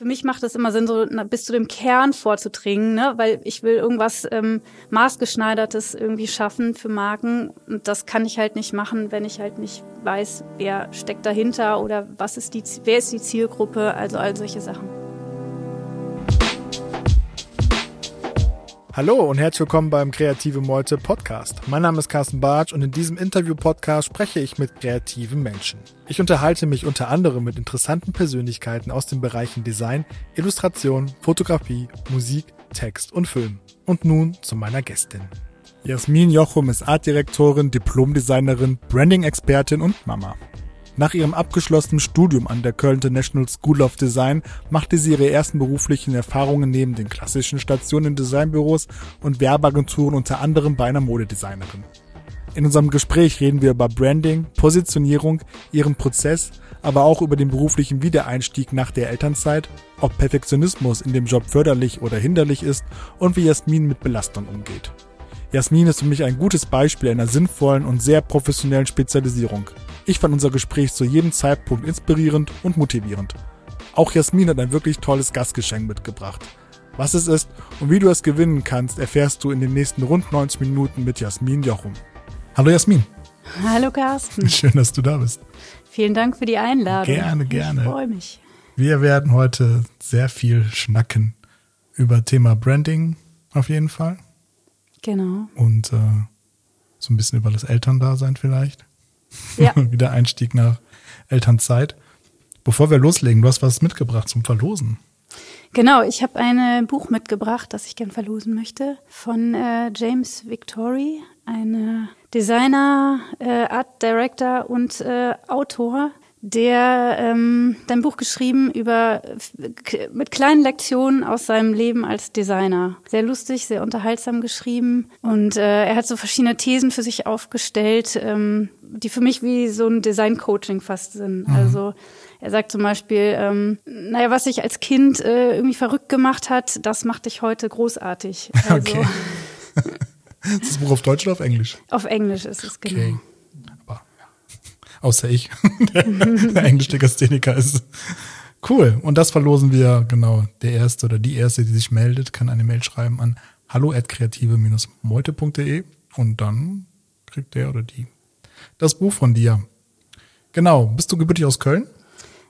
Für mich macht es immer Sinn, so bis zu dem Kern vorzudringen, ne? weil ich will irgendwas ähm, maßgeschneidertes irgendwie schaffen für Marken. Und das kann ich halt nicht machen, wenn ich halt nicht weiß, wer steckt dahinter oder was ist die, wer ist die Zielgruppe, also all solche Sachen. Hallo und herzlich willkommen beim Kreative Meute Podcast. Mein Name ist Carsten Bartsch und in diesem Interview-Podcast spreche ich mit kreativen Menschen. Ich unterhalte mich unter anderem mit interessanten Persönlichkeiten aus den Bereichen Design, Illustration, Fotografie, Musik, Text und Film. Und nun zu meiner Gästin. Jasmin Jochum ist Artdirektorin, Diplomdesignerin, Branding-Expertin und Mama. Nach ihrem abgeschlossenen Studium an der Köln International School of Design machte sie ihre ersten beruflichen Erfahrungen neben den klassischen Stationen in Designbüros und Werbeagenturen unter anderem bei einer Modedesignerin. In unserem Gespräch reden wir über Branding, Positionierung, ihren Prozess, aber auch über den beruflichen Wiedereinstieg nach der Elternzeit, ob Perfektionismus in dem Job förderlich oder hinderlich ist und wie Jasmin mit Belastung umgeht. Jasmin ist für mich ein gutes Beispiel einer sinnvollen und sehr professionellen Spezialisierung. Ich fand unser Gespräch zu jedem Zeitpunkt inspirierend und motivierend. Auch Jasmin hat ein wirklich tolles Gastgeschenk mitgebracht. Was es ist und wie du es gewinnen kannst, erfährst du in den nächsten rund 90 Minuten mit Jasmin Jochum. Hallo Jasmin. Hallo Carsten. Schön, dass du da bist. Vielen Dank für die Einladung. Gerne, gerne. Ich freue mich. Wir werden heute sehr viel schnacken über Thema Branding auf jeden Fall. Genau. Und äh, so ein bisschen über das Elterndasein vielleicht. Ja. Wieder Einstieg nach Elternzeit. Bevor wir loslegen, du hast was mitgebracht zum Verlosen. Genau, ich habe ein Buch mitgebracht, das ich gern verlosen möchte, von äh, James Victory, ein Designer, äh, Art Director und äh, Autor, der ähm, ein Buch geschrieben über mit kleinen Lektionen aus seinem Leben als Designer. Sehr lustig, sehr unterhaltsam geschrieben und äh, er hat so verschiedene Thesen für sich aufgestellt, ähm, die für mich wie so ein Design-Coaching fast sind. Mhm. Also er sagt zum Beispiel, ähm, naja, was sich als Kind äh, irgendwie verrückt gemacht hat, das macht dich heute großartig. Also, okay. ist das Buch auf Deutsch oder auf Englisch? Auf Englisch ist es, genau. Okay. Ja. Außer ich, der, der Englisch-Legastheniker ist. Cool. Und das verlosen wir, genau. Der Erste oder die Erste, die sich meldet, kann eine Mail schreiben an hallo.kreative-meute.de und dann kriegt der oder die das Buch von dir. Genau. Bist du gebürtig aus Köln?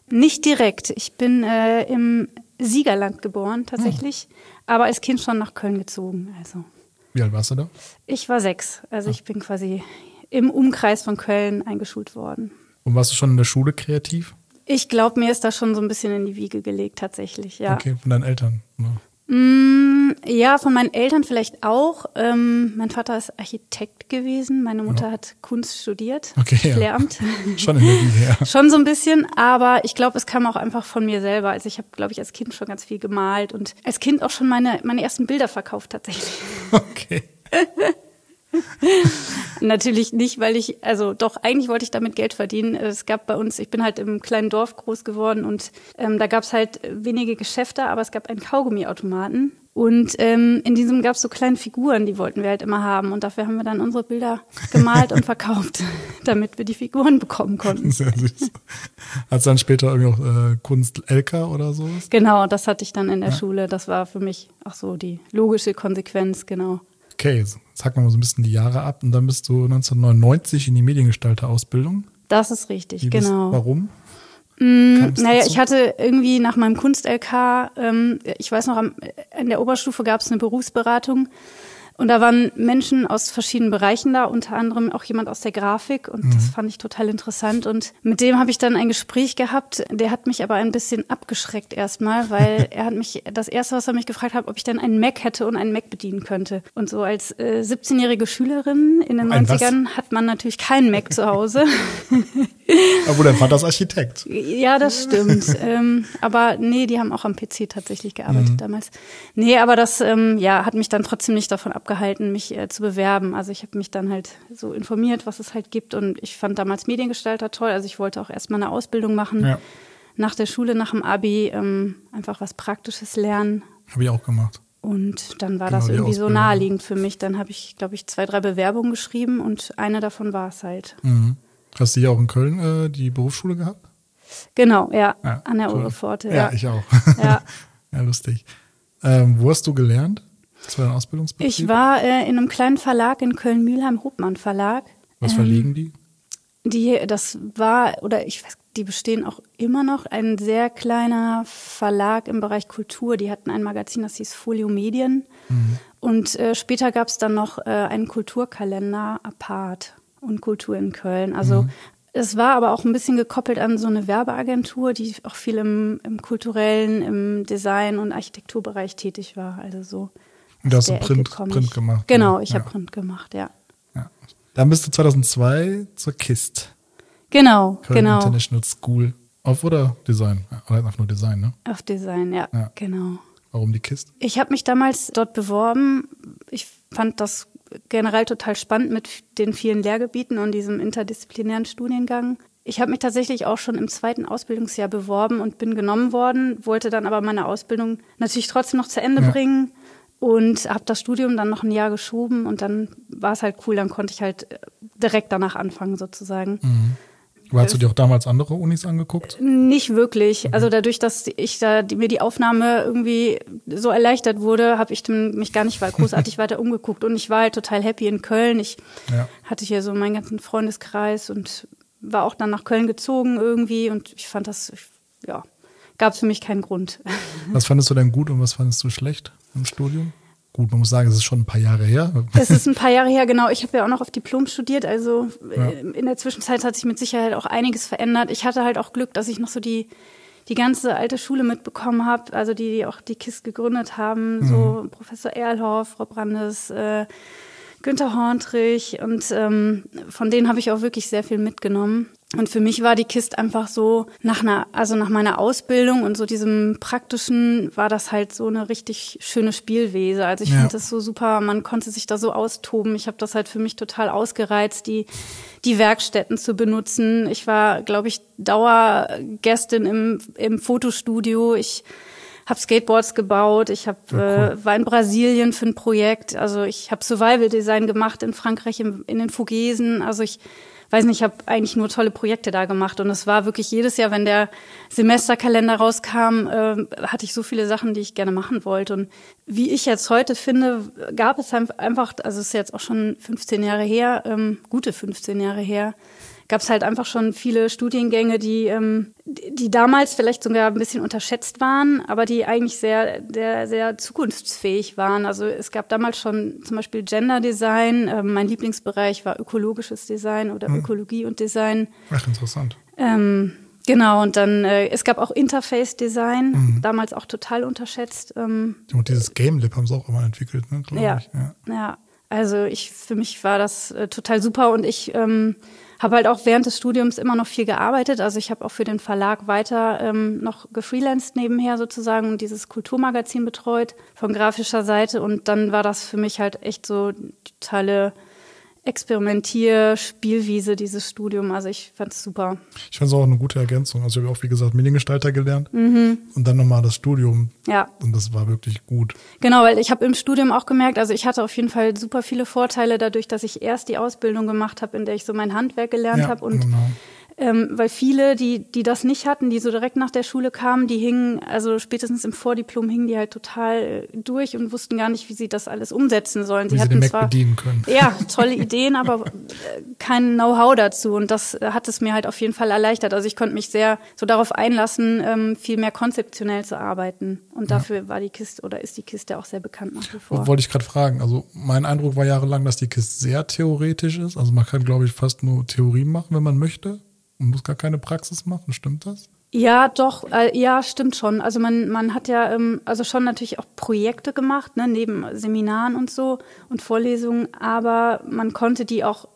Nicht direkt. Ich bin äh, im Siegerland geboren, tatsächlich, hm. aber als Kind schon nach Köln gezogen. Also. Wie alt warst du da? Ich war sechs. Also ah. ich bin quasi im Umkreis von Köln eingeschult worden. Und warst du schon in der Schule kreativ? Ich glaube, mir ist das schon so ein bisschen in die Wiege gelegt, tatsächlich, ja. Okay, von deinen Eltern. Ne? Mm, ja, von meinen Eltern vielleicht auch. Ähm, mein Vater ist Architekt gewesen, meine Mutter ja. hat Kunst studiert, okay, Lehramt. Ja. schon in der Wiege, ja. Schon so ein bisschen, aber ich glaube, es kam auch einfach von mir selber. Also ich habe, glaube ich, als Kind schon ganz viel gemalt und als Kind auch schon meine, meine ersten Bilder verkauft tatsächlich. Okay. Natürlich nicht, weil ich, also doch, eigentlich wollte ich damit Geld verdienen. Es gab bei uns, ich bin halt im kleinen Dorf groß geworden und ähm, da gab es halt wenige Geschäfte, aber es gab einen Kaugummiautomaten. Und ähm, in diesem gab es so kleine Figuren, die wollten wir halt immer haben. Und dafür haben wir dann unsere Bilder gemalt und verkauft, damit wir die Figuren bekommen konnten. Sehr süß. Hat dann später irgendwie auch äh, Kunst LK oder so? Genau, das hatte ich dann in der ja. Schule. Das war für mich auch so die logische Konsequenz, genau okay, wir mal so ein bisschen die Jahre ab und dann bist du 1999 in die Mediengestalter-Ausbildung. Das ist richtig, Wie genau. Bist, warum? Mm, naja, ich hatte irgendwie nach meinem Kunst-LK, ähm, ich weiß noch, am, in der Oberstufe gab es eine Berufsberatung und da waren Menschen aus verschiedenen Bereichen da, unter anderem auch jemand aus der Grafik und mhm. das fand ich total interessant. Und mit dem habe ich dann ein Gespräch gehabt. Der hat mich aber ein bisschen abgeschreckt erstmal, weil er hat mich, das erste, was er mich gefragt hat, ob ich dann einen Mac hätte und einen Mac bedienen könnte. Und so als äh, 17-jährige Schülerin in den ein 90ern was? hat man natürlich keinen Mac zu Hause. Aber dein Vater ist Architekt. Ja, das stimmt. ähm, aber nee, die haben auch am PC tatsächlich gearbeitet mhm. damals. Nee, aber das ähm, ja, hat mich dann trotzdem nicht davon abgehalten, mich äh, zu bewerben. Also ich habe mich dann halt so informiert, was es halt gibt. Und ich fand damals Mediengestalter toll. Also ich wollte auch erstmal eine Ausbildung machen. Ja. Nach der Schule, nach dem Abi, ähm, einfach was Praktisches lernen. Habe ich auch gemacht. Und dann war genau, das irgendwie so naheliegend für mich. Dann habe ich, glaube ich, zwei, drei Bewerbungen geschrieben und eine davon war es halt. Mhm. Hast du hier auch in Köln äh, die Berufsschule gehabt? Genau, ja, ja an der cool. Urepforte. Ja, ja, ich auch. Ja, ja lustig. Ähm, wo hast du gelernt? Was war dein Ausbildungsbetrieb? Ich war äh, in einem kleinen Verlag in Köln-Mühlheim, Hopmann Verlag. Was ähm, verlegen die? Die, das war, oder ich weiß, die bestehen auch immer noch, ein sehr kleiner Verlag im Bereich Kultur. Die hatten ein Magazin, das hieß Folio Medien. Mhm. Und äh, später gab es dann noch äh, einen Kulturkalender Apart und Kultur in Köln. Also mhm. es war aber auch ein bisschen gekoppelt an so eine Werbeagentur, die auch viel im, im kulturellen, im Design- und Architekturbereich tätig war. Also so. Und da hast du Print, Print gemacht. Genau, ich ja. habe Print gemacht, ja. ja. Dann bist du 2002 zur KIST. Genau, Köln genau. International School. Auf oder Design? Oder einfach nur Design, ne? Auf Design, ja, ja. genau. Warum die KIST? Ich habe mich damals dort beworben. Ich fand das generell total spannend mit den vielen Lehrgebieten und diesem interdisziplinären Studiengang. Ich habe mich tatsächlich auch schon im zweiten Ausbildungsjahr beworben und bin genommen worden, wollte dann aber meine Ausbildung natürlich trotzdem noch zu Ende ja. bringen und habe das Studium dann noch ein Jahr geschoben und dann war es halt cool, dann konnte ich halt direkt danach anfangen sozusagen. Mhm. Hast du dir auch damals andere Unis angeguckt? Nicht wirklich. Mhm. Also dadurch, dass ich da die, mir die Aufnahme irgendwie so erleichtert wurde, habe ich mich gar nicht großartig weiter umgeguckt. Und ich war halt total happy in Köln. Ich ja. hatte hier so meinen ganzen Freundeskreis und war auch dann nach Köln gezogen irgendwie. Und ich fand das, ja, gab es für mich keinen Grund. Was fandest du denn gut und was fandest du schlecht? Im Studium? Gut, man muss sagen, es ist schon ein paar Jahre her. Es ist ein paar Jahre her, genau. Ich habe ja auch noch auf Diplom studiert, also ja. Äh, in der Zwischenzeit hat sich mit Sicherheit auch einiges verändert. Ich hatte halt auch Glück, dass ich noch so die, die ganze alte Schule mitbekommen habe, also die, die auch die KISS gegründet haben, mhm. so Professor Erlhoff, Frau Brandes, äh, Günter Horntrich und ähm, von denen habe ich auch wirklich sehr viel mitgenommen. Und für mich war die Kist einfach so nach einer, also nach meiner Ausbildung und so diesem praktischen war das halt so eine richtig schöne Spielwese. Also ich ja. fand das so super, man konnte sich da so austoben. Ich habe das halt für mich total ausgereizt, die die Werkstätten zu benutzen. Ich war, glaube ich, Dauergästin im im Fotostudio. Ich habe Skateboards gebaut, ich hab, ja, cool. äh, war in Brasilien für ein Projekt, also ich habe Survival Design gemacht in Frankreich im, in den Vogesen, also ich weiß nicht, ich habe eigentlich nur tolle Projekte da gemacht. Und es war wirklich jedes Jahr, wenn der Semesterkalender rauskam, äh, hatte ich so viele Sachen, die ich gerne machen wollte. Und wie ich jetzt heute finde, gab es einfach, also es ist jetzt auch schon 15 Jahre her, ähm, gute 15 Jahre her, gab es halt einfach schon viele Studiengänge, die, ähm, die damals vielleicht sogar ein bisschen unterschätzt waren, aber die eigentlich sehr, sehr, sehr zukunftsfähig waren. Also es gab damals schon zum Beispiel Gender Design. Ähm, mein Lieblingsbereich war ökologisches Design oder hm. Ökologie und Design. Ach, interessant. Ähm, Genau, und dann, äh, es gab auch Interface Design, mhm. damals auch total unterschätzt. Ähm, und dieses Game Lab haben sie auch immer entwickelt, ne, glaube ja, ich. Ja. ja, also ich, für mich war das äh, total super und ich ähm, habe halt auch während des Studiums immer noch viel gearbeitet. Also ich habe auch für den Verlag weiter ähm, noch gefreelanced nebenher sozusagen und dieses Kulturmagazin betreut von grafischer Seite. Und dann war das für mich halt echt so die totale Experimentier-Spielwiese, dieses Studium. Also ich fand es super. Ich fand es auch eine gute Ergänzung. Also ich habe auch, wie gesagt, Mediengestalter gelernt mhm. und dann nochmal das Studium. Ja. Und das war wirklich gut. Genau, weil ich habe im Studium auch gemerkt, also ich hatte auf jeden Fall super viele Vorteile dadurch, dass ich erst die Ausbildung gemacht habe, in der ich so mein Handwerk gelernt ja, habe und genau ähm, weil viele, die, die das nicht hatten, die so direkt nach der Schule kamen, die hingen, also spätestens im Vordiplom hingen die halt total äh, durch und wussten gar nicht, wie sie das alles umsetzen sollen. Wie sie hatten den Mac zwar, bedienen können. Ja, tolle Ideen, aber äh, kein Know-how dazu. Und das hat es mir halt auf jeden Fall erleichtert. Also ich konnte mich sehr so darauf einlassen, ähm, viel mehr konzeptionell zu arbeiten. Und dafür ja. war die Kiste oder ist die Kiste auch sehr bekannt nach wie vor. Wollte ich gerade fragen. Also mein Eindruck war jahrelang, dass die Kiste sehr theoretisch ist. Also man kann, glaube ich, fast nur Theorie machen, wenn man möchte. Man muss gar keine Praxis machen, stimmt das? Ja, doch, äh, ja, stimmt schon. Also man, man hat ja ähm, also schon natürlich auch Projekte gemacht, ne, neben Seminaren und so und Vorlesungen, aber man konnte die auch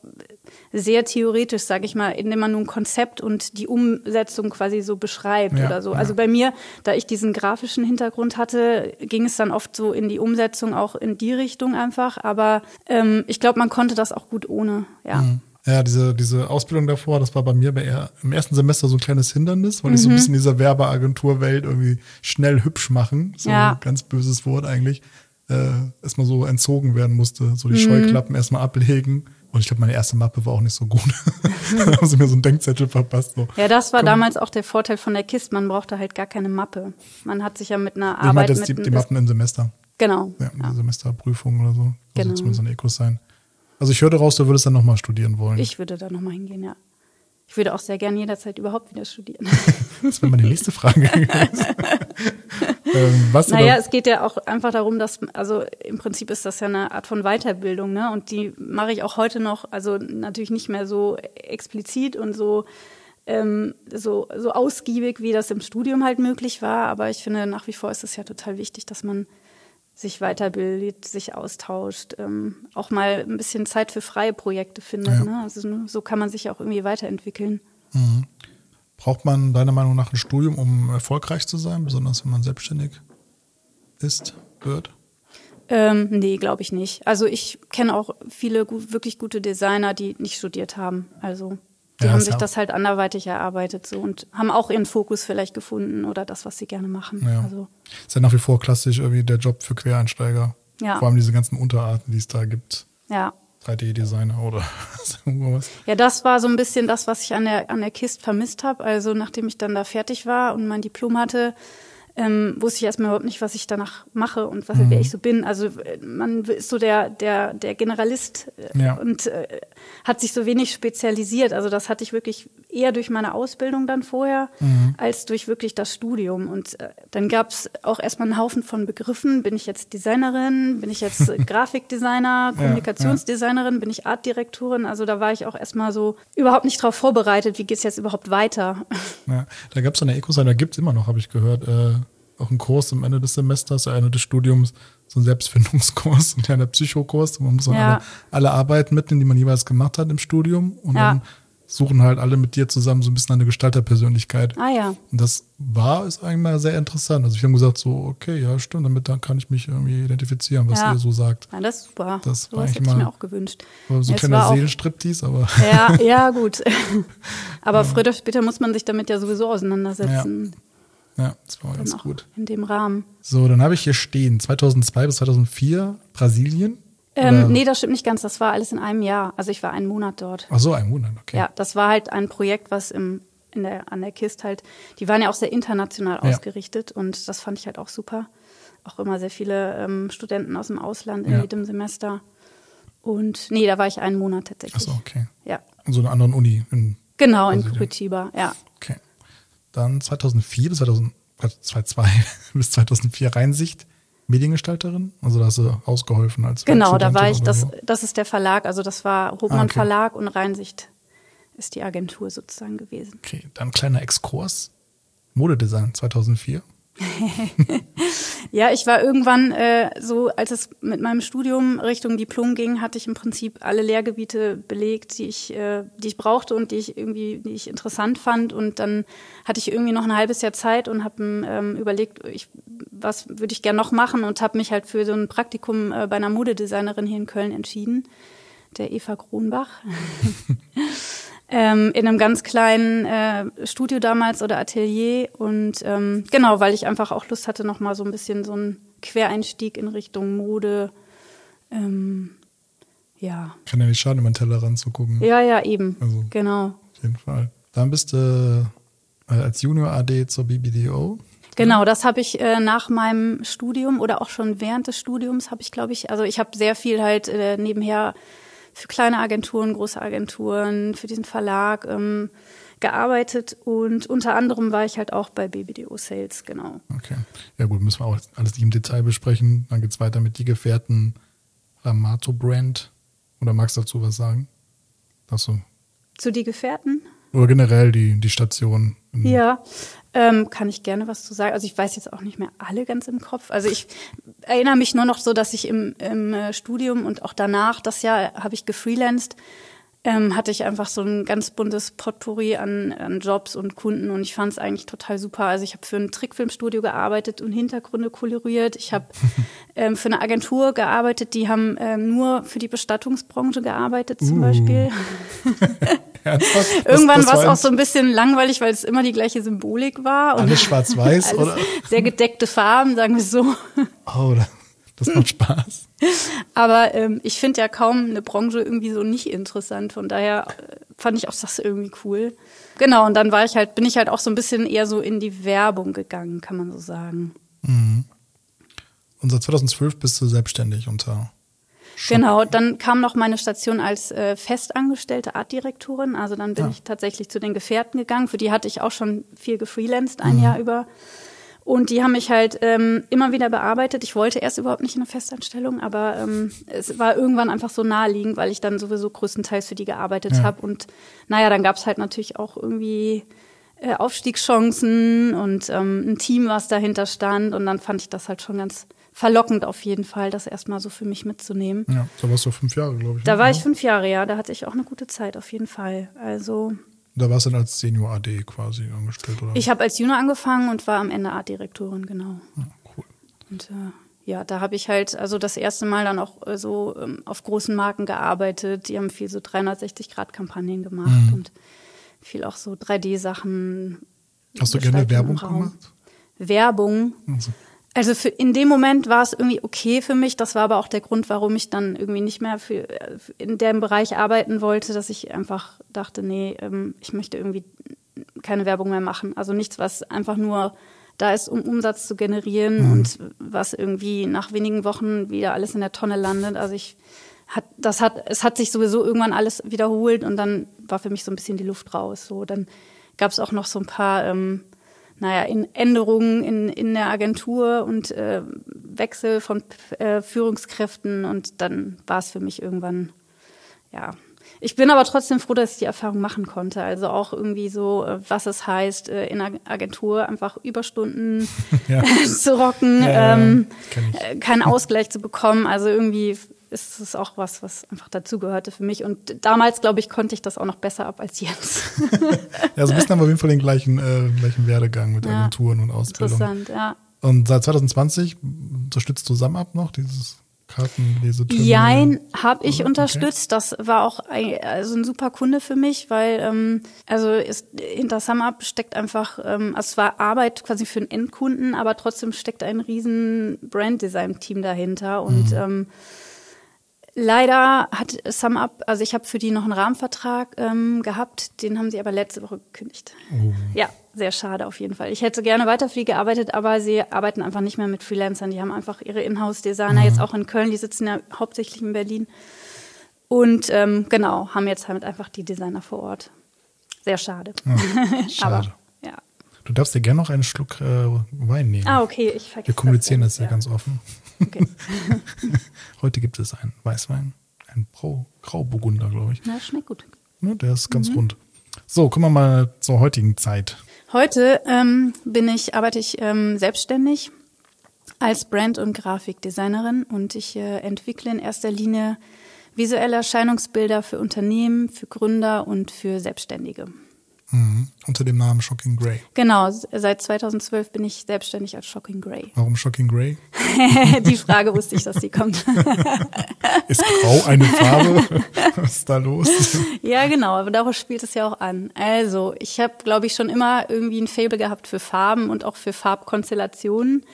sehr theoretisch, sage ich mal, indem man nun Konzept und die Umsetzung quasi so beschreibt ja, oder so. Also bei mir, da ich diesen grafischen Hintergrund hatte, ging es dann oft so in die Umsetzung auch in die Richtung einfach. Aber ähm, ich glaube, man konnte das auch gut ohne, ja. Mhm. Ja, diese, diese Ausbildung davor, das war bei mir bei eher, im ersten Semester so ein kleines Hindernis, weil mhm. ich so ein mhm. bisschen in dieser Werbeagenturwelt irgendwie schnell hübsch machen, so ja. ein ganz böses Wort eigentlich, äh, erstmal so entzogen werden musste, so die mhm. Scheuklappen erstmal ablegen Und ich glaube, meine erste Mappe war auch nicht so gut. da haben sie mir so einen Denkzettel verpasst. So. Ja, das war Komm. damals auch der Vorteil von der KIST. Man brauchte halt gar keine Mappe. Man hat sich ja mit einer Ich Arbeit das mit die, die das- Mappen im Semester. Genau. Ja, Ja. die Semesterprüfung oder so. Also Genau. zumindest an Ecos sein. Also ich hörte raus, du würdest dann nochmal studieren wollen. Ich würde da nochmal hingehen, ja. Ich würde auch sehr gerne jederzeit überhaupt wieder studieren. Das wäre meine nächste Frage ähm, was Naja, es geht ja auch einfach darum, dass, also im Prinzip ist das ja eine Art von Weiterbildung, ne? Und die mache ich auch heute noch, also natürlich nicht mehr so explizit und so, ähm, so, so ausgiebig, wie das im Studium halt möglich war. Aber ich finde, nach wie vor ist es ja total wichtig, dass man sich weiterbildet, sich austauscht, ähm, auch mal ein bisschen Zeit für freie Projekte findet. Ja. Ne? Also so kann man sich auch irgendwie weiterentwickeln. braucht man deiner Meinung nach ein Studium, um erfolgreich zu sein, besonders wenn man selbstständig ist, wird? Ähm, nee, glaube ich nicht. Also ich kenne auch viele gu wirklich gute Designer, die nicht studiert haben. Also die Ja, haben sich das halt anderweitig erarbeitet so und haben auch ihren Fokus vielleicht gefunden oder das, was sie gerne machen. Ja. Also Ist ja nach wie vor klassisch irgendwie der Job für Quereinsteiger. Ja. Vor allem diese ganzen Unterarten, die es da gibt. ja. 3D-Designer oder irgendwas. Ja, das war so ein bisschen das, was ich an der, an der KIST vermisst habe. Also nachdem ich dann da fertig war und mein Diplom hatte, ähm, wusste ich erstmal überhaupt nicht, was ich danach mache und was, wer ich so bin. Also äh, man ist so der, der, der Generalist äh, Ja. und äh, hat sich so wenig spezialisiert. Also das hatte ich wirklich eher durch meine Ausbildung dann vorher, als durch wirklich das Studium. Und äh, dann gab es auch erstmal einen Haufen von Begriffen. Bin ich jetzt Designerin? Bin ich jetzt Grafikdesigner, Kommunikationsdesignerin? Bin ich Artdirektorin? Also da war ich auch erstmal so überhaupt nicht drauf vorbereitet. Wie geht's jetzt überhaupt weiter? Ja, da gab es der Ecosign, da gibt es immer noch, habe ich gehört, äh, auch einen Kurs am Ende des Semesters, Ende des Studiums, so ein Selbstfindungskurs, ein kleiner Psychokurs. Man muss dann Ja. alle, alle Arbeiten mitnehmen, die man jeweils gemacht hat im Studium. Und Ja. dann suchen halt alle mit dir zusammen so ein bisschen eine Gestalterpersönlichkeit. Ah ja. Und das war, ist eigentlich mal sehr interessant. Also ich habe gesagt so, okay, ja, stimmt, damit dann kann ich mich irgendwie identifizieren, was Ja. ihr so sagt. Ja, das ist super. Das war Sowas eigentlich hätte ich mir auch gewünscht. So ein kleiner war Seelenstriptease, aber Ja, ja, gut. Aber früher oder später muss man sich damit ja sowieso auseinandersetzen. ja, das war ganz gut. In dem Rahmen. So, dann habe ich hier stehen, 2002 bis 2004 Brasilien. Ähm, nee, das stimmt nicht ganz. Das war alles in einem Jahr. Also ich war einen Monat dort. Ach so, ein Monat, okay. Ja, das war halt ein Projekt, was im, in der, an der KIST halt, die waren ja auch sehr international Ja. ausgerichtet und das fand ich halt auch super. Auch immer sehr viele ähm, Studenten aus dem Ausland in Ja. jedem Semester. Und nee, da war ich einen Monat Ach tatsächlich. so, okay. Ja, In so einer anderen Uni. In, genau, in. Curitiba, ja. Dann 2004 bis 2000, äh, 2002 bis 2004 Reinsicht, Mediengestalterin. Also da hast du ausgeholfen als Genau, da war ich, das, so. das ist der Verlag, also das war Hofmann Ah, okay. Verlag und Reinsicht ist die Agentur sozusagen gewesen. Okay, dann kleiner Exkurs. Modedesign 2004. Ja, ich war irgendwann äh, so, als es mit meinem Studium Richtung Diplom ging, hatte ich im Prinzip alle Lehrgebiete belegt, die ich, äh, die ich brauchte und die ich irgendwie, die ich interessant fand. Und dann hatte ich irgendwie noch ein halbes Jahr Zeit und habe ähm, überlegt, ich, was würde ich gern noch machen und habe mich halt für so ein Praktikum äh, bei einer Modedesignerin hier in Köln entschieden, der Eva Kronbach. ähm, in einem ganz kleinen äh, Studio damals oder Atelier und ähm, genau, weil ich einfach auch Lust hatte, noch mal so ein bisschen so einen Quereinstieg in Richtung Mode. Ähm, ja, Kann ja nicht schaden, über den Tellerrand zu gucken. ja, ja, eben, Also- genau. Auf jeden Fall. Dann bist du äh, als Junior AD zur BBDO. Genau, das habe ich äh, nach meinem Studium oder auch schon während des Studiums habe ich, glaube ich, also ich habe sehr viel halt äh, nebenher für kleine Agenturen, große Agenturen, für diesen Verlag ähm, gearbeitet und unter anderem war ich halt auch bei BBDO Sales, genau. Okay. Ja gut, müssen wir auch alles nicht im Detail besprechen. Dann geht's weiter mit die Gefährten Ramato Brand. Oder magst du dazu was sagen? Achso. Zu die Gefährten? Oder generell die, die Station. Ja, ähm, kann ich gerne was zu sagen. Also ich weiß jetzt auch nicht mehr alle ganz im Kopf. Also ich erinnere mich nur noch so, dass ich im, im äh, Studium und auch danach, das Jahr habe ich gefreelanced, ähm, hatte ich einfach so ein ganz buntes Potpourri an, an Jobs und Kunden und ich fand es eigentlich total super. Also ich habe für ein Trickfilmstudio gearbeitet und Hintergründe koloriert. Ich habe ähm, für eine Agentur gearbeitet, die haben ähm, nur für die Bestattungsbranche gearbeitet zum Uh. Beispiel. Ernsthaft? Irgendwann war es auch so ein bisschen langweilig, weil es immer die gleiche Symbolik war. Und Alles schwarz-weiß, oder? Sehr gedeckte Farben, sagen wir so. Oh, da- Das macht Spaß. Aber ähm, ich finde ja kaum eine Branche irgendwie so nicht interessant. Von daher äh, fand ich auch das irgendwie cool. Genau, und dann war ich halt, bin ich halt auch so ein bisschen eher so in die Werbung gegangen, kann man so sagen. Mhm. Und seit 2012 bist du selbstständig unter Genau, dann kam noch meine Station als äh, festangestellte Artdirektorin. Also dann bin ja. ich tatsächlich zu den Gefährten gegangen. Für die hatte ich auch schon viel gefreelanced ein mhm. Jahr über. Und die haben mich halt ähm, immer wieder bearbeitet. Ich wollte erst überhaupt nicht in eine Festanstellung, aber ähm, es war irgendwann einfach so naheliegend, weil ich dann sowieso größtenteils für die gearbeitet ja. habe. Und naja, dann gab es halt natürlich auch irgendwie äh, Aufstiegschancen und ähm, ein Team, was dahinter stand. Und dann fand ich das halt schon ganz verlockend auf jeden Fall, das erstmal so für mich mitzunehmen. Ja, da warst du fünf Jahre, glaube ich. Da ne? war ich fünf Jahre, ja. Da hatte ich auch eine gute Zeit, auf jeden Fall. Also. Da warst du dann als Senior AD quasi angestellt, oder? Ich habe als Junior angefangen und war am Ende Art-Direktorin, genau. Ja, cool. Und äh, ja, da habe ich halt also das erste Mal dann auch äh, so ähm, auf großen Marken gearbeitet. Die haben viel so 360-Grad-Kampagnen gemacht mhm. und viel auch so 3D-Sachen. Hast du gerne Werbung gemacht? Werbung. Also. Also für, in dem Moment war es irgendwie okay für mich. Das war aber auch der Grund, warum ich dann irgendwie nicht mehr für, in dem Bereich arbeiten wollte, dass ich einfach dachte, nee, ähm, ich möchte irgendwie keine Werbung mehr machen. Also nichts, was einfach nur da ist, um Umsatz zu generieren mhm. und was irgendwie nach wenigen Wochen wieder alles in der Tonne landet. Also ich hat, das hat, es hat sich sowieso irgendwann alles wiederholt und dann war für mich so ein bisschen die Luft raus. So, dann gab es auch noch so ein paar ähm, naja, in Änderungen in, in der Agentur und äh, Wechsel von äh, Führungskräften und dann war es für mich irgendwann, ja. Ich bin aber trotzdem froh, dass ich die Erfahrung machen konnte. Also auch irgendwie so, äh, was es heißt, äh, in der Agentur einfach Überstunden ja. zu rocken, ja, ähm, äh, keinen Ausgleich zu bekommen. Also irgendwie ist es auch was, was einfach dazugehörte für mich. Und damals, glaube ich, konnte ich das auch noch besser ab als jetzt. ja, so ein bisschen haben wir auf jeden Fall den gleichen, äh, gleichen Werdegang mit ja, Agenturen und Ausbildung. Interessant, ja. Und seit 2020 unterstützt du SumUp noch, dieses Kartenleseterminal? Jein, habe ich unterstützt. Das war auch ein, also ein super Kunde für mich, weil ähm, also ist, hinter SumUp steckt einfach, ähm, also es war Arbeit quasi für einen Endkunden, aber trotzdem steckt ein riesen Brand-Design-Team dahinter und mhm. ähm, Leider hat SumUp, also ich habe für die noch einen Rahmenvertrag ähm, gehabt, den haben sie aber letzte Woche gekündigt. Oh. Ja, sehr schade auf jeden Fall. Ich hätte gerne weiter für die gearbeitet, aber sie arbeiten einfach nicht mehr mit Freelancern. Die haben einfach ihre Inhouse-Designer mhm. jetzt auch in Köln, die sitzen ja hauptsächlich in Berlin. Und ähm, genau, haben jetzt halt einfach die Designer vor Ort. Sehr schade. Ja, schade. aber, ja. Du darfst dir gerne noch einen Schluck äh, Wein nehmen. Ah, okay, ich vergesse Wir kommunizieren das, ja, ja ganz offen. Okay. Heute gibt es einen Weißwein, einen Brau, Grauburgunder, glaube ich. Na, schmeckt gut. Ja, der ist ganz mhm. rund. So, kommen wir mal zur heutigen Zeit. Heute ähm, bin ich, arbeite ich ähm, selbstständig als Brand- und Grafikdesignerin und ich äh, entwickle in erster Linie visuelle Erscheinungsbilder für Unternehmen, für Gründer und für Selbstständige. Mhm. Unter dem Namen Shocking Grey. Genau, seit 2012 bin ich selbstständig als Shocking Grey. Warum Shocking Grey? Die Frage wusste ich, dass sie kommt. ist Grau eine Farbe? Was ist da los? Ja, genau, aber darauf spielt es ja auch an. Also, ich habe, glaube ich, schon immer irgendwie ein Fable gehabt für Farben und auch für Farbkonstellationen.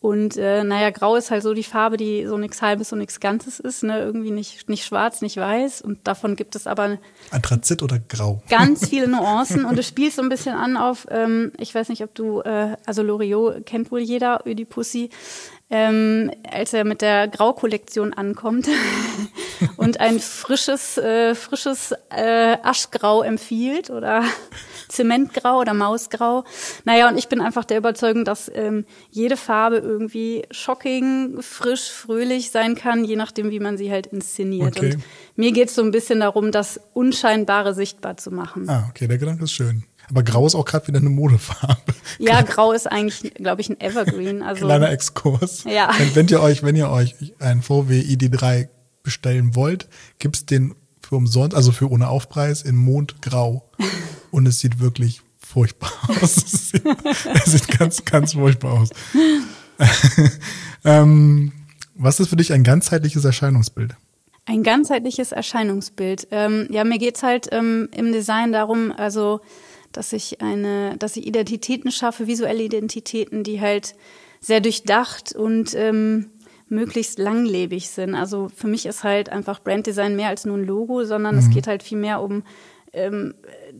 Und äh, naja, grau ist halt so die Farbe, die so nichts Halbes und nichts Ganzes ist, ne? Irgendwie nicht, nicht schwarz, nicht weiß. Und davon gibt es aber Anthrazit oder grau? Ganz viele Nuancen und es spielt so ein bisschen an auf, ähm, ich weiß nicht, ob du, äh, also Loriot kennt wohl jeder, Ödipussy, ähm, als er mit der Graukollektion ankommt und ein frisches, äh, frisches äh, Aschgrau empfiehlt oder Zementgrau oder Mausgrau. Naja, und ich bin einfach der Überzeugung, dass ähm, jede Farbe irgendwie shocking, frisch, fröhlich sein kann, je nachdem, wie man sie halt inszeniert. Okay. Und mir geht es so ein bisschen darum, das Unscheinbare sichtbar zu machen. Ah, okay, der Gedanke ist schön. Aber Grau ist auch gerade wieder eine Modefarbe. Ja, Grau ist eigentlich, glaube ich, ein Evergreen. Also Kleiner Exkurs. Ja. Wenn, wenn ihr euch, wenn ihr euch ein VW ID3 bestellen wollt, gibt's den für umsonst, also für ohne Aufpreis in Mondgrau. Und es sieht wirklich furchtbar aus. Es sieht, es sieht ganz, ganz furchtbar aus. ähm, was ist für dich ein ganzheitliches Erscheinungsbild? Ein ganzheitliches Erscheinungsbild. Ähm, ja, mir geht's halt ähm, im Design darum, also dass ich eine, dass ich Identitäten schaffe, visuelle Identitäten, die halt sehr durchdacht und ähm, möglichst langlebig sind. Also für mich ist halt einfach Branddesign mehr als nur ein Logo, sondern mhm. es geht halt viel mehr um ähm,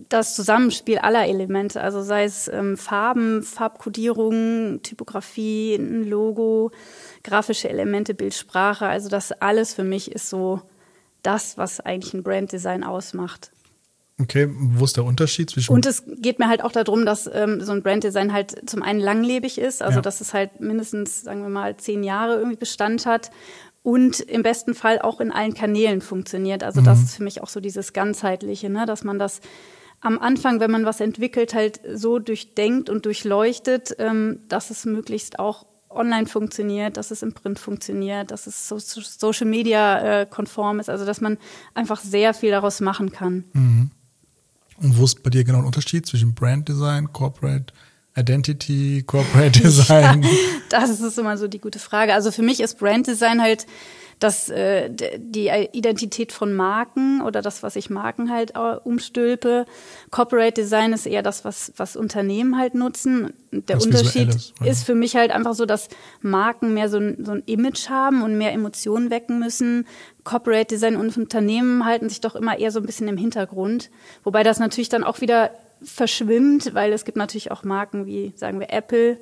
das Zusammenspiel aller Elemente, also sei es ähm, Farben, Farbkodierung, Typografie, ein Logo, grafische Elemente, Bildsprache. Also das alles für mich ist so das, was eigentlich ein Branddesign ausmacht. Okay, wo ist der Unterschied zwischen? Und es geht mir halt auch darum, dass ähm, so ein Branddesign halt zum einen langlebig ist, also ja. dass es halt mindestens, sagen wir mal, zehn Jahre irgendwie Bestand hat und im besten Fall auch in allen Kanälen funktioniert. Also mhm. das ist für mich auch so dieses ganzheitliche, ne, dass man das am Anfang, wenn man was entwickelt, halt so durchdenkt und durchleuchtet, ähm, dass es möglichst auch online funktioniert, dass es im Print funktioniert, dass es so Social Media äh, konform ist, also dass man einfach sehr viel daraus machen kann. Mhm. Und wo ist bei dir genau ein Unterschied zwischen Brand Design, Corporate Identity, Corporate Design? ja, das ist immer so die gute Frage. Also für mich ist Brand Design halt das, äh, die Identität von Marken oder das, was ich Marken halt äh, umstülpe. Corporate Design ist eher das, was, was Unternehmen halt nutzen. Der das Unterschied ist, ist für mich halt einfach so, dass Marken mehr so ein, so ein Image haben und mehr Emotionen wecken müssen. Corporate Design und Unternehmen halten sich doch immer eher so ein bisschen im Hintergrund. Wobei das natürlich dann auch wieder verschwimmt, weil es gibt natürlich auch Marken wie, sagen wir, Apple,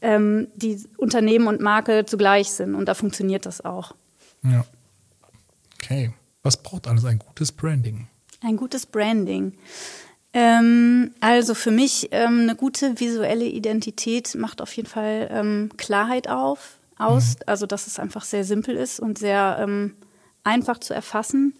ähm, die Unternehmen und Marke zugleich sind. Und da funktioniert das auch. Ja. Okay. Was braucht alles ein gutes Branding? Ein gutes Branding. Ähm, also für mich ähm, eine gute visuelle Identität macht auf jeden Fall ähm, Klarheit auf, aus. Mhm. Also dass es einfach sehr simpel ist und sehr ähm, einfach zu erfassen.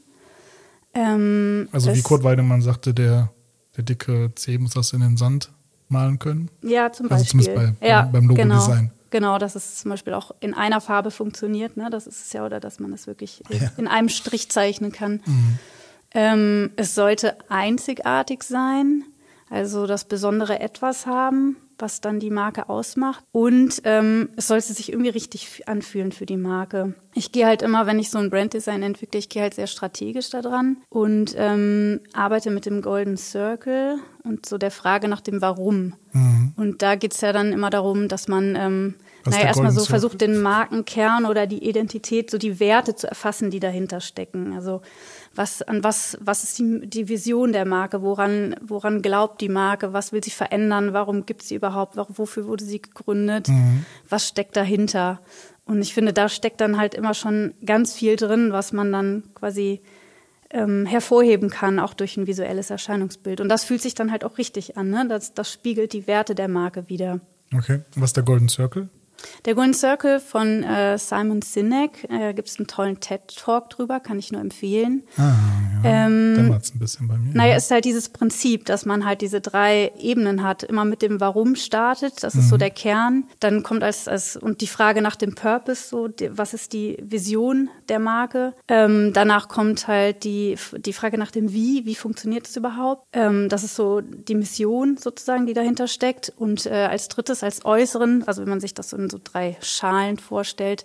Ähm, also wie Kurt Weidemann sagte, der der dicke C muss das in den Sand malen können. Ja, zum Beispiel. Also zumindest bei, ja, beim Logo-Design. Genau. Genau, dass es zum Beispiel auch in einer Farbe funktioniert, ne? Das ist es ja, oder dass man es wirklich ja. in einem Strich zeichnen kann. Mhm. Ähm, es sollte einzigartig sein, also das besondere Etwas haben was dann die Marke ausmacht. Und ähm, es sollte sich irgendwie richtig anfühlen für die Marke. Ich gehe halt immer, wenn ich so ein Branddesign entwickle, ich gehe halt sehr strategisch daran und ähm, arbeite mit dem Golden Circle und so der Frage nach dem Warum. Mhm. Und da geht's ja dann immer darum, dass man ähm, naja, erstmal so versucht, den Markenkern oder die Identität, so die Werte zu erfassen, die dahinter stecken. Also was, an was, was ist die, die Vision der Marke? Woran, woran glaubt die Marke? Was will sie verändern? Warum gibt sie überhaupt? Wofür wurde sie gegründet? Mhm. Was steckt dahinter? Und ich finde, da steckt dann halt immer schon ganz viel drin, was man dann quasi ähm, hervorheben kann, auch durch ein visuelles Erscheinungsbild. Und das fühlt sich dann halt auch richtig an. Ne? Das, das spiegelt die Werte der Marke wieder. Okay, was ist der Golden Circle? Der Golden Circle von äh, Simon Sinek, äh, gibt es einen tollen TED-Talk drüber, kann ich nur empfehlen. Ah. Ähm, Dämmert's ein bisschen bei mir. Naja, ist halt dieses Prinzip, dass man halt diese drei Ebenen hat, immer mit dem Warum startet, das ist mhm. so der Kern. Dann kommt als, als und die Frage nach dem Purpose, so die, was ist die Vision der Marke. Ähm, danach kommt halt die, die Frage nach dem Wie, wie funktioniert es überhaupt. Ähm, das ist so die Mission sozusagen, die dahinter steckt. Und äh, als drittes, als Äußeren, also wenn man sich das so in so drei Schalen vorstellt.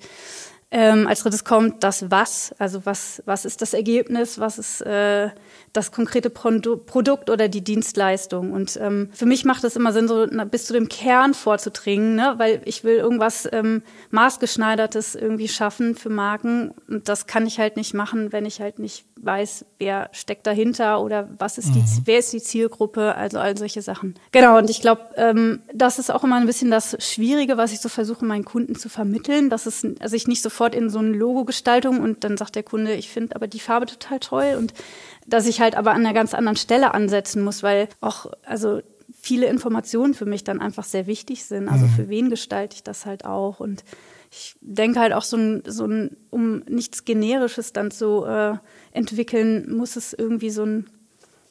Ähm, als drittes kommt das Was, also was, was ist das Ergebnis, was ist äh, das konkrete Produkt oder die Dienstleistung. Und ähm, für mich macht es immer Sinn, so na, bis zu dem Kern vorzudringen, ne? weil ich will irgendwas ähm, maßgeschneidertes irgendwie schaffen für Marken. Und das kann ich halt nicht machen, wenn ich halt nicht weiß, wer steckt dahinter oder was ist die, mhm. wer ist die Zielgruppe, also all solche Sachen. Genau, und ich glaube, ähm, das ist auch immer ein bisschen das Schwierige, was ich so versuche, meinen Kunden zu vermitteln, dass es, also ich nicht sofort in so eine Logo-Gestaltung und dann sagt der Kunde, ich finde aber die Farbe total toll und dass ich halt aber an einer ganz anderen Stelle ansetzen muss, weil auch, also viele Informationen für mich dann einfach sehr wichtig sind. Also mhm. für wen gestalte ich das halt auch? Und ich denke halt auch so ein, so ein um nichts Generisches dann zu äh, entwickeln, muss es irgendwie so ein,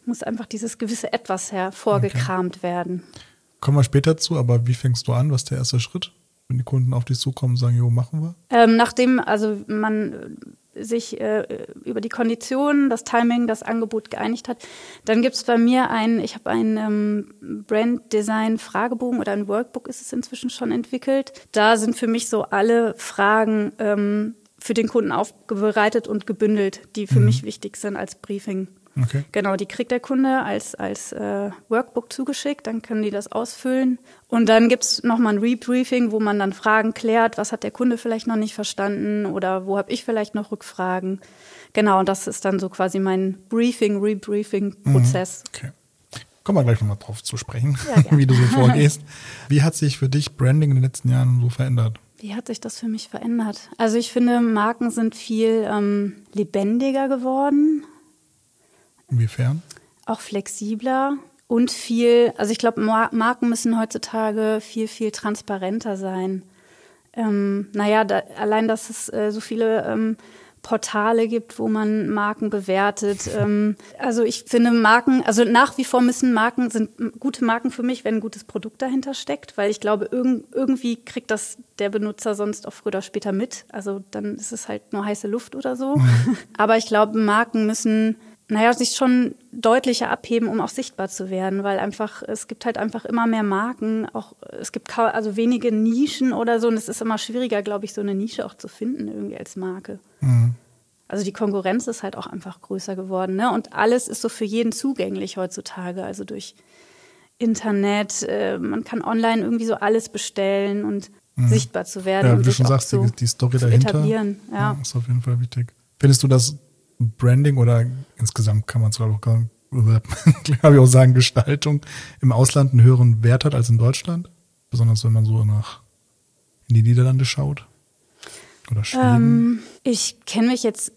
muss einfach dieses gewisse Etwas hervorgekramt okay. werden. Kommen wir später zu, aber wie fängst du an? Was ist der erste Schritt? Wenn die Kunden auf dich zukommen und sagen, jo, machen wir? Ähm, nachdem, also man sich äh, über die Konditionen, das Timing, das Angebot geeinigt hat. Dann gibt es bei mir ein, ich habe einen ähm, Brand Design Fragebogen oder ein Workbook ist es inzwischen schon entwickelt. Da sind für mich so alle Fragen ähm, für den Kunden aufbereitet und gebündelt, die für mhm. mich wichtig sind als Briefing. Okay. Genau, die kriegt der Kunde als, als äh, Workbook zugeschickt, dann können die das ausfüllen. Und dann gibt's nochmal ein Rebriefing, wo man dann Fragen klärt, was hat der Kunde vielleicht noch nicht verstanden oder wo habe ich vielleicht noch Rückfragen. Genau, und das ist dann so quasi mein Briefing, Rebriefing-Prozess. Mhm. Okay. Kommen wir gleich nochmal drauf zu sprechen, Ja, wie du so vorgehst. Wie hat sich für dich Branding in den letzten Jahren so verändert? Wie hat sich das für mich verändert? Also ich finde, Marken sind viel ähm, lebendiger geworden, Inwiefern? auch flexibler und viel, also ich glaube, Mar Marken müssen heutzutage viel, viel transparenter sein. Ähm, naja, da, allein, dass es äh, so viele ähm, Portale gibt, wo man Marken bewertet. Ähm, also ich finde Marken, also nach wie vor müssen Marken, sind gute Marken für mich, wenn ein gutes Produkt dahinter steckt, weil ich glaube, irg irgendwie kriegt das der Benutzer sonst auch früher oder später mit. Also dann ist es halt nur heiße Luft oder so. Aber ich glaube, Marken müssen naja, sich schon deutlicher abheben, um auch sichtbar zu werden, weil einfach, es gibt halt einfach immer mehr Marken, auch, es gibt kaum, also wenige Nischen oder so, und es ist immer schwieriger, glaube ich, so eine Nische auch zu finden, irgendwie als Marke. Mhm. Also die Konkurrenz ist halt auch einfach größer geworden, ne? Und alles ist so für jeden zugänglich heutzutage, also durch Internet, äh, man kann online irgendwie so alles bestellen und sichtbar zu werden Mhm. Ja, wie du schon sagst, die, die Story dahinter etablieren, ja. ist auf jeden Fall wichtig. Findest du, dass Branding oder insgesamt kann man es glaube ich, auch- sagen, Gestaltung im Ausland einen höheren Wert hat als in Deutschland? Besonders wenn man so nach in die Niederlande schaut? Oder Schweden? Ähm, ich kenne mich jetzt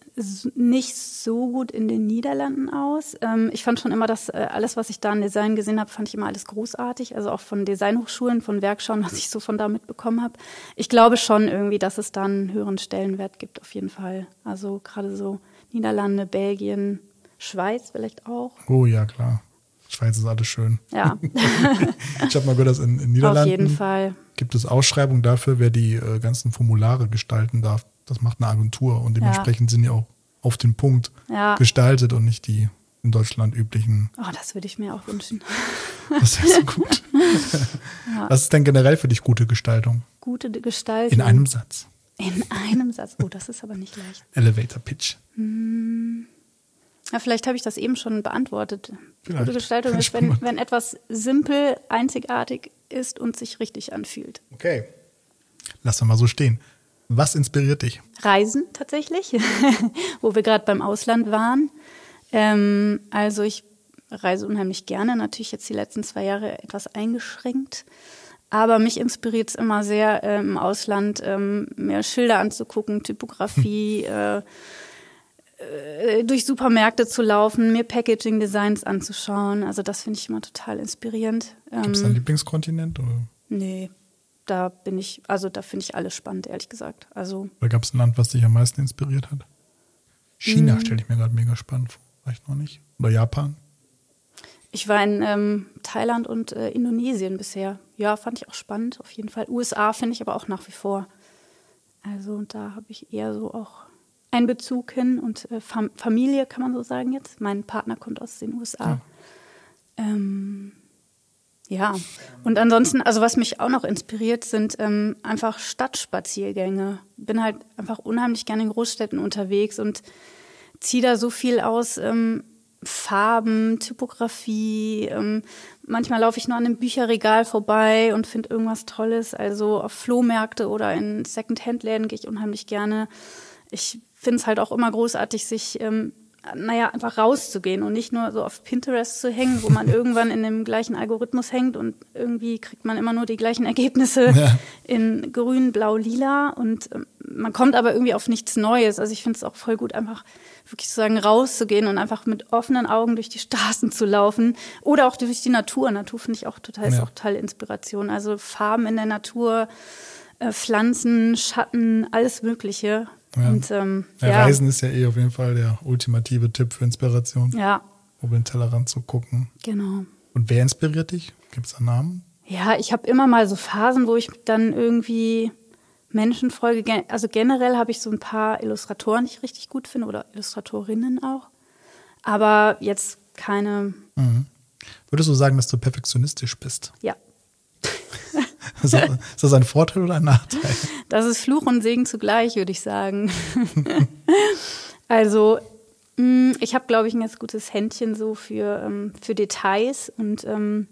nicht so gut in den Niederlanden aus. Ähm, ich fand schon immer, dass äh, alles, was ich da an Design gesehen habe, fand ich immer alles großartig. Also auch von Designhochschulen, von Werkschauen, was ich so von da mitbekommen habe. Ich glaube schon irgendwie, dass es da einen höheren Stellenwert gibt, auf jeden Fall. Also gerade so Niederlande, Belgien, Schweiz vielleicht auch. oh ja, klar. Schweiz ist alles schön. Ja, Ich habe mal gehört, dass in, in auf Niederlanden jeden Fall. gibt es Ausschreibungen dafür, wer die äh, ganzen Formulare gestalten darf. Das macht eine Agentur und dementsprechend sind die auch auf den Punkt Ja. gestaltet und nicht die in Deutschland üblichen. Oh, das würde ich mir auch wünschen. Das ist so gut. Was ist denn generell für dich gute Gestaltung? Gute Gestaltung. In einem Satz. In einem Satz. Oh, das ist aber nicht leicht. Elevator Pitch. Ja, vielleicht habe ich das eben schon beantwortet. Vielleicht. Gute Gestaltung ist, wenn, wenn etwas simpel, einzigartig ist und sich richtig anfühlt. Okay. Lass mal so stehen. Was inspiriert dich? Reisen tatsächlich, wo wir gerade beim Ausland waren. Ähm, also ich reise unheimlich gerne, natürlich jetzt die letzten zwei Jahre etwas eingeschränkt. Aber mich inspiriert es immer sehr, äh, im Ausland ähm, mir Schilder anzugucken, Typografie, äh, äh, durch Supermärkte zu laufen, mir Packaging-Designs anzuschauen. Also das finde ich immer total inspirierend. Gibt es Ähm, einen Lieblingskontinent oder, nee, da bin ich, also da finde ich alles spannend, ehrlich gesagt. Also oder gab es ein Land, was dich am meisten inspiriert hat? China Hm. stelle ich mir gerade mega spannend vor. Vielleicht noch nicht. Oder Japan? Ich war in ähm, Thailand und äh, Indonesien bisher. Ja, fand ich auch spannend, auf jeden Fall. USA finde ich aber auch nach wie vor. Also da habe ich eher so auch einen Bezug hin und äh, Fam Familie kann man so sagen jetzt. Mein Partner kommt aus den USA. Ähm, ja, und ansonsten, also was mich auch noch inspiriert, sind ähm, einfach Stadtspaziergänge. Bin halt einfach unheimlich gerne in Großstädten unterwegs und ziehe da so viel aus ähm, Farben, Typografie. Ähm, manchmal laufe ich nur an einem Bücherregal vorbei und finde irgendwas Tolles. Also auf Flohmärkte oder in Secondhand-Läden gehe ich unheimlich gerne. Ich finde es halt auch immer großartig, sich ähm, naja, einfach rauszugehen und nicht nur so auf Pinterest zu hängen, wo man irgendwann in dem gleichen Algorithmus hängt und irgendwie kriegt man immer nur die gleichen Ergebnisse Ja. in grün, blau, lila und ähm, man kommt aber irgendwie auf nichts Neues. Also ich finde es auch voll gut, einfach wirklich zu sagen, rauszugehen und einfach mit offenen Augen durch die Straßen zu laufen oder auch durch die Natur. Natur finde ich auch total, ist Ja. auch total Inspiration. Also Farben in der Natur, äh, Pflanzen, Schatten, alles Mögliche. Ja. Und ähm, Ja, ja, Reisen ist ja eh auf jeden Fall der ultimative Tipp für Inspiration, ja, über den Tellerrand zu gucken. genau. Und wer inspiriert dich? Gibt es da Namen? Ja, ich habe immer mal so Phasen, wo ich dann irgendwie Menschen folge. Also generell habe ich so ein paar Illustratoren, die ich richtig gut finde oder Illustratorinnen auch. Aber jetzt keine, Mhm. Würdest du sagen, dass du perfektionistisch bist? ja. Ist das, ein Vorteil oder ein Nachteil? Das ist Fluch und Segen zugleich, würde ich sagen. also, Mm, ich habe, glaube ich, ein ganz gutes Händchen so für, ähm, für Details und ähm,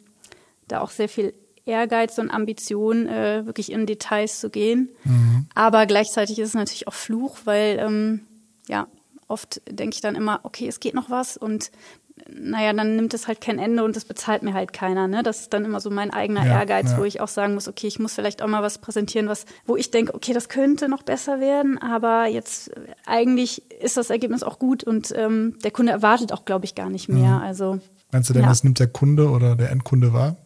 da auch sehr viel Ehrgeiz und Ambition, äh, wirklich in Details zu gehen. Mhm. Aber gleichzeitig ist es natürlich auch Fluch, weil ähm, ja, oft denke ich dann immer, okay, es geht noch was und naja, dann nimmt es halt kein Ende und das bezahlt mir halt keiner. Ne? Das ist dann immer so mein eigener ja, Ehrgeiz, ja. wo ich auch sagen muss, okay, ich muss vielleicht auch mal was präsentieren, was, wo ich denke, okay, das könnte noch besser werden, aber jetzt eigentlich ist das Ergebnis auch gut und ähm, der Kunde erwartet auch, glaube ich, gar nicht mehr. Mhm. Also Meinst du denn, ja. das nimmt der Kunde oder der Endkunde wahr?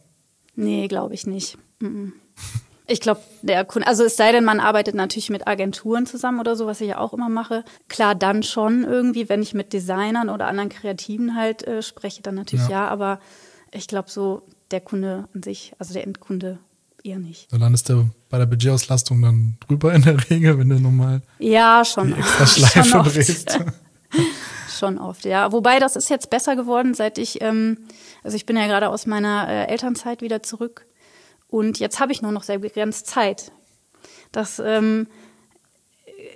Nee, glaube ich nicht. Mhm. Ich glaube, der Kunde, also es sei denn, man arbeitet natürlich mit Agenturen zusammen oder so, was ich ja auch immer mache. Klar, dann schon irgendwie, wenn ich mit Designern oder anderen Kreativen halt äh, spreche, dann natürlich ja. ja, aber ich glaube so, der Kunde an sich, also der Endkunde eher nicht. So landest du bei der Budgetauslastung dann drüber in der Regel, wenn du nochmal ja, schon, die extra Schleife schon drehst. schon oft, ja. Wobei das ist jetzt besser geworden, seit ich, ähm, also ich bin ja gerade aus meiner äh, Elternzeit wieder zurück und jetzt habe ich nur noch sehr begrenzt Zeit. Das ähm,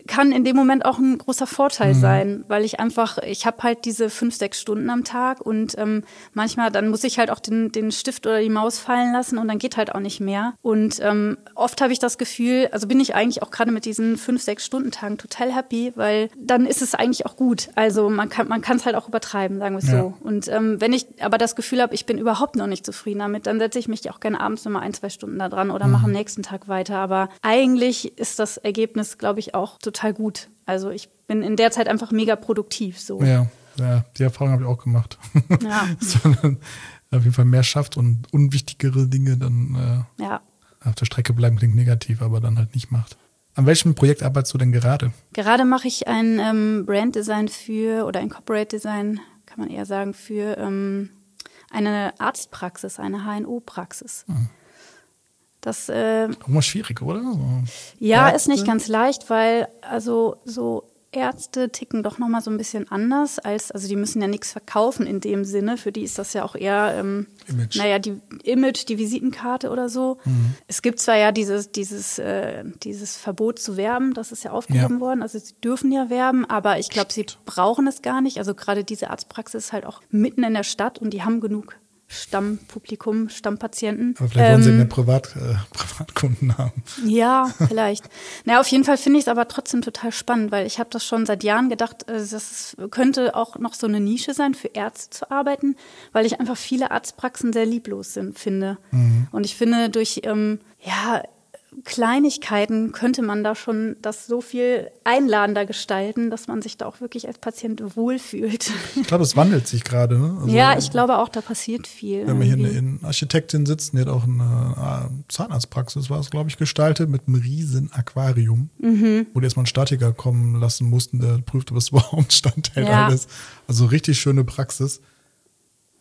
kann in dem Moment auch ein großer Vorteil mhm. sein, weil ich einfach, ich habe halt diese fünf, sechs Stunden am Tag und ähm, manchmal dann muss ich halt auch den, den Stift oder die Maus fallen lassen und dann geht halt auch nicht mehr. Und ähm, oft habe ich das Gefühl, also bin ich eigentlich auch gerade mit diesen fünf, sechs Stunden Tagen total happy, weil dann ist es eigentlich auch gut. Also man kann man kann es halt auch übertreiben, sagen wir es ja. so. Und ähm, wenn ich aber das Gefühl habe, ich bin überhaupt noch nicht zufrieden damit, dann setze ich mich auch gerne abends nochmal ein, zwei Stunden da dran oder mhm. mache am nächsten Tag weiter. Aber eigentlich ist das Ergebnis, glaube ich, auch total total gut. Also ich bin in der Zeit einfach mega produktiv. So. Ja, ja die Erfahrung habe ich auch gemacht. Ja. Dass man auf jeden Fall mehr schafft und unwichtigere Dinge dann äh, ja. auf der Strecke bleiben klingt negativ, aber dann halt nicht macht. An welchem Projekt arbeitest du denn gerade? Gerade mache ich ein ähm, Branddesign für oder ein Corporate Design, kann man eher sagen, für ähm, eine Arztpraxis, eine HNO-Praxis. Mhm. Das äh, auch mal schwierig, oder? So ja, Ärzte. ist nicht ganz leicht, weil also so Ärzte ticken doch noch mal so ein bisschen anders als, also die müssen ja nichts verkaufen in dem Sinne. Für die ist das ja auch eher, ähm, Image. naja, die Image, die Visitenkarte oder so. Mhm. Es gibt zwar ja dieses, dieses, äh, dieses Verbot zu werben, das ist ja aufgehoben ja. worden. Also sie dürfen ja werben, aber ich glaube, sie brauchen es gar nicht. Also gerade diese Arztpraxis ist halt auch mitten in der Stadt und die haben genug Stammpublikum, Stammpatienten. Aber vielleicht wollen sie ähm, mehr Privat, äh, Privatkunden haben. Ja, vielleicht. naja, auf jeden Fall finde ich es aber trotzdem total spannend, weil ich habe das schon seit Jahren gedacht, äh, das könnte auch noch so eine Nische sein, für Ärzte zu arbeiten, weil ich einfach viele Arztpraxen sehr lieblos sind, finde. Mhm. Und ich finde, durch ähm, ja, Kleinigkeiten könnte man da schon das so viel einladender gestalten, dass man sich da auch wirklich als Patient wohlfühlt. Ich glaube, es wandelt sich gerade. Ne? Also, ja, ich glaube auch, da passiert viel. Wenn wir hier eine Architektin sitzen, die hat auch eine äh, Zahnarztpraxis, war es, glaube ich, gestaltet mit einem riesen Aquarium, mhm. wo die erstmal einen Statiker kommen lassen mussten, der prüft, ob es überhaupt standhält ja. alles. Also richtig schöne Praxis.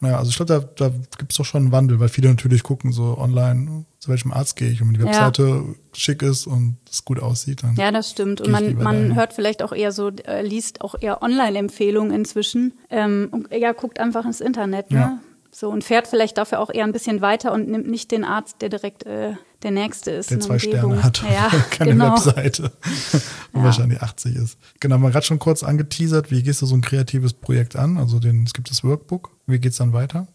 Naja, also ich glaube, da, da gibt es doch schon einen Wandel, weil viele natürlich gucken so online, zu welchem Arzt gehe ich. Und wenn die Webseite ja. schick ist und es gut aussieht, dann. Ja, das stimmt. Und man, man hört vielleicht auch eher so, äh, liest auch eher Online-Empfehlungen inzwischen. Ähm, und ja, guckt einfach ins Internet, ne? Ja. So und fährt vielleicht dafür auch eher ein bisschen weiter und nimmt nicht den Arzt, der direkt äh, der nächste ist. Der zwei Sterne hat, ja, keine genau. Webseite und ja. wahrscheinlich 80 ist. Genau, man gerade schon kurz angeteasert, wie gehst du so ein kreatives Projekt an? Also den, es gibt das Workbook. Wie geht's dann weiter?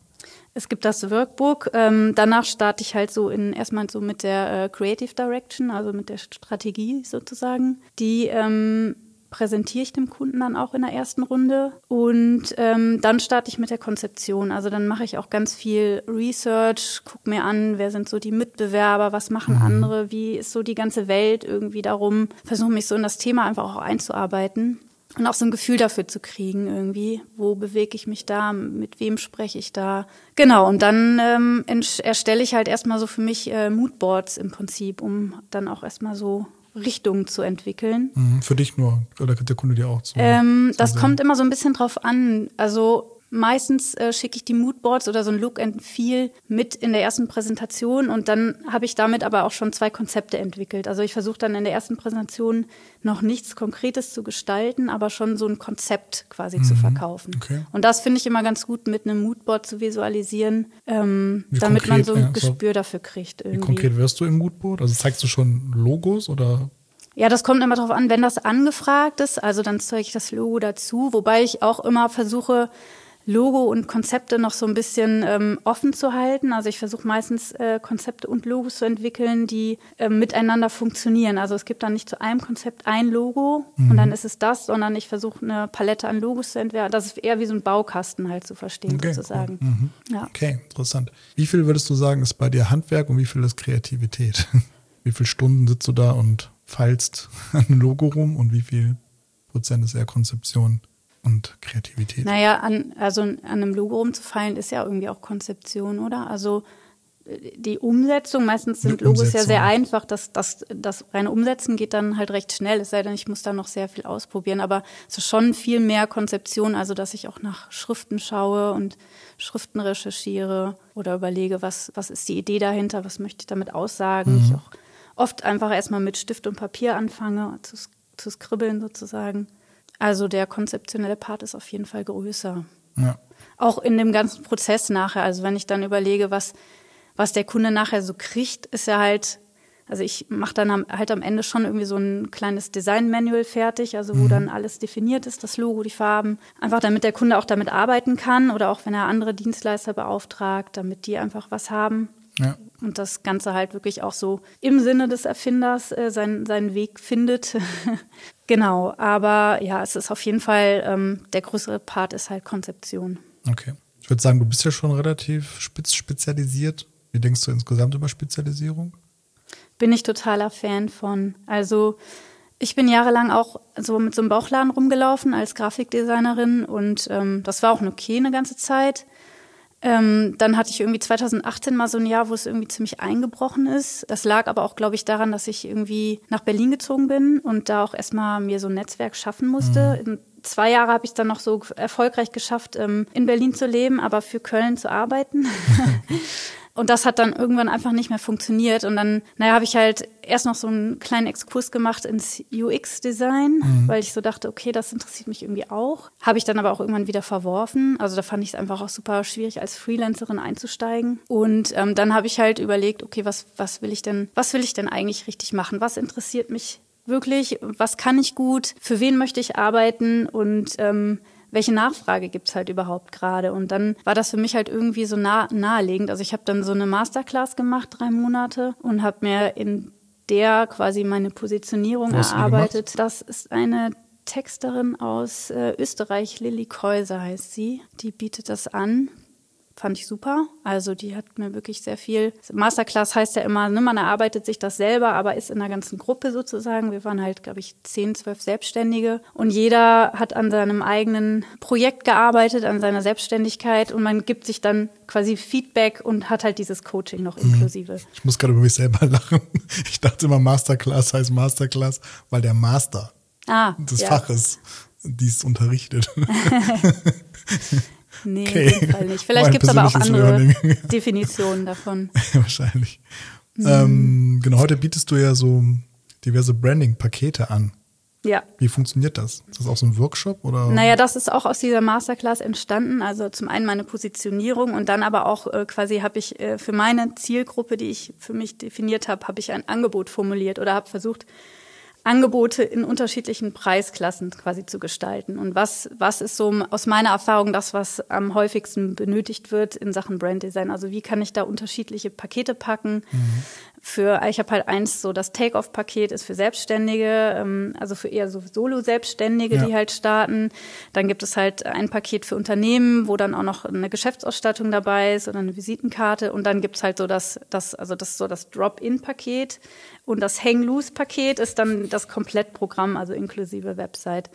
Es gibt das Workbook. Ähm, danach starte ich halt so in erstmal so mit der äh, Creative Direction, also mit der Strategie sozusagen. Die ähm, präsentiere ich dem Kunden dann auch in der ersten Runde und ähm, dann starte ich mit der Konzeption. Also dann mache ich auch ganz viel Research, gucke mir an, wer sind so die Mitbewerber, was machen mhm. andere, wie ist so die ganze Welt irgendwie darum, versuche mich so in das Thema einfach auch einzuarbeiten und auch so ein Gefühl dafür zu kriegen irgendwie, wo bewege ich mich da, mit wem spreche ich da. Genau, und dann ähm, erstelle ich halt erstmal so für mich äh, Moodboards im Prinzip, um dann auch erstmal so Richtung zu entwickeln. Mhm, für dich nur oder der Kunde dir auch zu? Ähm, das sehen? kommt immer so ein bisschen drauf an. Also Meistens äh, schicke ich die Moodboards oder so ein Look and Feel mit in der ersten Präsentation und dann habe ich damit aber auch schon zwei Konzepte entwickelt. Also ich versuche dann in der ersten Präsentation noch nichts Konkretes zu gestalten, aber schon so ein Konzept quasi mhm. zu verkaufen. Okay. Und das finde ich immer ganz gut, mit einem Moodboard zu visualisieren, ähm, damit konkret, man so ein ja, Gespür so dafür kriegt. Irgendwie. Wie konkret wirst du im Moodboard? Also zeigst du schon Logos oder Ja, das kommt immer darauf an, wenn das angefragt ist, also dann zeige ich das Logo dazu, wobei ich auch immer versuche, Logo und Konzepte noch so ein bisschen ähm, offen zu halten. Also ich versuche meistens äh, Konzepte und Logos zu entwickeln, die äh, miteinander funktionieren. Also es gibt dann nicht zu einem Konzept ein Logo mhm. und dann ist es das, sondern ich versuche eine Palette an Logos zu entwerfen. Das ist eher wie so ein Baukasten halt zu verstehen okay, sozusagen. Cool. Mhm. Ja. Okay, interessant. Wie viel würdest du sagen, ist bei dir Handwerk und wie viel ist Kreativität? wie viele Stunden sitzt du da und feilst an ein Logo rum und wie viel Prozent ist eher Konzeption? Und Kreativität. Naja, an, also an einem Logo rumzufallen ist ja irgendwie auch Konzeption, oder? Also äh, die Umsetzung, meistens sind Logos ja sehr einfach, das, das, das reine Umsetzen geht dann halt recht schnell, es sei denn, ich muss da noch sehr viel ausprobieren, aber es ist schon viel mehr Konzeption, also dass ich auch nach Schriften schaue und Schriften recherchiere oder überlege, was, was ist die Idee dahinter, was möchte ich damit aussagen. Mhm. Ich auch oft einfach erstmal mit Stift und Papier anfange zu, zu skribbeln sozusagen. Also der konzeptionelle Part ist auf jeden Fall größer. Ja. Auch in dem ganzen Prozess nachher. Also wenn ich dann überlege, was, was der Kunde nachher so kriegt, ist er halt, also ich mache dann halt am Ende schon irgendwie so ein kleines Design-Manual fertig, also wo mhm. dann alles definiert ist, das Logo, die Farben. Einfach damit der Kunde auch damit arbeiten kann oder auch wenn er andere Dienstleister beauftragt, damit die einfach was haben. Ja. Und das Ganze halt wirklich auch so im Sinne des Erfinders äh, sein, seinen Weg findet. genau, aber ja, es ist auf jeden Fall, ähm, der größere Part ist halt Konzeption. Okay. Ich würde sagen, du bist ja schon relativ spitz spezialisiert. Wie denkst du insgesamt über Spezialisierung? Bin ich totaler Fan von. Also ich bin jahrelang auch so mit so einem Bauchladen rumgelaufen als Grafikdesignerin und ähm, das war auch okay eine ganze Zeit. Ähm, dann hatte ich irgendwie 2018 mal so ein Jahr, wo es irgendwie ziemlich eingebrochen ist. Das lag aber auch, glaube ich, daran, dass ich irgendwie nach Berlin gezogen bin und da auch erstmal mir so ein Netzwerk schaffen musste. Mhm. In zwei Jahre habe ich es dann noch so erfolgreich geschafft, ähm, in Berlin zu leben, aber für Köln zu arbeiten. Und das hat dann irgendwann einfach nicht mehr funktioniert. Und dann, naja, habe ich halt erst noch so einen kleinen Exkurs gemacht ins UX-Design, mhm. weil ich so dachte, okay, das interessiert mich irgendwie auch. Habe ich dann aber auch irgendwann wieder verworfen. Also da fand ich es einfach auch super schwierig, als Freelancerin einzusteigen. Und ähm, dann habe ich halt überlegt, okay, was, was will ich denn, was will ich denn eigentlich richtig machen? Was interessiert mich wirklich? Was kann ich gut? Für wen möchte ich arbeiten? Und ähm, welche Nachfrage gibt's halt überhaupt gerade? Und dann war das für mich halt irgendwie so nah, naheliegend. Also ich habe dann so eine Masterclass gemacht, drei Monate, und habe mir in der quasi meine Positionierung erarbeitet. Das ist eine Texterin aus äh, Österreich, Lilly Käuser heißt sie. Die bietet das an fand ich super. Also die hat mir wirklich sehr viel. Masterclass heißt ja immer, ne, man erarbeitet sich das selber, aber ist in einer ganzen Gruppe sozusagen. Wir waren halt, glaube ich, zehn, zwölf Selbstständige und jeder hat an seinem eigenen Projekt gearbeitet, an seiner Selbstständigkeit und man gibt sich dann quasi Feedback und hat halt dieses Coaching noch mhm. inklusive. Ich muss gerade über mich selber lachen. Ich dachte immer, Masterclass heißt Masterclass, weil der Master ah, des ja. Faches dies unterrichtet. Nee, okay. in dem Fall nicht. Vielleicht gibt es aber auch andere Learning. Definitionen davon. Wahrscheinlich. Mhm. Ähm, genau, heute bietest du ja so diverse Branding-Pakete an. Ja. Wie funktioniert das? Ist das auch so ein Workshop oder? Naja, das ist auch aus dieser Masterclass entstanden. Also zum einen meine Positionierung und dann aber auch äh, quasi habe ich äh, für meine Zielgruppe, die ich für mich definiert habe, habe ich ein Angebot formuliert oder habe versucht, Angebote in unterschiedlichen Preisklassen quasi zu gestalten. Und was, was ist so aus meiner Erfahrung das, was am häufigsten benötigt wird in Sachen Branddesign? Also wie kann ich da unterschiedliche Pakete packen? Mhm. Für, ich habe halt eins, so das Take-off-Paket ist für Selbstständige, ähm, also für eher so Solo-Selbstständige, ja. die halt starten. Dann gibt es halt ein Paket für Unternehmen, wo dann auch noch eine Geschäftsausstattung dabei ist oder eine Visitenkarte. Und dann gibt's halt so das, das also das so das Drop-in-Paket, und das Hang-Loose-Paket ist dann das Komplettprogramm, also inklusive Website.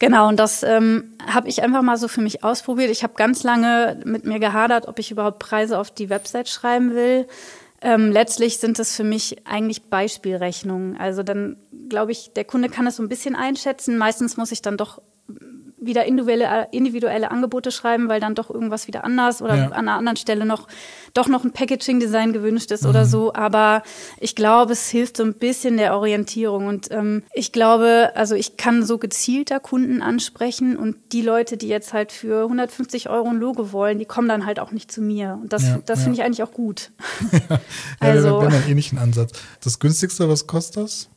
Genau, und das ähm, habe ich einfach mal so für mich ausprobiert. Ich habe ganz lange mit mir gehadert, ob ich überhaupt Preise auf die Website schreiben will. Ähm, letztlich sind es für mich eigentlich Beispielrechnungen. Also dann glaube ich, der Kunde kann es so ein bisschen einschätzen. Meistens muss ich dann doch wieder individuelle, individuelle Angebote schreiben, weil dann doch irgendwas wieder anders oder ja. an einer anderen Stelle noch doch noch ein Packaging-Design gewünscht ist mhm. oder so. Aber ich glaube, es hilft so ein bisschen der Orientierung. Und ähm, ich glaube, also ich kann so gezielter Kunden ansprechen und die Leute, die jetzt halt für 150 Euro ein Logo wollen, die kommen dann halt auch nicht zu mir. Und das, ja, das ja. finde ich eigentlich auch gut. ja, also, wir haben einen ähnlichen Ansatz. Das günstigste, was kostet das?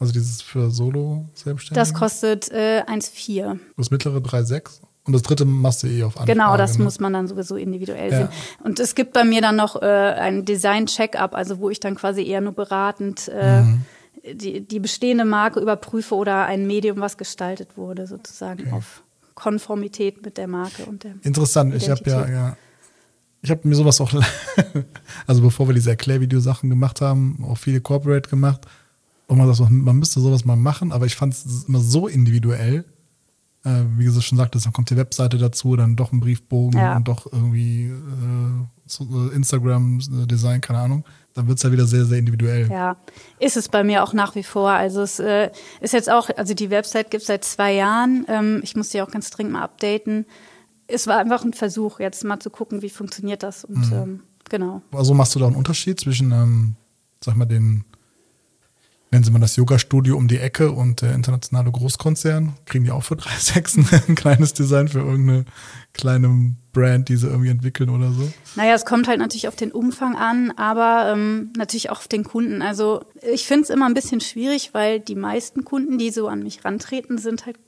Also dieses für Solo selbstständig? Das kostet äh, 1,4. Das mittlere 3,6? Und das dritte machst du eh auf Anfrage. Genau, das ne? muss man dann sowieso individuell Ja. sehen. Und es gibt bei mir dann noch äh, ein Design-Check-up, also wo ich dann quasi eher nur beratend äh, Mhm. die, die bestehende Marke überprüfe oder ein Medium, was gestaltet wurde, sozusagen auf Konformität mit der Marke und der. Interessant. Ich habe ja, Identität. ja, ich habe mir sowas auch, also bevor wir diese Erklärvideosachen gemacht haben, auch viele Corporate gemacht. Und man sagt, man müsste sowas mal machen, aber ich fand es immer so individuell. Äh, wie gesagt, schon sagte, dann kommt die Webseite dazu, dann doch ein Briefbogen Ja. und doch irgendwie äh, äh, Instagram-Design, keine Ahnung. Dann wird's ja wieder sehr, sehr individuell. Ja, ist es bei mir auch nach wie vor. Also es äh, ist jetzt auch, also die Website gibt es seit zwei Jahren. Ähm, ich muss die auch ganz dringend mal updaten. Es war einfach ein Versuch, jetzt mal zu gucken, wie funktioniert das. Und ähm, genau. Also machst du da einen Unterschied zwischen, ähm, sag mal, den, nennen Sie mal das Yoga-Studio um die Ecke und der internationale Großkonzern? Kriegen die auch für 3,6 ein kleines Design für irgendeine kleine Brand, die sie irgendwie entwickeln oder so? Naja, es kommt halt natürlich auf den Umfang an, aber ähm, natürlich auch auf den Kunden. Also ich finde es immer ein bisschen schwierig, weil die meisten Kunden, die so an mich rantreten, sind halt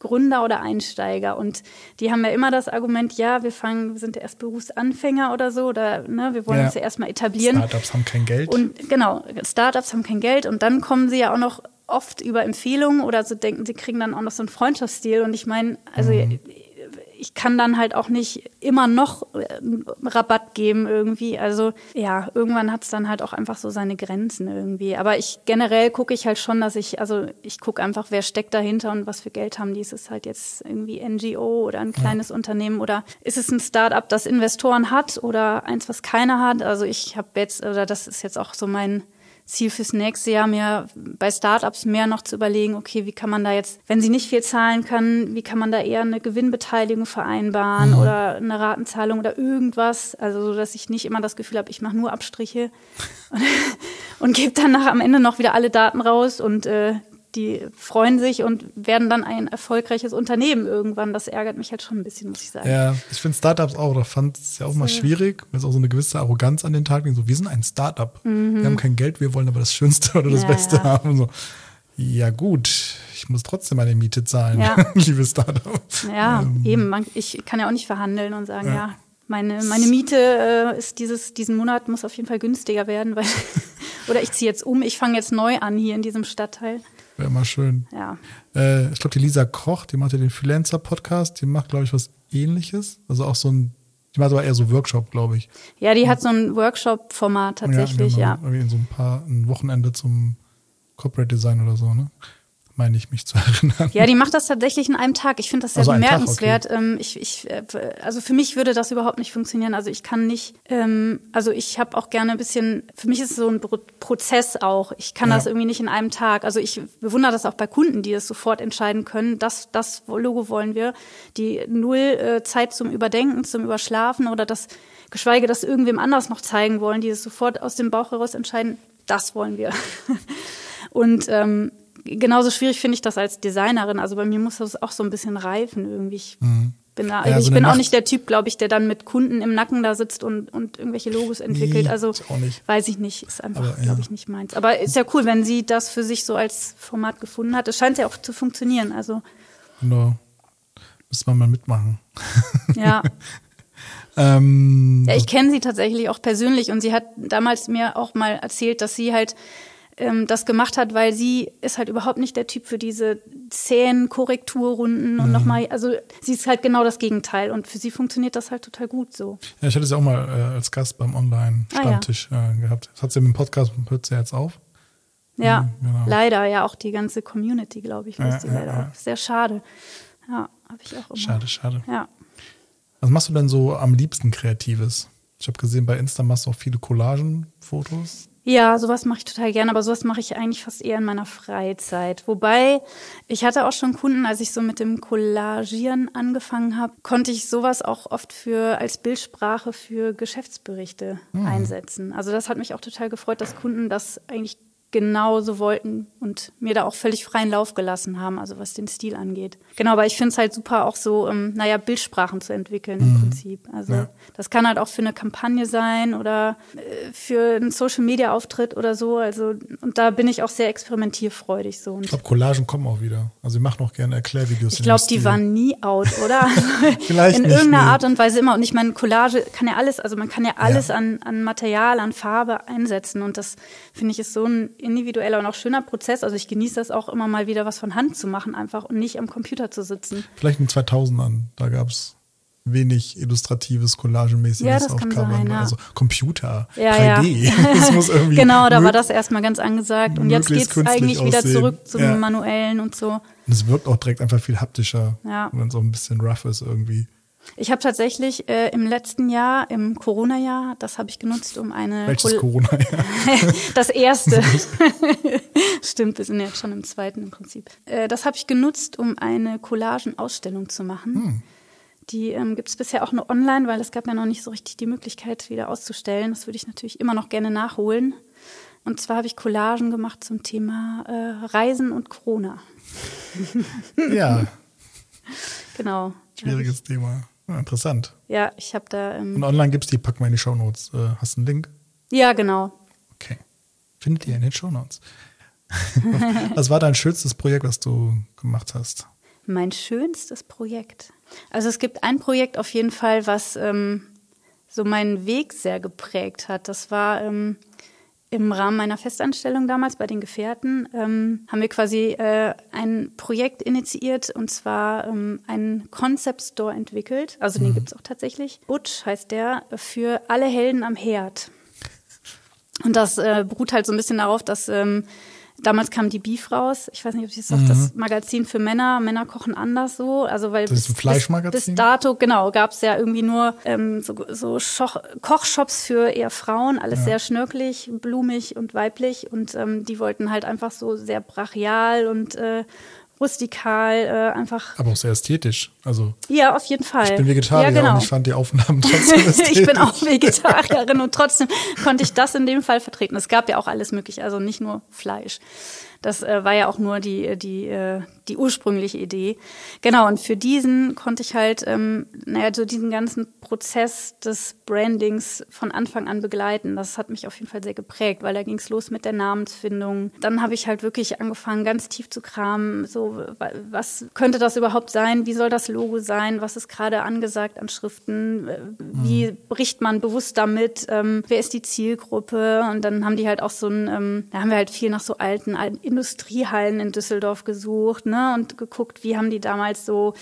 Gründer oder Einsteiger und die haben ja immer das Argument, ja, wir fangen, wir sind ja erst Berufsanfänger oder so, oder ne, wir wollen Ja. uns ja erstmal etablieren. Startups haben kein Geld. Und genau, Startups haben kein Geld und dann kommen sie ja auch noch oft über Empfehlungen oder so denken, sie kriegen dann auch noch so einen Freundschaftsstil. Und ich meine, also ich kann dann halt auch nicht immer noch äh, Rabatt geben irgendwie. Also ja, irgendwann hat es dann halt auch einfach so seine Grenzen irgendwie. Aber ich generell gucke ich halt schon, dass ich, also ich gucke einfach, wer steckt dahinter und was für Geld haben die. Ist es halt jetzt irgendwie NGO oder ein kleines Unternehmen oder ist es ein Startup, das Investoren hat oder eins, was keiner hat? Also ich habe jetzt, oder das ist jetzt auch so mein Ziel fürs nächste Jahr, mir bei Startups mehr noch zu überlegen, okay, wie kann man da jetzt, wenn sie nicht viel zahlen können, wie kann man da eher eine Gewinnbeteiligung vereinbaren oder eine Ratenzahlung oder irgendwas, also so, dass ich nicht immer das Gefühl habe, ich mache nur Abstriche und, und gebe dann nach am Ende noch wieder alle Daten raus und äh, die freuen sich und werden dann ein erfolgreiches Unternehmen irgendwann. Das ärgert mich halt schon ein bisschen, muss ich sagen. Ja, ich finde Startups auch, oder fand es ja auch mal schwierig, weil es auch so eine gewisse Arroganz an den Tag legt. So, wir sind ein Startup. Wir haben kein Geld, wir wollen aber das Schönste oder das Mhm. Ja, Beste ja. haben. So, ja gut, ich muss trotzdem meine Miete zahlen, Ja. liebe Startup. Ja, Ähm, eben. Man, ich kann ja auch nicht verhandeln und sagen, Ja. ja, meine, meine Miete äh, ist dieses, diesen Monat muss auf jeden Fall günstiger werden, weil oder ich ziehe jetzt um, ich fange jetzt neu an hier in diesem Stadtteil. Wäre mal schön. Ja. Äh, ich glaube, die Lisa Koch, die macht ja den Freelancer-Podcast, die macht, glaube ich, was ähnliches. Also auch so ein, die macht aber eher so Workshop, glaube ich. Ja, die hat so ein Workshop-Format tatsächlich, genau. ja. Irgendwie in so ein paar, ein Wochenende zum Corporate Design oder so, ne? Meine ich mich zu erinnern. Ja, die macht das tatsächlich in einem Tag. Ich finde das sehr Also bemerkenswert. Ähm, ich, ich, äh, also für mich würde das überhaupt nicht funktionieren. Also ich kann nicht, ähm, also ich habe auch gerne ein bisschen, für mich ist es so ein Pro Prozess auch. Ich kann Ja. das irgendwie nicht in einem Tag. Also ich bewundere das auch bei Kunden, die das sofort entscheiden können. Das, das Logo wollen wir. Die null äh, Zeit zum Überdenken, zum Überschlafen oder das, geschweige das irgendwem anders noch zeigen wollen, die es sofort aus dem Bauch heraus entscheiden. Das wollen wir. Und ähm, genauso schwierig finde ich das als Designerin. Also bei mir muss das auch so ein bisschen reifen irgendwie. Ich bin, da, Mhm. Ja, ich so bin auch nicht der Typ, glaube ich, der dann mit Kunden im Nacken da sitzt und, und irgendwelche Logos entwickelt. Nee, also ich weiß ich nicht, ist einfach, ja. glaube ich, nicht meins. Aber ist ja cool, wenn sie das für sich so als Format gefunden hat. Es scheint ja auch zu funktionieren. Also Genau. Müssen wir mal mitmachen. ja. Ähm, Ja, ich kenne sie tatsächlich auch persönlich und sie hat damals mir auch mal erzählt, dass sie halt ähm, das gemacht hat, weil sie ist halt überhaupt nicht der Typ für diese zähen Korrekturrunden Mhm. und nochmal, also sie ist halt genau das Gegenteil und für sie funktioniert das halt total gut so. ja, ich hatte sie auch mal äh, als Gast beim Online-Stammtisch äh, gehabt. Das hat sie im Podcast, hört sie jetzt auf. Ja, genau. leider, ja, auch die ganze Community, glaube ich, Ja, löst die ja, leider ja. auf. Sehr schade. Ja, habe ich auch immer. Schade, schade. Ja. Was machst du denn so am liebsten Kreatives? Ich habe gesehen, bei Insta machst du auch viele Collagen-Fotos. Ja, sowas mache ich total gerne, aber sowas mache ich eigentlich fast eher in meiner Freizeit. Wobei, ich hatte auch schon Kunden, als ich so mit dem Collagieren angefangen habe, konnte ich sowas auch oft für als Bildsprache für Geschäftsberichte einsetzen. Also das hat mich auch total gefreut, dass Kunden das eigentlich genauso wollten und mir da auch völlig freien Lauf gelassen haben, also was den Stil angeht. Genau, aber ich finde es halt super, auch so, ähm, naja, Bildsprachen zu entwickeln mhm. im Prinzip. Also ja. das kann halt auch für eine Kampagne sein oder äh, für einen Social-Media-Auftritt oder so. Also und da bin ich auch sehr experimentierfreudig so. Und ich glaube, Collagen kommen auch wieder. Also ich mache noch gerne Erklärvideos. Ich glaube, die waren nie out, oder? Vielleicht In nicht, irgendeiner nee. Art und Weise immer. Und ich meine, Collage kann ja alles, also man kann ja alles ja. An, an Material, an Farbe einsetzen und das finde ich ist so ein individueller und auch schöner Prozess. Also ich genieße das auch immer mal wieder was von Hand zu machen einfach und nicht am Computer zu sitzen. Vielleicht in 2000ern, da gab es wenig illustratives, collagenmäßiges ja, das. Sein, ja. Also Computer, ja, 3D. Ja. das muss irgendwie genau, da war das erstmal ganz angesagt. Und jetzt geht es eigentlich aussehen. wieder zurück zum ja. Manuellen und so. Und es wirkt auch direkt einfach viel haptischer, ja. wenn es so ein bisschen rough ist irgendwie. Ich habe tatsächlich äh, im letzten Jahr, im Corona-Jahr, das habe ich genutzt, um eine. Welches Corona-Jahr? das erste. Stimmt, wir sind jetzt schon im zweiten im Prinzip. Äh, das habe ich genutzt, um eine Collagen-Ausstellung zu machen. Hm. Die ähm, gibt es bisher auch nur online, weil es gab ja noch nicht so richtig die Möglichkeit, wieder auszustellen. Das würde ich natürlich immer noch gerne nachholen. Und zwar habe ich Collagen gemacht zum Thema äh, Reisen und Corona. ja. genau. Schwieriges Thema. Ja, interessant. Ja, ich habe da. Ähm, Und online gibt es die, pack mal in die Shownotes. Äh, hast du einen Link? Ja, genau. Okay. Findet ihr in den Shownotes. was war dein schönstes Projekt, was du gemacht hast? Mein schönstes Projekt. Also es gibt ein Projekt auf jeden Fall, was ähm, so meinen Weg sehr geprägt hat. Das war ähm, im Rahmen meiner Festanstellung damals bei den Gefährten ähm, haben wir quasi äh, ein Projekt initiiert und zwar ähm, einen Concept Store entwickelt. Also den mhm. gibt's auch tatsächlich. Butch heißt der für alle Helden am Herd. Und das äh, beruht halt so ein bisschen darauf, dass ähm, Damals kam die Beef raus. Ich weiß nicht, ob ich das mhm. das Magazin für Männer. Männer kochen anders so. Also weil das ist ein Fleischmagazin. Bis, dato genau gab es ja irgendwie nur ähm, so, so Kochshops für eher Frauen. Alles ja. sehr schnörkelig, blumig und weiblich. Und ähm, die wollten halt einfach so sehr brachial und äh, rustikal, äh, einfach. Aber auch sehr ästhetisch. Also ja, auf jeden Fall. Ich bin Vegetarier ja, genau. und ich fand die Aufnahmen trotzdem ästhetisch. ich bin auch Vegetarierin und trotzdem konnte ich das in dem Fall vertreten. Es gab ja auch alles mögliche, also nicht nur Fleisch. Das äh, war ja auch nur die, die, äh, die ursprüngliche Idee. Genau, und für diesen konnte ich halt, ähm, naja, so diesen ganzen Prozess des Brandings von Anfang an begleiten. Das hat mich auf jeden Fall sehr geprägt, weil da ging es los mit der Namensfindung. Dann habe ich halt wirklich angefangen, ganz tief zu kramen, so, was könnte das überhaupt sein? Wie soll das Logo sein? Was ist gerade angesagt an Schriften? Wie mhm. bricht man bewusst damit? Ähm, wer ist die Zielgruppe? Und dann haben die halt auch so ein, ähm, da haben wir halt viel nach so alten, alten Industriehallen in Düsseldorf gesucht und geguckt, wie haben die damals so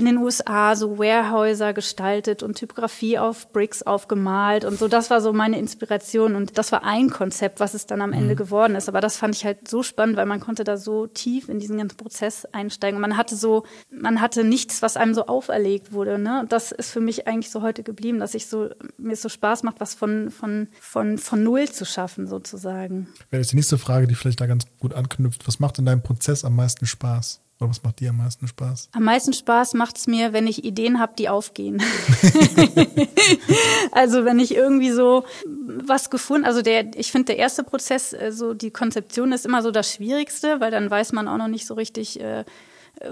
in den USA so Warehäuser gestaltet und Typografie auf Bricks aufgemalt und so. Das war so meine Inspiration und das war ein Konzept, was es dann am Ende mhm. geworden ist. Aber das fand ich halt so spannend, weil man konnte da so tief in diesen ganzen Prozess einsteigen. Und man hatte so, man hatte nichts, was einem so auferlegt wurde. Ne? Und das ist für mich eigentlich so heute geblieben, dass ich so mir es so Spaß macht, was von von von von null zu schaffen sozusagen. Wäre jetzt die nächste Frage, die vielleicht da ganz gut anknüpft. Was macht in deinem Prozess am meisten Spaß? Oder was macht dir am meisten Spaß? Am meisten Spaß macht es mir, wenn ich Ideen habe, die aufgehen. also wenn ich irgendwie so was gefunden, also der, ich finde der erste Prozess, äh, so die Konzeption ist immer so das Schwierigste, weil dann weiß man auch noch nicht so richtig, äh,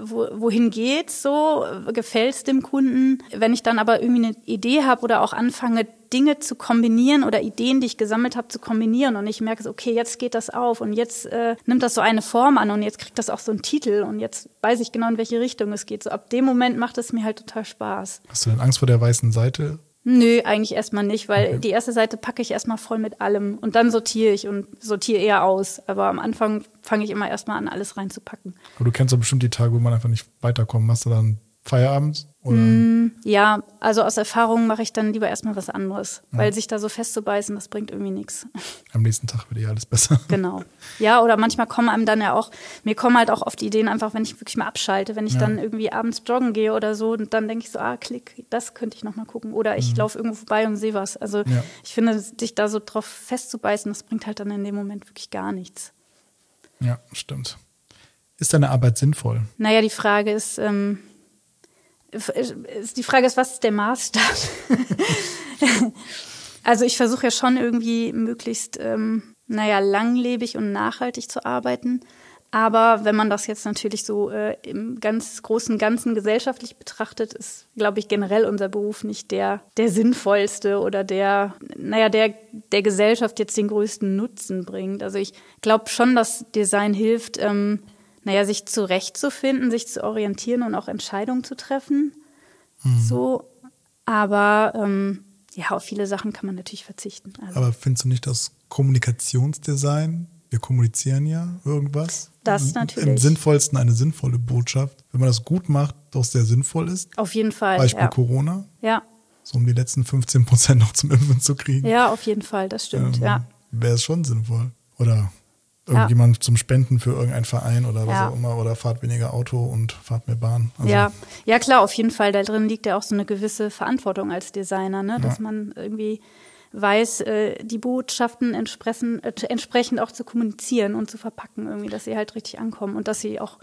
wo, wohin geht's so, gefällt's dem Kunden. Wenn ich dann aber irgendwie eine Idee habe oder auch anfange, Dinge zu kombinieren oder Ideen, die ich gesammelt habe, zu kombinieren und ich merke, okay, jetzt geht das auf und jetzt äh, nimmt das so eine Form an und jetzt kriegt das auch so einen Titel und jetzt weiß ich genau, in welche Richtung es geht. So ab dem Moment macht es mir halt total Spaß. Hast du denn Angst vor der weißen Seite? Nö, eigentlich erstmal nicht, weil okay. die erste Seite packe ich erstmal voll mit allem und dann sortiere ich und sortiere eher aus. Aber am Anfang fange ich immer erstmal an, alles reinzupacken. Aber du kennst doch bestimmt die Tage, wo man einfach nicht weiterkommt. Machst du dann Feierabend? Mm, ja, also aus Erfahrung mache ich dann lieber erstmal was anderes, ja. weil sich da so festzubeißen, das bringt irgendwie nichts. Am nächsten Tag wird ja alles besser. Genau. Ja, oder manchmal kommen einem dann ja auch, mir kommen halt auch oft Ideen einfach, wenn ich wirklich mal abschalte, wenn ich ja. dann irgendwie abends joggen gehe oder so, und dann denke ich so, ah, klick, das könnte ich nochmal gucken. Oder ich mhm. laufe irgendwo vorbei und sehe was. Also ja. ich finde, sich da so drauf festzubeißen, das bringt halt dann in dem Moment wirklich gar nichts. Ja, stimmt. Ist deine Arbeit sinnvoll? Naja, die Frage ist, ähm, die Frage ist, was ist der Maßstab? also ich versuche ja schon irgendwie möglichst ähm, naja, langlebig und nachhaltig zu arbeiten. Aber wenn man das jetzt natürlich so äh, im ganz großen Ganzen gesellschaftlich betrachtet, ist, glaube ich, generell unser Beruf nicht der, der sinnvollste oder der, naja, der, der Gesellschaft jetzt den größten Nutzen bringt. Also ich glaube schon, dass Design hilft, ähm, naja, sich zurechtzufinden, sich zu orientieren und auch Entscheidungen zu treffen. Mhm. So. Aber ähm, ja, auf viele Sachen kann man natürlich verzichten. Also. Aber findest du nicht, dass Kommunikationsdesign wir kommunizieren ja irgendwas. Das natürlich. Im sinnvollsten eine sinnvolle Botschaft. Wenn man das gut macht, doch sehr sinnvoll ist. Auf jeden Fall. Beispiel ja. Corona. Ja. So um die letzten 15 Prozent noch zum Impfen zu kriegen. Ja, auf jeden Fall, das stimmt, ähm, ja. Wäre es schon sinnvoll. Oder irgendjemand ja. zum Spenden für irgendeinen Verein oder was ja. auch immer oder fahrt weniger Auto und fahrt mehr Bahn. Also ja, ja klar, auf jeden Fall. Da drin liegt ja auch so eine gewisse Verantwortung als Designer, ne? dass ja. man irgendwie weiß, äh, die Botschaften entsprechend, äh, entsprechend auch zu kommunizieren und zu verpacken, irgendwie, dass sie halt richtig ankommen und dass sie auch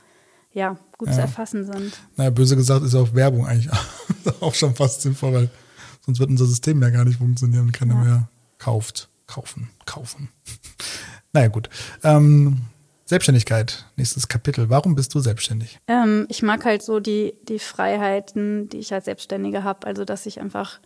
ja, gut zu erfassen sind. Naja, böse gesagt ist auch Werbung eigentlich auch schon fast sinnvoll, weil sonst wird unser System ja gar nicht funktionieren und keiner mehr kauft. Kaufen, kaufen. Naja, gut. Ähm, Selbstständigkeit, nächstes Kapitel. Warum bist du selbstständig? Ähm, ich mag halt so die, die Freiheiten, die ich als Selbstständige habe. Also, dass ich einfach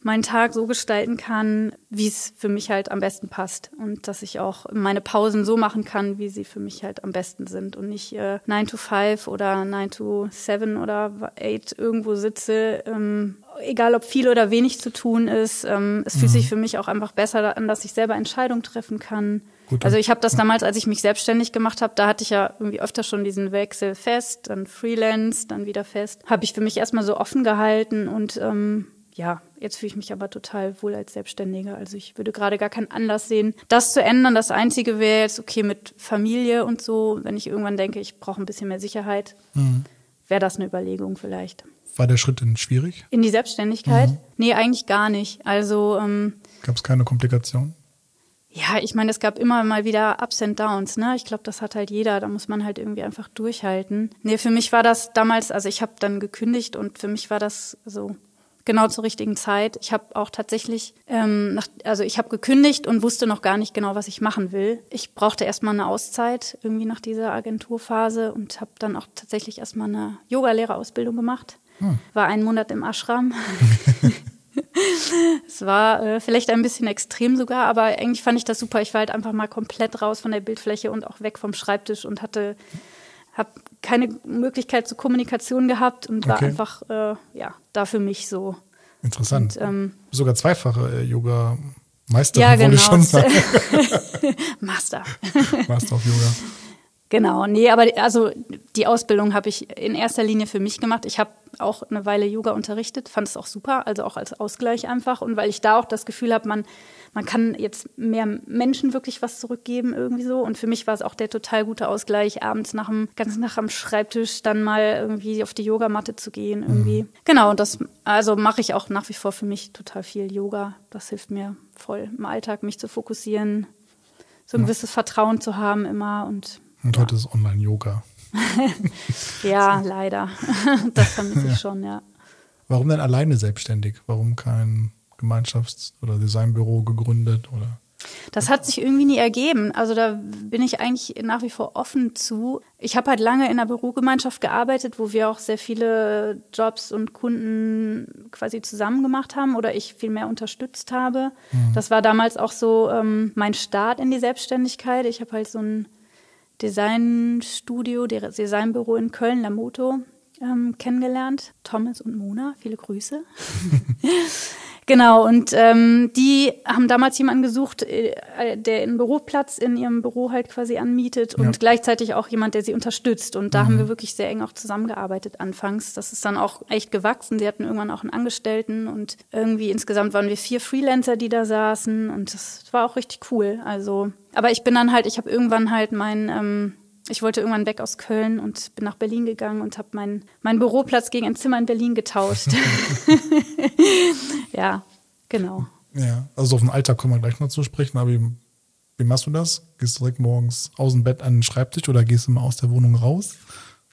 meinen Tag so gestalten kann, wie es für mich halt am besten passt. Und dass ich auch meine Pausen so machen kann, wie sie für mich halt am besten sind. Und nicht äh, 9 to 5 oder 9 to 7 oder 8 irgendwo sitze. Ähm, egal ob viel oder wenig zu tun ist. Ähm, es fühlt mhm. sich für mich auch einfach besser an, dass ich selber Entscheidungen treffen kann. Gut, also ich habe das damals, als ich mich selbstständig gemacht habe, da hatte ich ja irgendwie öfter schon diesen Wechsel fest, dann Freelance, dann wieder fest. Habe ich für mich erstmal so offen gehalten und ähm, ja, jetzt fühle ich mich aber total wohl als Selbstständige. Also ich würde gerade gar keinen Anlass sehen, das zu ändern. Das Einzige wäre jetzt, okay, mit Familie und so, wenn ich irgendwann denke, ich brauche ein bisschen mehr Sicherheit, mhm. wäre das eine Überlegung vielleicht. War der Schritt denn schwierig? In die Selbstständigkeit? Mhm. Nee, eigentlich gar nicht. Also ähm, gab es keine Komplikationen? Ja, ich meine, es gab immer mal wieder Ups and Downs, ne? Ich glaube, das hat halt jeder, da muss man halt irgendwie einfach durchhalten. Nee, für mich war das damals, also ich habe dann gekündigt und für mich war das so genau zur richtigen Zeit. Ich habe auch tatsächlich, ähm, nach, also ich habe gekündigt und wusste noch gar nicht genau, was ich machen will. Ich brauchte erstmal eine Auszeit irgendwie nach dieser Agenturphase und habe dann auch tatsächlich erstmal eine Yogalehrerausbildung gemacht. Hm. War einen Monat im Ashram. es war äh, vielleicht ein bisschen extrem sogar, aber eigentlich fand ich das super. Ich war halt einfach mal komplett raus von der Bildfläche und auch weg vom Schreibtisch und hatte habe keine Möglichkeit zur Kommunikation gehabt und war okay. einfach äh, ja da für mich so. Interessant. Und, ähm, Sogar zweifache äh, Yoga. Meister, ja, genau. ich schon sagen. Master. Master of Yoga. Genau, nee, aber also die Ausbildung habe ich in erster Linie für mich gemacht. Ich habe auch eine Weile Yoga unterrichtet, fand es auch super, also auch als Ausgleich einfach und weil ich da auch das Gefühl habe, man man kann jetzt mehr Menschen wirklich was zurückgeben irgendwie so. Und für mich war es auch der total gute Ausgleich, abends nach dem ganzen Tag am Schreibtisch dann mal irgendwie auf die Yogamatte zu gehen irgendwie. Mhm. Genau, und das also mache ich auch nach wie vor für mich total viel Yoga. Das hilft mir voll im Alltag, mich zu fokussieren, so ein gewisses Vertrauen zu haben immer und und heute ist Online-Yoga. ja, leider. das vermisse ich schon, ja. Warum denn alleine selbstständig? Warum kein Gemeinschafts- oder Designbüro gegründet oder? Das hat sich irgendwie nie ergeben. Also da bin ich eigentlich nach wie vor offen zu. Ich habe halt lange in einer Bürogemeinschaft gearbeitet, wo wir auch sehr viele Jobs und Kunden quasi zusammen gemacht haben oder ich viel mehr unterstützt habe. Mhm. Das war damals auch so ähm, mein Start in die Selbstständigkeit. Ich habe halt so ein Designstudio, Designbüro in Köln, Lamoto, ähm, kennengelernt. Thomas und Mona, viele Grüße. Genau, und ähm, die haben damals jemanden gesucht, äh, der einen Büroplatz in ihrem Büro halt quasi anmietet und ja. gleichzeitig auch jemand, der sie unterstützt. Und da mhm. haben wir wirklich sehr eng auch zusammengearbeitet anfangs. Das ist dann auch echt gewachsen. Sie hatten irgendwann auch einen Angestellten und irgendwie insgesamt waren wir vier Freelancer, die da saßen und das war auch richtig cool. Also, aber ich bin dann halt, ich habe irgendwann halt mein ähm, ich wollte irgendwann weg aus Köln und bin nach Berlin gegangen und habe meinen mein Büroplatz gegen ein Zimmer in Berlin getauscht. ja, genau. Ja, also auf den Alltag kommen wir gleich noch zu sprechen, aber wie, wie machst du das? Gehst du direkt morgens aus dem Bett an den Schreibtisch oder gehst du mal aus der Wohnung raus,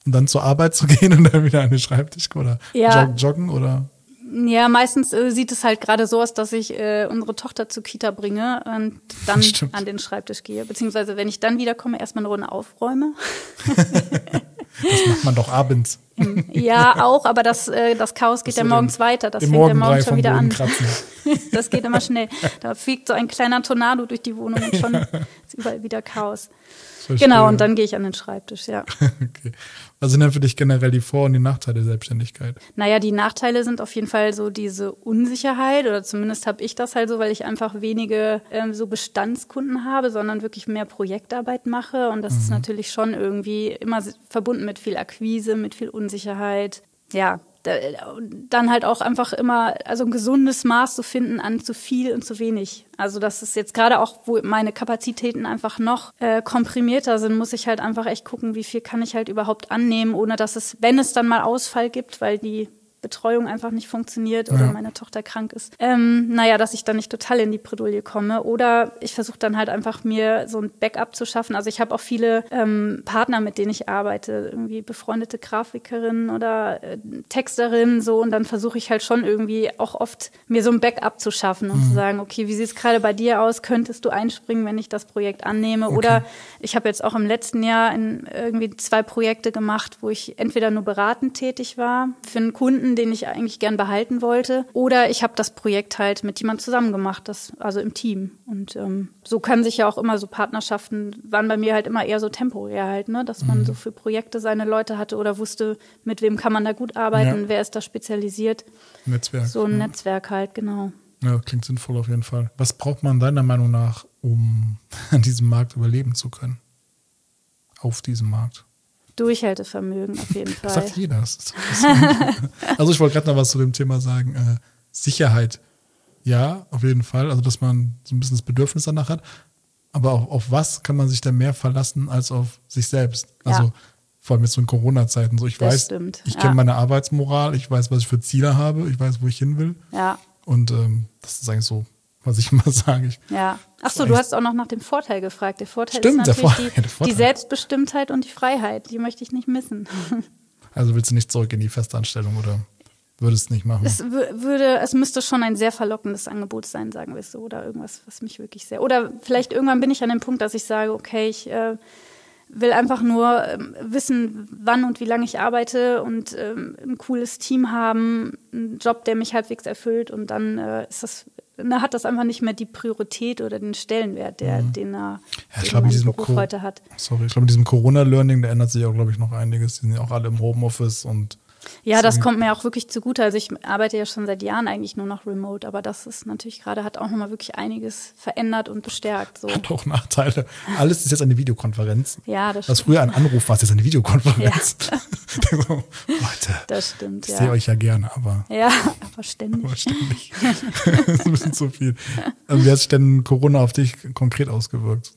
um dann zur Arbeit zu gehen und dann wieder an den Schreibtisch oder ja. joggen oder? Ja, meistens äh, sieht es halt gerade so aus, dass ich äh, unsere Tochter zur Kita bringe und dann Stimmt. an den Schreibtisch gehe. Beziehungsweise, wenn ich dann wiederkomme, erstmal eine Runde aufräume. Das macht man doch abends. ja, auch, aber das, äh, das Chaos geht ja morgens weiter. Das fängt ja morgens schon wieder an. Das geht immer schnell. Da fliegt so ein kleiner Tornado durch die Wohnung und schon ist überall wieder Chaos. Verstehe. Genau, und dann gehe ich an den Schreibtisch, ja. Okay. Was sind denn für dich generell die Vor- und die Nachteile der Selbstständigkeit? Naja, die Nachteile sind auf jeden Fall so diese Unsicherheit oder zumindest habe ich das halt so, weil ich einfach wenige ähm, so Bestandskunden habe, sondern wirklich mehr Projektarbeit mache und das ist natürlich schon irgendwie immer verbunden mit viel Akquise, mit viel Unsicherheit. Ja, dann halt auch einfach immer, also ein gesundes Maß zu finden an zu viel und zu wenig. Also das ist jetzt gerade auch, wo meine Kapazitäten einfach noch äh, komprimierter sind, muss ich halt einfach echt gucken, wie viel kann ich halt überhaupt annehmen, ohne dass es, wenn es dann mal Ausfall gibt, weil die Betreuung einfach nicht funktioniert oder Ja. meine Tochter krank ist. Ähm, naja, dass ich dann nicht total in die Bredouille komme. Oder ich versuche dann halt einfach mir so ein Backup zu schaffen. Also ich habe auch viele ähm, Partner, mit denen ich arbeite, irgendwie befreundete Grafikerinnen oder äh, Texterinnen so. Und dann versuche ich halt schon irgendwie auch oft mir so ein Backup zu schaffen und zu sagen, okay, wie sieht es gerade bei dir aus? Könntest du einspringen, wenn ich das Projekt annehme? Oder ich habe jetzt auch im letzten Jahr in irgendwie zwei Projekte gemacht, wo ich entweder nur beratend tätig war für einen Kunden, den ich eigentlich gern behalten wollte, oder ich habe das Projekt halt mit jemand zusammen gemacht, das, also im Team. Und ähm, so können sich ja auch immer so Partnerschaften, waren bei mir halt immer eher so temporär halt, ne, dass man so für Projekte seine Leute hatte oder wusste, mit wem kann man da gut arbeiten, Ja. wer ist da spezialisiert. Netzwerk. So ein Netzwerk halt, genau. Ja, klingt sinnvoll auf jeden Fall. Was braucht man deiner Meinung nach, um an diesem Markt überleben zu können? Auf diesem Markt. Durchhaltevermögen auf jeden Das Fall. sagt jeder. Das also ich wollte gerade noch was zu dem Thema sagen. Äh, Sicherheit. Ja, auf jeden Fall. Also dass man so ein bisschen das Bedürfnis danach hat. Aber auf, auf was kann man sich denn mehr verlassen als auf sich selbst? Also Ja. vor allem jetzt so in Corona-Zeiten. So, ich Das weiß, stimmt, ich ja. kenne meine Arbeitsmoral, ich weiß, was ich für Ziele habe, ich weiß, wo ich hin will. Ja, Und ähm, das ist eigentlich so, was ich immer sage. Ich, ja. Ach so, du hast auch noch nach dem Vorteil gefragt. Der Vorteil Stimmt, ist natürlich Vor- die, Vorteil. die Selbstbestimmtheit und die Freiheit. Die möchte ich nicht missen. also willst du nicht zurück in die Festanstellung oder würdest nicht machen? Es wü- würde, es müsste schon ein sehr verlockendes Angebot sein, sagen wir es so, oder irgendwas, was mich wirklich sehr. Oder vielleicht irgendwann bin ich an dem Punkt, dass ich sage, okay, ich äh, will einfach nur ähm, wissen, wann und wie lange ich arbeite und ähm, ein cooles Team haben, einen Job, der mich halbwegs erfüllt und dann äh, ist das, dann hat das einfach nicht mehr die Priorität oder den Stellenwert, der, den er Ja, ich glaube, in diesem Beruf Co- heute hat. Sorry, ich glaube, mit diesem Corona-Learning, da ändert sich auch, glaube ich, noch einiges. Die sind ja auch alle im Homeoffice und Ja, das Deswegen- kommt mir auch wirklich zugute. Also ich arbeite ja schon seit Jahren eigentlich nur noch remote, aber das ist natürlich gerade, hat auch nochmal wirklich einiges verändert und bestärkt. So. hat auch Nachteile. Alles ist jetzt eine Videokonferenz. Ja, das Was stimmt. früher ein Anruf war, ist jetzt eine Videokonferenz. so, Leute, Das stimmt, ich ja. sehe euch ja gerne, aber Ja, aber ständig. aber ständig. das ist ein bisschen zu viel. Also, wie hat sich denn Corona auf dich konkret ausgewirkt?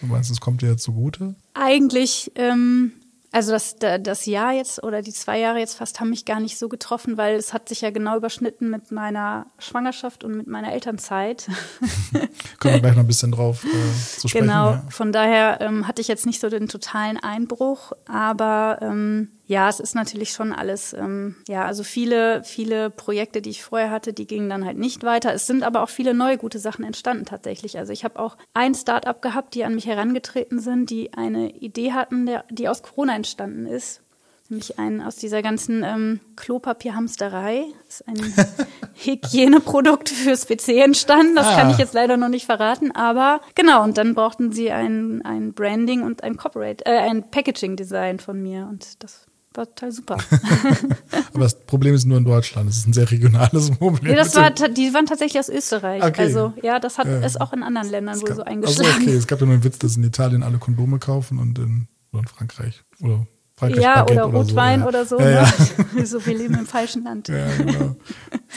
Du meinst, es kommt dir zugute? Eigentlich, ähm, also das, da- das Jahr jetzt oder die zwei Jahre jetzt fast haben mich gar nicht so getroffen, weil es hat sich ja genau überschnitten mit meiner Schwangerschaft und mit meiner Elternzeit. Können wir gleich noch ein bisschen drauf äh, zu sprechen. Genau, Ja. von daher ähm, hatte ich jetzt nicht so den totalen Einbruch, aber ähm, ja, es ist natürlich schon alles, ähm, ja, also viele, viele Projekte, die ich vorher hatte, die gingen dann halt nicht weiter. Es sind aber auch viele neue gute Sachen entstanden tatsächlich. Also ich habe auch ein Start-up gehabt, die an mich herangetreten sind, die eine Idee hatten, der, die aus Corona entstanden ist. Nämlich ein aus dieser ganzen ähm, Klopapierhamsterei. Das ist ein Hygieneprodukt fürs PC entstanden. Das kann Ah. ich jetzt leider noch nicht verraten, aber genau. Und dann brauchten sie ein, ein Branding und ein Corporate, äh, ein Packaging-Design von mir. Und das war total super. Aber das Problem ist nur in Deutschland. Das ist ein sehr regionales Problem. nee, das war, die waren tatsächlich aus Österreich. Okay. Also ja, das hat Ja. ist auch in anderen Ländern wohl so also eingeschlagen. okay, es gab ja nur einen Witz, dass in Italien alle Kondome kaufen und in, oder in Frankreich. Oder Frankreich Ja, Baguette oder Rotwein so, ja. oder so. Ja, ja. Ne? so, wir leben im falschen Land. Ja, genau.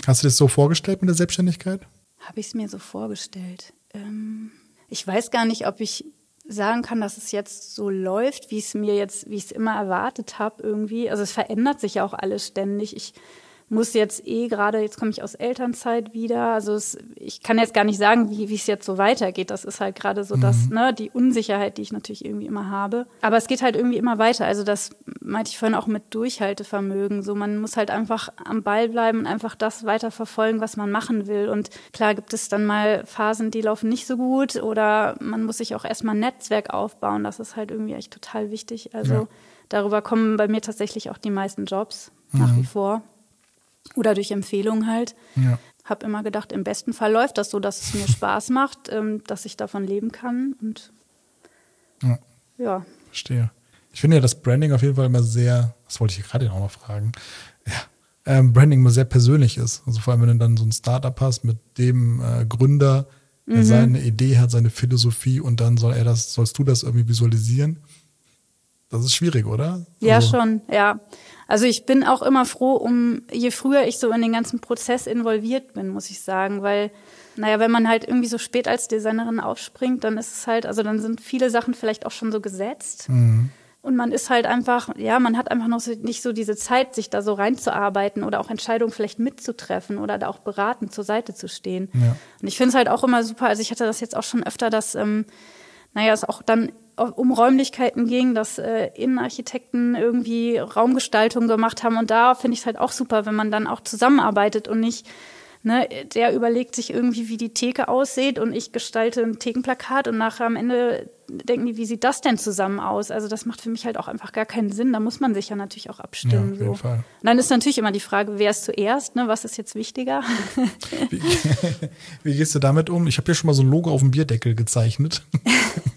Hast du das so vorgestellt mit der Selbstständigkeit? Habe ich es mir so vorgestellt. Ähm, ich weiß gar nicht, ob ich sagen kann, dass es jetzt so läuft, wie es mir jetzt, wie ich es immer erwartet habe irgendwie. Also es verändert sich ja auch alles ständig. Ich muss jetzt eh gerade, jetzt komme ich aus Elternzeit wieder. Also es, ich kann jetzt gar nicht sagen, wie wie es jetzt so weitergeht. Das ist halt gerade so das, Mhm. ne, die Unsicherheit, die ich natürlich irgendwie immer habe. Aber es geht halt irgendwie immer weiter. Also das meinte ich vorhin auch mit Durchhaltevermögen. So, man muss halt einfach am Ball bleiben und einfach das weiter verfolgen, was man machen will. Und klar gibt es dann mal Phasen, die laufen nicht so gut oder man muss sich auch erstmal ein Netzwerk aufbauen. Das ist halt irgendwie echt total wichtig. Also Ja. darüber kommen bei mir tatsächlich auch die meisten Jobs nach wie vor. Oder durch Empfehlungen halt. Ja. Hab immer gedacht, im besten Fall läuft das so, dass es mir Spaß macht, ähm, dass ich davon leben kann. Und ja. ja, Verstehe. Ich finde ja das Branding auf jeden Fall immer sehr, das wollte ich gerade auch noch fragen, ja, ähm, Branding immer sehr persönlich ist. Also vor allem, wenn du dann so ein Startup hast mit dem äh, Gründer, der Mhm. seine Idee hat, seine Philosophie und dann soll er das, sollst du das irgendwie visualisieren. Das ist schwierig, oder? ja Also, schon, ja. Also ich bin auch immer froh, um je früher ich so in den ganzen Prozess involviert bin, muss ich sagen, weil naja, wenn man halt irgendwie so spät als Designerin aufspringt, dann ist es halt, also dann sind viele Sachen vielleicht auch schon so gesetzt. Mhm. Und man ist halt einfach, ja, man hat einfach noch so, nicht so diese Zeit, sich da so reinzuarbeiten oder auch Entscheidungen vielleicht mitzutreffen oder da auch beratend zur Seite zu stehen. Ja. Und ich finde es halt auch immer super, also ich hatte das jetzt auch schon öfter, dass, ähm, naja, es auch dann um Räumlichkeiten ging, dass äh, Innenarchitekten irgendwie Raumgestaltung gemacht haben. Und da finde ich es halt auch super, wenn man dann auch zusammenarbeitet und nicht, ne, der überlegt sich irgendwie, wie die Theke aussieht und ich gestalte ein Thekenplakat und nachher am Ende denken die, wie sieht das denn zusammen aus? Also das macht für mich halt auch einfach gar keinen Sinn. Da muss man sich ja natürlich auch Ja, abstimmen. auf jeden so. Fall. Und dann ist natürlich immer die Frage, wer ist zuerst, ne? was ist jetzt wichtiger? Wie, wie gehst du damit um? Ich habe hier schon mal so ein Logo auf dem Bierdeckel gezeichnet.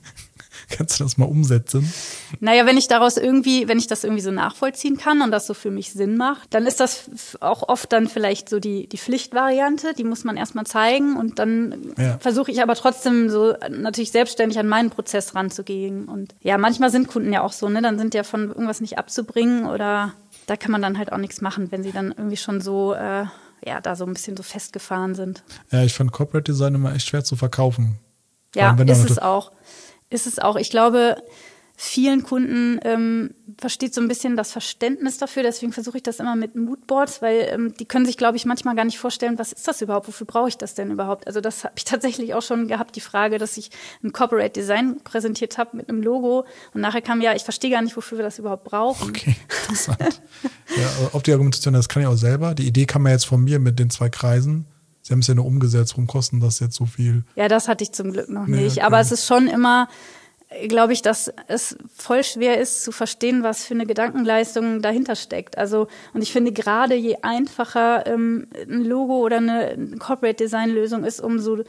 Kannst du das mal umsetzen? Naja, wenn ich daraus irgendwie, wenn ich das irgendwie so nachvollziehen kann und das so für mich Sinn macht, dann ist das auch oft dann vielleicht so die, die Pflichtvariante, die muss man erstmal zeigen und dann Ja. versuche ich aber trotzdem so natürlich selbstständig an meinen Prozess ranzugehen. Und ja, manchmal sind Kunden ja auch so, ne? Dann sind ja von irgendwas nicht abzubringen oder da kann man dann halt auch nichts machen, wenn sie dann irgendwie schon so, äh, ja, da so ein bisschen so festgefahren sind. Ja, ich fand Corporate Design immer echt schwer zu verkaufen. Ja, ist es auch. Ist es auch. Ich glaube, vielen Kunden ähm, versteht so ein bisschen das Verständnis dafür. Deswegen versuche ich das immer mit Moodboards, weil ähm, die können sich, glaube ich, manchmal gar nicht vorstellen, was ist das überhaupt? Wofür brauche ich das denn überhaupt? Also das habe ich tatsächlich auch schon gehabt, die Frage, dass ich ein Corporate Design präsentiert habe mit einem Logo und nachher kam ja, ich verstehe gar nicht, wofür wir das überhaupt brauchen. Okay, interessant. ja, auf die Argumentation, das kann ich auch selber. Die Idee kam ja jetzt von mir mit den zwei Kreisen. Sie haben es ja nur umgesetzt. Warum kosten das jetzt so viel? Ja, das hatte ich zum Glück noch Nee, nicht. okay. Aber es ist schon immer, glaube ich, dass es voll schwer ist zu verstehen, was für eine Gedankenleistung dahinter steckt. Also, und ich finde gerade je einfacher ähm, ein Logo oder eine Corporate Design Lösung ist, umso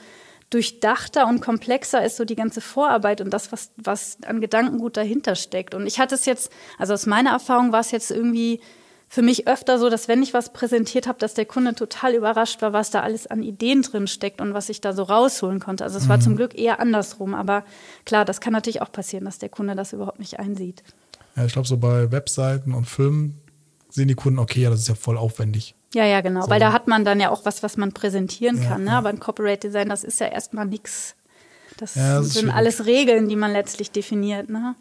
durchdachter und komplexer ist so die ganze Vorarbeit und das, was, was an Gedankengut dahinter steckt. Und ich hatte es jetzt, also aus meiner Erfahrung war es jetzt irgendwie für mich öfter so, dass wenn ich was präsentiert habe, dass der Kunde total überrascht war, was da alles an Ideen drin steckt und was ich da so rausholen konnte. Also es war zum Glück eher andersrum. Aber klar, das kann natürlich auch passieren, dass der Kunde das überhaupt nicht einsieht. Ja, ich glaube, so bei Webseiten und Filmen sehen die Kunden, okay, ja, das ist ja voll aufwendig. Ja, ja, genau. So. Weil da hat man dann ja auch was, was man präsentieren Ja, kann. Ne? ja. Aber ein Corporate Design, das ist ja erstmal nichts. Das, Ja, das sind schwierig. alles Regeln, die man letztlich definiert. Ne?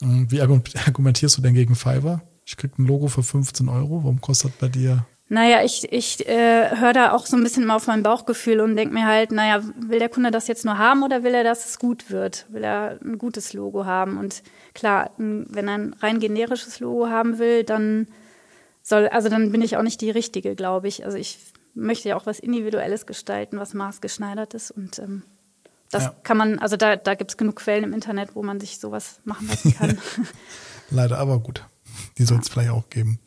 Mhm, Wie argu- argumentierst du denn gegen Fiverr? Ich krieg ein Logo für 15 Euro. Warum kostet bei dir? Naja, ich, ich äh, höre da auch so ein bisschen mal auf mein Bauchgefühl und denke mir halt, naja, will der Kunde das jetzt nur haben oder will er, dass es gut wird? Will er ein gutes Logo haben? Und klar, wenn er ein rein generisches Logo haben will, dann soll, also dann bin ich auch nicht die Richtige, glaube ich. Also ich möchte ja auch was Individuelles gestalten, was maßgeschneidertes und ähm, das Ja. kann man, also da, da gibt es genug Quellen im Internet, wo man sich sowas machen lassen kann. Leider, aber gut. Die soll es vielleicht auch geben.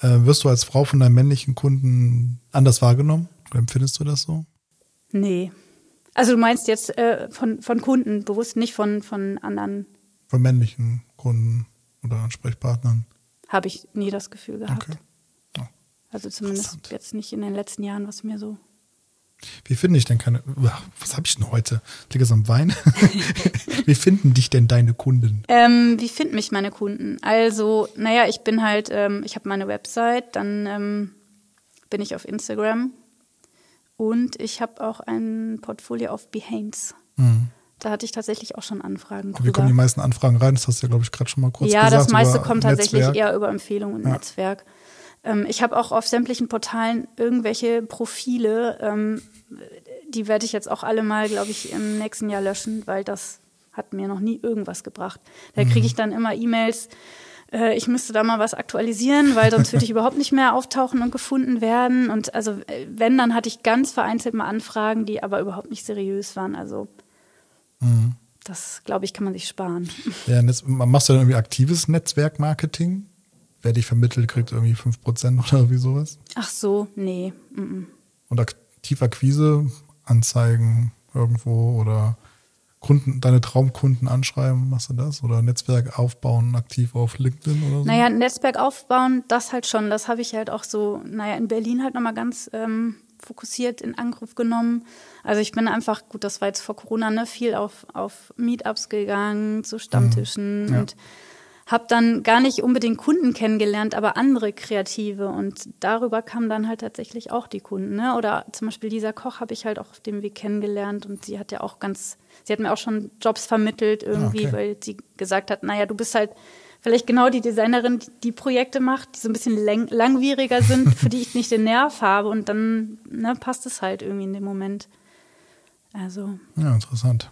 Äh, wirst du als Frau von deinem männlichen Kunden anders wahrgenommen? Oder empfindest du das so? nee. Also du meinst jetzt äh, von, von Kunden, bewusst nicht von, von anderen Von männlichen Kunden oder Ansprechpartnern? Habe ich nie das Gefühl gehabt. Okay. Ja. Also zumindest jetzt nicht in den letzten Jahren, was mir so. Wie finde ich denn keine. Was habe ich denn heute? Liege es am Wein? Wie finden dich denn deine Kunden? Ähm, wie finden mich meine Kunden? Also, naja, ich bin halt, ähm, ich habe meine Website, dann ähm, bin ich auf Instagram und ich habe auch ein Portfolio auf Behance. Hm. Da hatte ich tatsächlich auch schon Anfragen Und wie kommen die meisten Anfragen rein? Das hast du ja, glaube ich, gerade schon mal kurz ja, gesagt. das meiste kommt tatsächlich Netzwerk. eher über Empfehlungen und Ja. Netzwerk. Ähm, ich habe auch auf sämtlichen Portalen irgendwelche Profile, ähm, die werde ich jetzt auch alle mal, glaube ich, im nächsten Jahr löschen, weil das hat mir noch nie irgendwas gebracht. Da kriege ich dann immer E-Mails, äh, ich müsste da mal was aktualisieren, weil sonst würde ich überhaupt nicht mehr auftauchen und gefunden werden. Und also äh, wenn, dann hatte ich ganz vereinzelt mal Anfragen, die aber überhaupt nicht seriös waren. Also mhm. das, glaube ich, kann man sich sparen. Ja, machst du dann irgendwie aktives Netzwerkmarketing? Wer dich vermittelt, kriegt irgendwie 5% oder irgendwie sowas? Ach so, nee. Mm. Und Aktivakquise, Anzeigen irgendwo oder Kunden, deine Traumkunden anschreiben, machst du das? Oder Netzwerk aufbauen, aktiv auf LinkedIn oder so? Naja, Netzwerk aufbauen, das halt schon. Das habe ich halt auch so, naja, in Berlin halt nochmal ganz ähm, fokussiert in Angriff genommen. Also ich bin einfach, gut, das war jetzt vor Corona, ne, viel auf, auf Meetups gegangen, zu Stammtischen mhm. ja. und habe dann gar nicht unbedingt Kunden kennengelernt, aber andere Kreative. Und darüber kamen dann halt tatsächlich auch die Kunden. Ne? Oder zum Beispiel Lisa Koch habe ich halt auch auf dem Weg kennengelernt und sie hat ja auch ganz, sie hat mir auch schon Jobs vermittelt irgendwie, okay. weil sie gesagt hat, naja, du bist halt vielleicht genau die Designerin, die, die Projekte macht, die so ein bisschen lang langwieriger sind, für die ich nicht den Nerv habe. Und dann ne, passt es halt irgendwie in dem Moment. Also. Ja, interessant.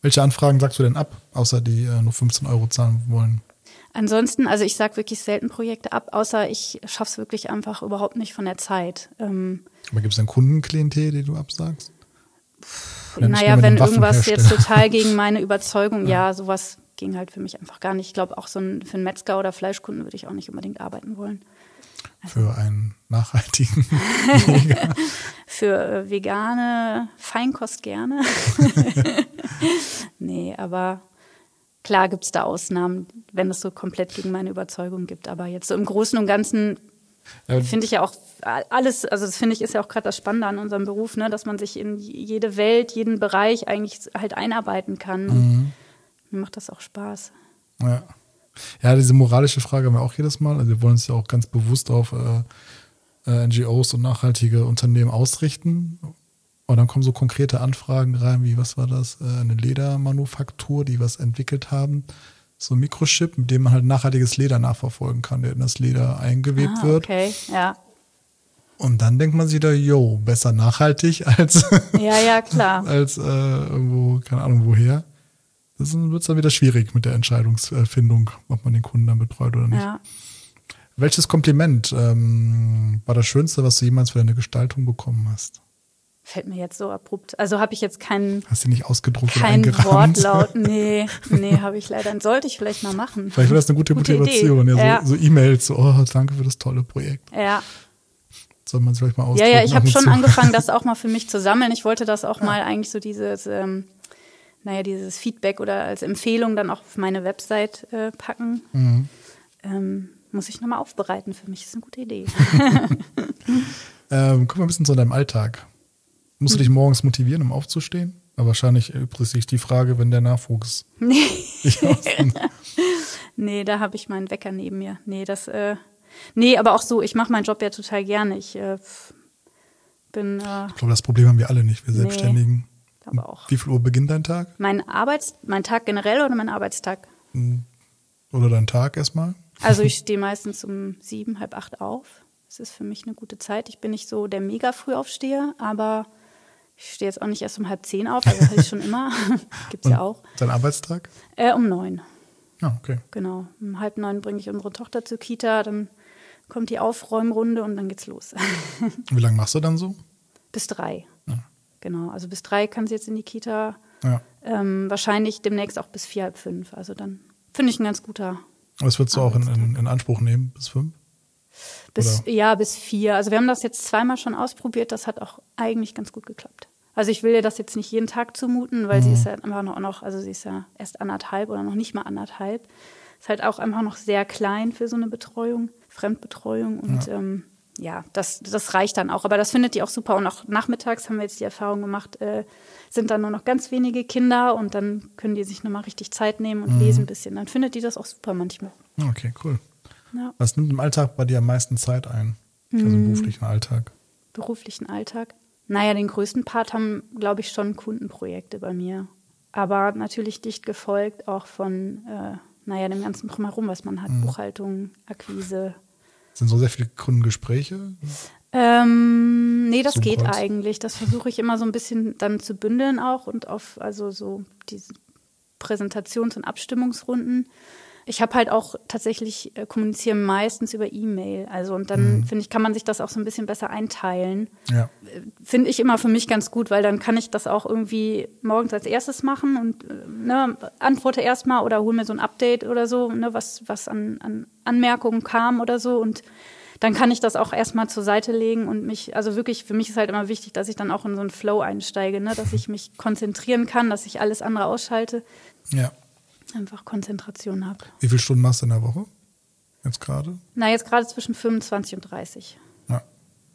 Welche Anfragen sagst du denn ab, außer die äh, nur 15 Euro zahlen wollen? Ansonsten, also ich sage wirklich selten Projekte ab, außer ich schaffe es wirklich einfach überhaupt nicht von der Zeit. Ähm, Aber gibt es dann Kundenklientel, die du absagst? naja, wenn irgendwas jetzt total gegen meine Überzeugung, ja. ja, sowas ging halt für mich einfach gar nicht. Ich glaube, auch so ein, für einen Metzger oder Fleischkunden würde ich auch nicht unbedingt arbeiten wollen. Für einen nachhaltigen Für äh, vegane Feinkost gerne. nee, aber klar gibt es da Ausnahmen, wenn es so komplett gegen meine Überzeugung gibt. Aber jetzt so im Großen und Ganzen finde ich ja auch alles, also das finde ich ist ja auch gerade das Spannende an unserem Beruf, ne, dass man sich in jede Welt, jeden Bereich eigentlich halt einarbeiten kann. Mhm. Mir macht das auch Spaß. Ja. Ja, diese moralische Frage haben wir auch jedes Mal. Also wir wollen uns ja auch ganz bewusst auf äh, äh, NGOs und nachhaltige Unternehmen ausrichten. Und dann kommen so konkrete Anfragen rein, wie was war das? Äh, eine Ledermanufaktur, die was entwickelt haben. So ein Mikrochip, mit dem man halt nachhaltiges Leder nachverfolgen kann, der in das Leder eingewebt ah, wird. Okay, ja. Und dann denkt man sich da, yo, besser nachhaltig als, ja, ja, klar. als äh, irgendwo, keine Ahnung woher wird es dann wieder schwierig mit der Entscheidungsfindung, ob man den Kunden dann betreut oder nicht. Ja. Welches Kompliment ähm, war das Schönste, was du jemals für deine Gestaltung bekommen hast? Fällt mir jetzt so abrupt. Also habe ich jetzt keinen. Hast du nicht ausgedruckt kein oder eingerahmt? Wortlaut. Nee, nee, habe ich leider. Sollte ich vielleicht mal machen. Vielleicht wäre das eine gute, gute Motivation. Ja, so, ja. so E-Mails, so, oh, danke für das tolle Projekt. Ja. Soll man es vielleicht mal ausdrucken? Ja, ja, ich habe schon angefangen, das auch mal für mich zu sammeln. Ich wollte das auch ja. mal eigentlich so dieses ähm, naja, dieses Feedback oder als Empfehlung dann auch auf meine Website äh, packen. Mhm. Ähm, muss ich nochmal aufbereiten. Für mich ist eine gute Idee. ähm, guck mal ein bisschen zu deinem Alltag. Musst du dich morgens motivieren, um aufzustehen? Aber wahrscheinlich übrigens sich die Frage, wenn der Nachwuchs. Nee. nee, da habe ich meinen Wecker neben mir. Nee, das, äh, nee, aber auch so, ich mache meinen Job ja total gerne. Ich äh, bin. Äh, ich glaube, das Problem haben wir alle nicht, wir nee. Aber auch. Wie viel Uhr beginnt dein Tag? Mein Arbeits, mein Tag generell oder mein Arbeitstag? Hm. Oder dein Tag erstmal? Also ich stehe meistens um sieben, halb acht auf. Das ist für mich eine gute Zeit. Ich bin nicht so der mega Frühaufsteher, aber ich stehe jetzt auch nicht erst um halb zehn auf, also ich schon immer. Gibt's Und ja auch. Dein Arbeitstag? Äh, um neun. Ah, okay. Genau. Um halb neun bringe ich unsere Tochter zur Kita, dann kommt die Aufräumrunde und dann geht's los. Wie lange machst du dann so? Bis drei. Genau, also bis drei kann sie jetzt in die Kita. Ja. Ähm, wahrscheinlich demnächst auch bis vier, halb fünf. Also dann finde ich ein ganz guter. Was würdest du auch in, in, in, Anspruch nehmen, bis fünf? Bis, ja, bis vier. Also wir haben das jetzt zweimal schon ausprobiert. Das hat auch eigentlich ganz gut geklappt. Also ich will ihr das jetzt nicht jeden Tag zumuten, weil mhm. sie ist ja einfach noch, noch, also sie ist ja erst anderthalb oder noch nicht mal anderthalb. Ist halt auch einfach noch sehr klein für so eine Betreuung, Fremdbetreuung und ja. ähm, ja, das, das reicht dann auch. Aber das findet die auch super. Und auch nachmittags haben wir jetzt die Erfahrung gemacht, äh, sind dann nur noch ganz wenige Kinder und dann können die sich nochmal richtig Zeit nehmen und mhm. lesen ein bisschen. Dann findet die das auch super manchmal. Okay, cool. Ja. Was nimmt im Alltag bei dir am meisten Zeit ein? Also im mhm. beruflichen Alltag? Beruflichen Alltag? Naja, den größten Part haben, glaube ich, schon Kundenprojekte bei mir. Aber natürlich dicht gefolgt auch von, äh, naja, dem ganzen Drumherum, was man hat. Mhm. Buchhaltung, Akquise, Sind so sehr viele Kundengespräche? Ähm, nee, das geht eigentlich. Das versuche ich immer so ein bisschen dann zu bündeln auch und auf, also so diese Präsentations- und Abstimmungsrunden. Ich habe halt auch tatsächlich äh, kommunizieren meistens über E-Mail. Also und dann finde ich, kann man sich das auch so ein bisschen besser einteilen. Ja. Finde ich immer für mich ganz gut, weil dann kann ich das auch irgendwie morgens als erstes machen und äh, ne, antworte erstmal oder hole mir so ein Update oder so, ne, was, was an, an Anmerkungen kam oder so und dann kann ich das auch erstmal zur Seite legen und mich, also wirklich, für mich ist halt immer wichtig, dass ich dann auch in so einen Flow einsteige, ne? dass ich mich konzentrieren kann, dass ich alles andere ausschalte, Ja. Einfach Konzentration habe. Wie viele Stunden machst du in der Woche? Jetzt gerade? Na, jetzt gerade zwischen 25 und 30. Ja.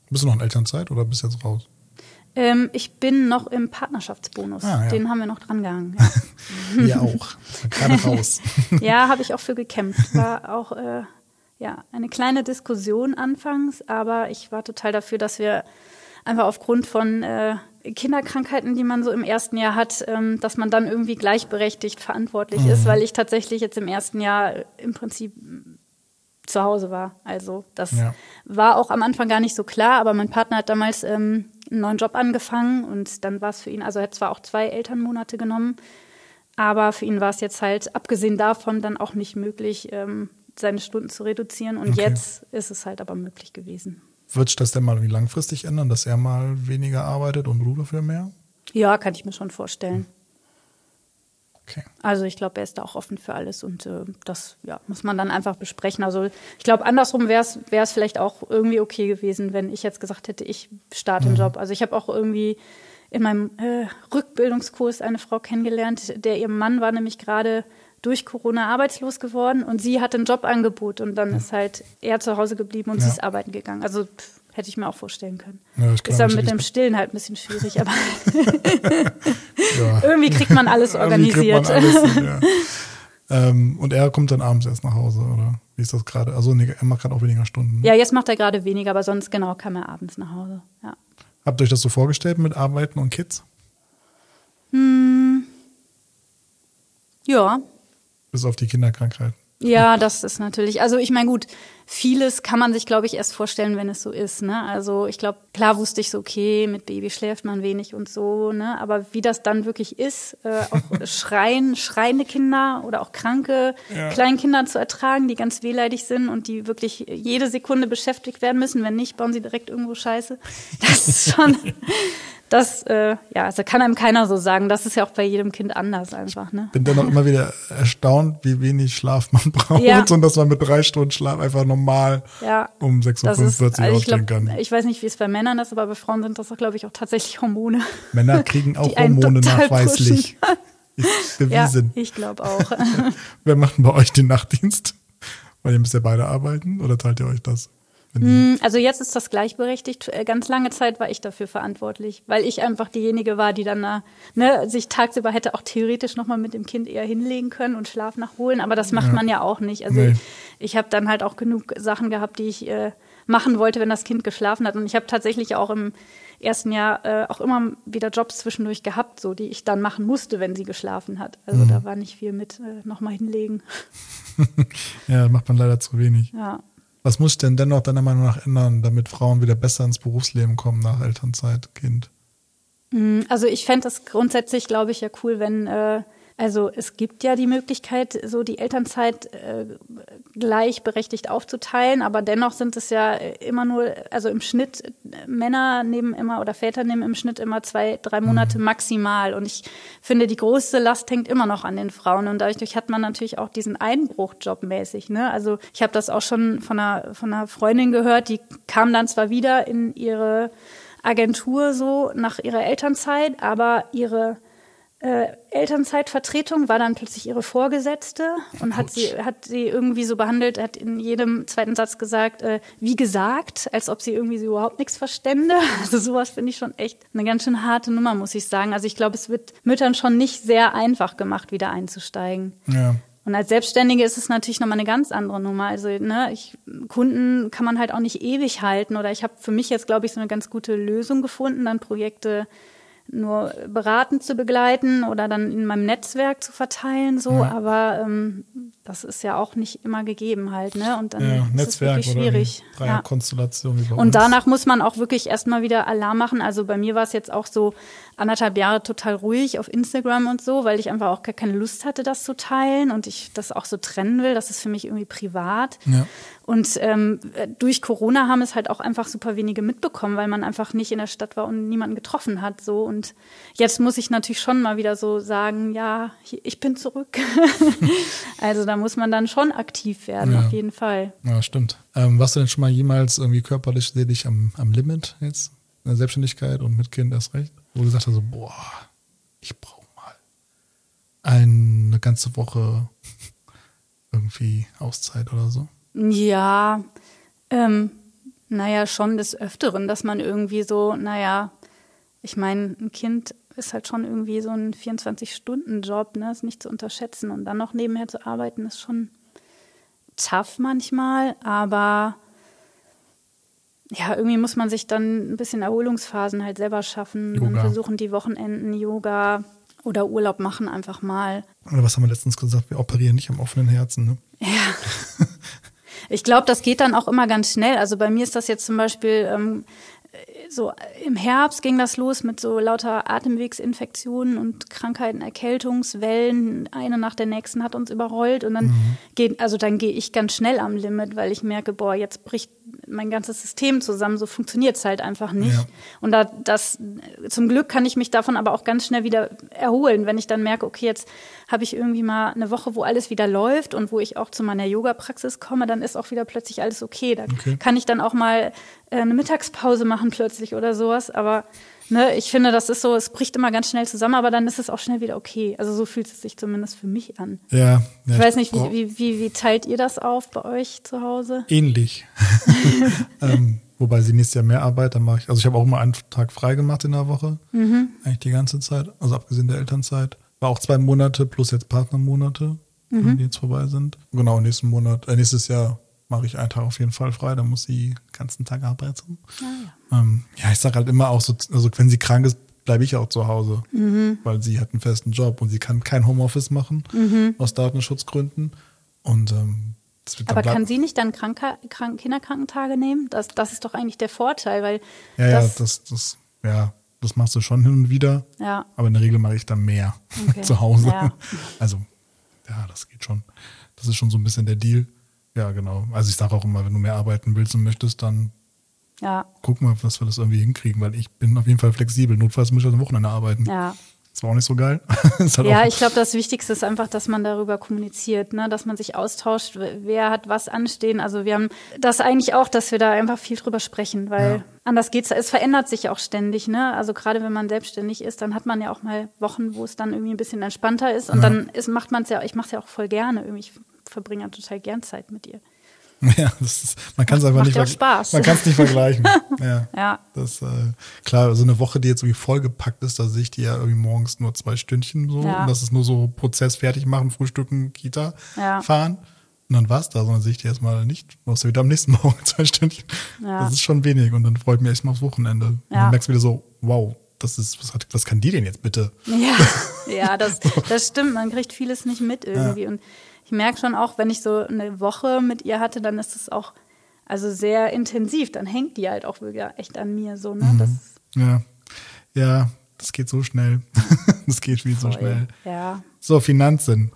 Bist du noch in Elternzeit oder bist du jetzt raus? Ähm, ich bin noch im Partnerschaftsbonus. Ah, ja. Den haben wir noch dran gehangen. Ja, Wir auch. Gerade raus. ja habe ich auch für gekämpft. War auch äh, ja, eine kleine Diskussion anfangs, aber ich war total dafür, dass wir einfach aufgrund von äh, Kinderkrankheiten, die man so im ersten Jahr hat, ähm, dass man dann irgendwie gleichberechtigt verantwortlich ist, weil ich tatsächlich jetzt im ersten Jahr äh, im Prinzip mm, zu Hause war. Also das Ja. war auch am Anfang gar nicht so klar, aber mein Partner hat damals ähm, einen neuen Job angefangen und dann war es für ihn, also er hat zwar auch zwei Elternmonate genommen, aber für ihn war es jetzt halt, abgesehen davon, dann auch nicht möglich, ähm, seine Stunden zu reduzieren. Und Okay. jetzt ist es halt aber möglich gewesen. Wird sich das denn mal wie langfristig ändern, dass er mal weniger arbeitet und du dafür mehr? Ja, kann ich mir schon vorstellen. Okay. Also ich glaube, er ist da auch offen für alles und äh, das ja, muss man dann einfach besprechen. Also ich glaube, andersrum wäre es vielleicht auch irgendwie okay gewesen, wenn ich jetzt gesagt hätte, ich starte einen Job. Also ich habe auch irgendwie in meinem äh, Rückbildungskurs eine Frau kennengelernt, der ihr Mann war nämlich gerade durch Corona arbeitslos geworden und sie hatte ein Jobangebot und dann ist halt er zu Hause geblieben und Ja. sie ist arbeiten gegangen. Also pff, hätte ich mir auch vorstellen können. Ja, ist dann mit dem Stillen halt ein bisschen schwierig, aber Ja. irgendwie kriegt man alles organisiert. man alles hin, ähm, und er kommt dann abends erst nach Hause, oder? Wie ist das gerade? Also nee, er macht gerade auch weniger Stunden. ne? Ja, jetzt macht er gerade weniger, aber sonst genau kam er abends nach Hause. Ja. Habt ihr euch das so vorgestellt mit Arbeiten und Kids? Ja, Bis auf die Kinderkrankheit. ja, das ist natürlich. Also ich meine, gut, vieles kann man sich, glaube ich, erst vorstellen, wenn es so ist. Ne? Also ich glaube, klar wusste ich so, okay, mit Baby schläft man wenig und so, ne? Aber wie das dann wirklich ist, äh, auch schreien, schreiende Kinder oder auch kranke Ja. Kleinkinder zu ertragen, die ganz wehleidig sind und die wirklich jede Sekunde beschäftigt werden müssen. Wenn nicht, bauen sie direkt irgendwo Scheiße. Das ist schon. Das, äh, ja, also kann einem keiner so sagen. Das ist ja auch bei jedem Kind anders einfach, ne? Bin dennoch immer wieder erstaunt, wie wenig Schlaf man braucht Ja. und dass man mit drei Stunden Schlaf einfach normal Ja. um Das 6.45 ist, Uhr also aufstehen kann. ich weiß nicht, wie es bei Männern ist, aber bei Frauen sind das, glaube ich, auch tatsächlich Hormone. Männer kriegen auch Hormone nachweislich. Ist Ja, bewiesen. ich glaube auch. Wer macht bei euch den Nachtdienst? Weil ihr müsst ja beide arbeiten oder teilt ihr euch das? Wenn die- Also jetzt ist das gleichberechtigt. Äh, Ganz lange Zeit war ich dafür verantwortlich, weil ich einfach diejenige war, die dann äh, ne, sich tagsüber hätte auch theoretisch nochmal mit dem Kind eher hinlegen können und Schlaf nachholen. Aber das macht man ja auch nicht. Also Nee. ich habe dann halt auch genug Sachen gehabt, die ich äh, machen wollte, wenn das Kind geschlafen hat. Und ich habe tatsächlich auch im ersten Jahr äh, auch immer wieder Jobs zwischendurch gehabt, so die ich dann machen musste, wenn sie geschlafen hat. Also Mhm. da war nicht viel mit äh, nochmal hinlegen. ja, macht man leider zu wenig. Ja. Was muss ich denn dennoch deiner Meinung nach ändern, damit Frauen wieder besser ins Berufsleben kommen nach Elternzeit, Kind? Mm, Also ich fände das grundsätzlich, glaube ich, ja cool, wenn, äh, also es gibt ja die Möglichkeit, so die Elternzeit äh, gleichberechtigt aufzuteilen, aber dennoch sind es ja immer nur, also im Schnitt, äh, Männer nehmen immer oder Väter nehmen im Schnitt immer zwei, drei Monate maximal. Und ich finde, die größte Last hängt immer noch an den Frauen. Und dadurch hat man natürlich auch diesen Einbruch jobmäßig. Ne? Also ich habe das auch schon von einer, von einer Freundin gehört, die kam dann zwar wieder in ihre Agentur so nach ihrer Elternzeit, aber ihre äh, Elternzeitvertretung war dann plötzlich ihre Vorgesetzte und hat sie, hat sie irgendwie so behandelt, hat in jedem zweiten Satz gesagt, äh, wie gesagt, als ob sie irgendwie so überhaupt nichts verstände. Also sowas finde ich schon echt eine ganz schön harte Nummer, muss ich sagen. Also ich glaube, es wird Müttern schon nicht sehr einfach gemacht, wieder einzusteigen. Ja. Und als Selbstständige ist es natürlich nochmal eine ganz andere Nummer. Also ne, ich, Kunden kann man halt auch nicht ewig halten. Oder ich habe für mich jetzt, glaube ich, so eine ganz gute Lösung gefunden, dann Projekte nur beratend zu begleiten oder dann in meinem Netzwerk zu verteilen. So, Ja. aber ähm, das ist ja auch nicht immer gegeben halt, ne? Und dann Ja, ist Netzwerk es wirklich oder schwierig. die Ja. Dreierkonstellation wie bei uns. Und danach muss man auch wirklich erstmal wieder Alarm machen. Also bei mir war es jetzt auch so anderthalb Jahre total ruhig auf Instagram und so, weil ich einfach auch gar keine Lust hatte, das zu teilen und ich das auch so trennen will. Das ist für mich irgendwie privat. Ja. Und ähm, durch Corona haben es halt auch einfach super wenige mitbekommen, weil man einfach nicht in der Stadt war und niemanden getroffen hat. So und jetzt muss ich natürlich schon mal wieder so sagen, ja, ich bin zurück. also da muss man dann schon aktiv werden, Ja. auf jeden Fall. Ja, stimmt. Ähm, warst du denn schon mal jemals irgendwie körperlich selig am, am Limit jetzt? In der Selbstständigkeit und mit Kind erst recht? Wo du gesagt hast, so, boah, ich brauche mal eine ganze Woche irgendwie Auszeit oder so. Ja, ähm, naja, schon des Öfteren, dass man irgendwie so, naja, ich meine, ein Kind ist halt schon irgendwie so ein 24-Stunden-Job, ne, ist nicht zu unterschätzen. Und dann noch nebenher zu arbeiten, ist schon tough manchmal, aber ja, irgendwie muss man sich dann ein bisschen Erholungsphasen halt selber schaffen. Dann Yoga. versuchen die Wochenenden Yoga oder Urlaub machen einfach mal. Oder was haben wir letztens gesagt? Wir operieren nicht am offenen Herzen, ne? Ja. Ich glaube, das geht dann auch immer ganz schnell. Also bei mir ist das jetzt zum Beispiel ähm, so im Herbst ging das los mit so lauter Atemwegsinfektionen und Krankheiten, Erkältungswellen. Eine nach der nächsten hat uns überrollt und dann geht, also dann gehe ich ganz schnell am Limit, weil ich merke, boah, jetzt bricht mein ganzes System zusammen. So funktioniert es halt einfach nicht. Ja. Und da, das, zum Glück kann ich mich davon aber auch ganz schnell wieder erholen, wenn ich dann merke, okay, jetzt habe ich irgendwie mal eine Woche, wo alles wieder läuft und wo ich auch zu meiner Yoga-Praxis komme, dann ist auch wieder plötzlich alles okay. Da Okay. kann ich dann auch mal äh, eine Mittagspause machen plötzlich oder sowas. Aber ne, ich finde, das ist so, es bricht immer ganz schnell zusammen, aber dann ist es auch schnell wieder okay. Also so fühlt es sich zumindest für mich an. Ja. ja Ich weiß nicht, wie, wie, wie, wie teilt ihr das auf bei euch zu Hause? Ähnlich. ähm, wobei sie nächstes Jahr mehr Arbeit, dann mache ich, also ich habe auch immer einen Tag frei gemacht in der Woche. Mhm. Eigentlich die ganze Zeit, also abgesehen der Elternzeit. War auch zwei Monate plus jetzt Partnermonate, Mhm. die jetzt vorbei sind. Genau, nächsten Monat, äh, nächstes Jahr mache ich einen Tag auf jeden Fall frei, dann muss sie ganzen Tag arbeiten. Ah, Ähm, ja, ich sage halt immer auch so, also wenn sie krank ist, bleibe ich auch zu Hause, Mhm. weil sie hat einen festen Job und sie kann kein Homeoffice machen aus Datenschutzgründen. Und ähm, Aber kann sie nicht dann Kranker, Krank Kinderkrankentage nehmen? Das, das ist doch eigentlich der Vorteil, weil Ja, ja, das, das, das, ja, das machst du schon hin und wieder. Ja. Aber in der Regel mache ich dann mehr Okay. zu Hause. Ja. Also, ja, das geht schon. Das ist schon so ein bisschen der Deal. Ja, genau. Also ich sage auch immer, wenn du mehr arbeiten willst und möchtest, dann ja, guck mal, dass wir das irgendwie hinkriegen, weil ich bin auf jeden Fall flexibel. Notfalls muss ich am Wochenende arbeiten. ja. Das war auch nicht so geil. Halt Ja, ich glaube, das Wichtigste ist einfach, dass man darüber kommuniziert, ne? dass man sich austauscht, wer hat was anstehen. Also wir haben das eigentlich auch, dass wir da einfach viel drüber sprechen, weil Ja. anders geht's. Es verändert sich auch ständig, ne? Also gerade wenn man selbstständig ist, dann hat man ja auch mal Wochen, wo es dann irgendwie ein bisschen entspannter ist. Und Ja. dann ist, macht man es ja, ich mache es ja auch voll gerne. Irgendwie, ich verbringe ja total gern Zeit mit ihr. ja, das ist, man kann es einfach macht nicht Spaß. Man kann es nicht vergleichen. Ja. Ja. Das, äh, klar, so eine Woche, die jetzt irgendwie vollgepackt ist, da sehe ich die ja irgendwie morgens nur zwei Stündchen so. Ja. Und das ist nur so Prozess fertig machen, frühstücken, Kita Ja. fahren. Und dann war's da, sondern sehe ich die erstmal nicht. Du hast ja wieder am nächsten Morgen zwei Stündchen. Ja. Das ist schon wenig und dann freut mich erstmal aufs Wochenende. Und dann merkst du wieder so, wow, das ist, was, hat, was kann die denn jetzt bitte? Ja, ja das, das stimmt. Man kriegt vieles nicht mit irgendwie. Und ich merke schon auch, wenn ich so eine Woche mit ihr hatte, dann ist es auch also sehr intensiv. Dann hängt die halt auch wirklich echt an mir so. Ne? Mhm. Das Ja. Ja, das geht so schnell. das geht viel so voll. schnell. Ja, So, Finanzen.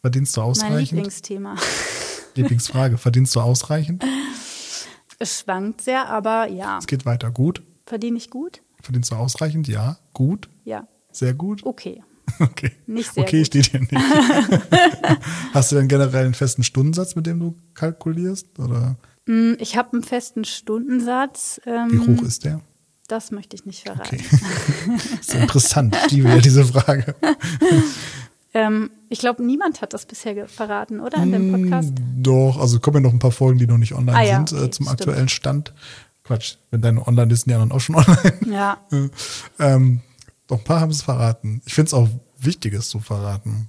Verdienst du mein ausreichend? Lieblingsthema. Lieblingsfrage. Verdienst du ausreichend? Es schwankt sehr, aber ja. Es geht weiter. Gut. Verdiene ich gut? Verdienst du ausreichend? Ja. Gut. Ja. Sehr gut. Okay. Okay. Nicht sehr okay, gut. steht hier nicht. Hast du denn generell einen festen Stundensatz, mit dem du kalkulierst? Oder Mm, Ich habe einen festen Stundensatz. Ähm, wie hoch ist der? Das möchte ich nicht verraten. Okay. ist interessant. Liebe ja diese Frage. Ähm, ich glaube, niemand hat das bisher verraten, oder? In dem Podcast? Doch, also kommen ja noch ein paar Folgen, die noch nicht online Ah ja, sind, okay, äh, zum stimmt. aktuellen Stand. Quatsch, wenn deine online ist, sind die anderen auch schon online. Ja. ähm, doch ein paar haben es verraten. Ich finde es auch wichtig, es zu verraten.